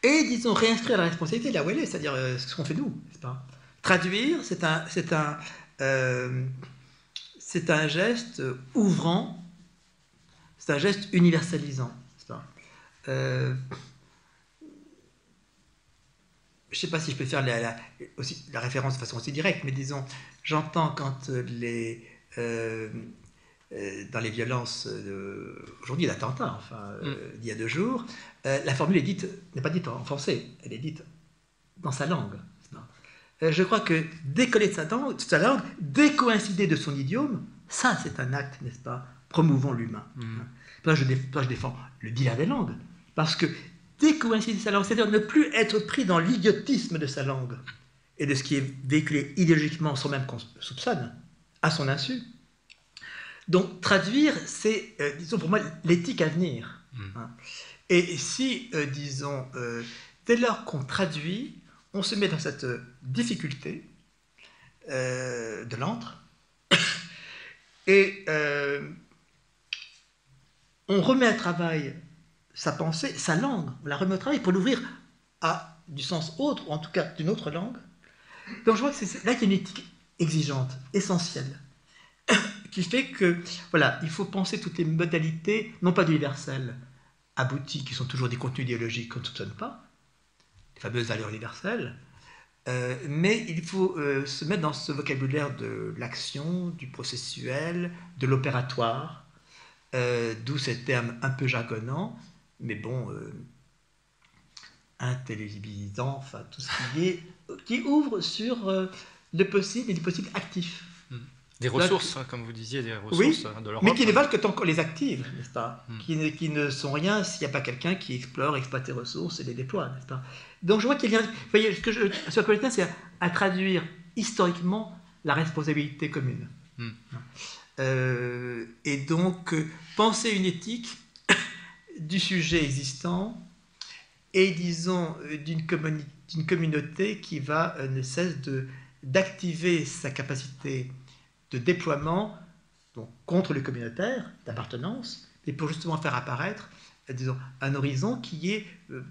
Et disons réinscrire la responsabilité là où elle est, c'est-à-dire euh, ce qu'on fait nous, pas? Traduire, c'est un, c'est un, euh, c'est un geste ouvrant, c'est un geste universalisant, pas? Je ne sais pas si je peux faire la, aussi, la référence de façon aussi directe, mais disons, j'entends quand les, euh, dans les violences aujourd'hui, l'attentat, enfin, euh, mm. il y a deux jours, euh, la formule est dite, n'est pas dite en français, elle est dite dans sa langue. je crois que décoller de sa langue, de sa langue, décoïncider de son idiome, ça c'est un acte, n'est-ce pas, promouvant l'humain. Mm. je, je, défends le bilan des langues, parce que décoïncider de sa langue, c'est-à-dire ne plus être pris dans l'idiotisme de sa langue et de ce qui est véhiculé idéologiquement sans même qu'on soupçonne, à son insu, donc traduire, c'est, euh, disons pour moi, l'éthique à venir. Hmm. Hein. Et si, euh, disons, euh, dès lors qu'on traduit, on se met dans cette difficulté de l'antre, *coughs* et on remet à travail sa pensée, sa langue, on la remet au travail pour l'ouvrir à du sens autre, ou en tout cas d'une autre langue. Donc je vois que c'est là qu'il y a une éthique exigeante, essentielle *coughs* qui fait que, voilà, il faut penser toutes les modalités, non pas d'universel, abouties, qui sont toujours des contenus idéologiques qu'on ne soupçonne pas, les fameuses valeurs universelles, euh, mais il faut euh, se mettre dans ce vocabulaire de l'action, du processuel, de l'opératoire, euh, d'où ces termes un peu jargonnants, mais bon, intelligibilisant, enfin tout ce qui est, qui ouvre sur le possible et du possible actif. Des ressources, hein, comme vous disiez, des ressources hein, de l'Europe. Mais qui ne valent que tant qu'on les active, n'est-ce pas hmm. qui, ne, qui, ne, sont rien s'il n'y a pas quelqu'un qui explore, exploite les ressources et les déploie, n'est-ce pas Donc je vois qu'il y a. Vous voyez, ce que je, ce que c'est à, traduire historiquement la responsabilité commune. Hmm. Euh, et donc, euh, penser une éthique *coughs* du sujet existant et, disons, euh, d'une communauté qui va ne cesse d'activer sa capacité de déploiement donc, contre le communautaire d'appartenance, et pour justement faire apparaître disons, un horizon qui est euh,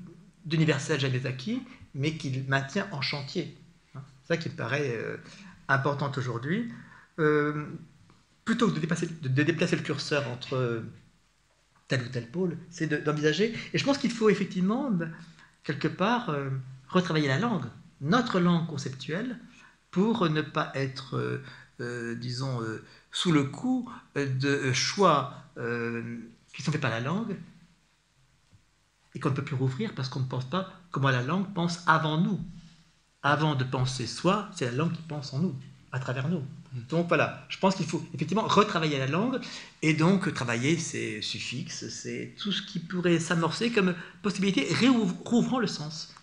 d'universel jamais acquis, mais qu'il maintient en chantier. Hein. C'est ça qui me paraît euh, important aujourd'hui. Euh, plutôt que de, de, déplacer le curseur entre tel ou tel pôle, c'est d'envisager. et je pense qu'il faut effectivement, quelque part, retravailler la langue, notre langue conceptuelle, pour ne pas être, euh, euh, disons, euh, sous le coup de choix qui sont faits par la langue et qu'on ne peut plus rouvrir parce qu'on ne pense pas comment la langue pense avant nous. Avant de penser soi, c'est la langue qui pense en nous, à travers nous. Donc voilà, je pense qu'il faut effectivement retravailler la langue et donc travailler ses suffixes, c'est tout ce qui pourrait s'amorcer comme possibilité, rouvrant le sens.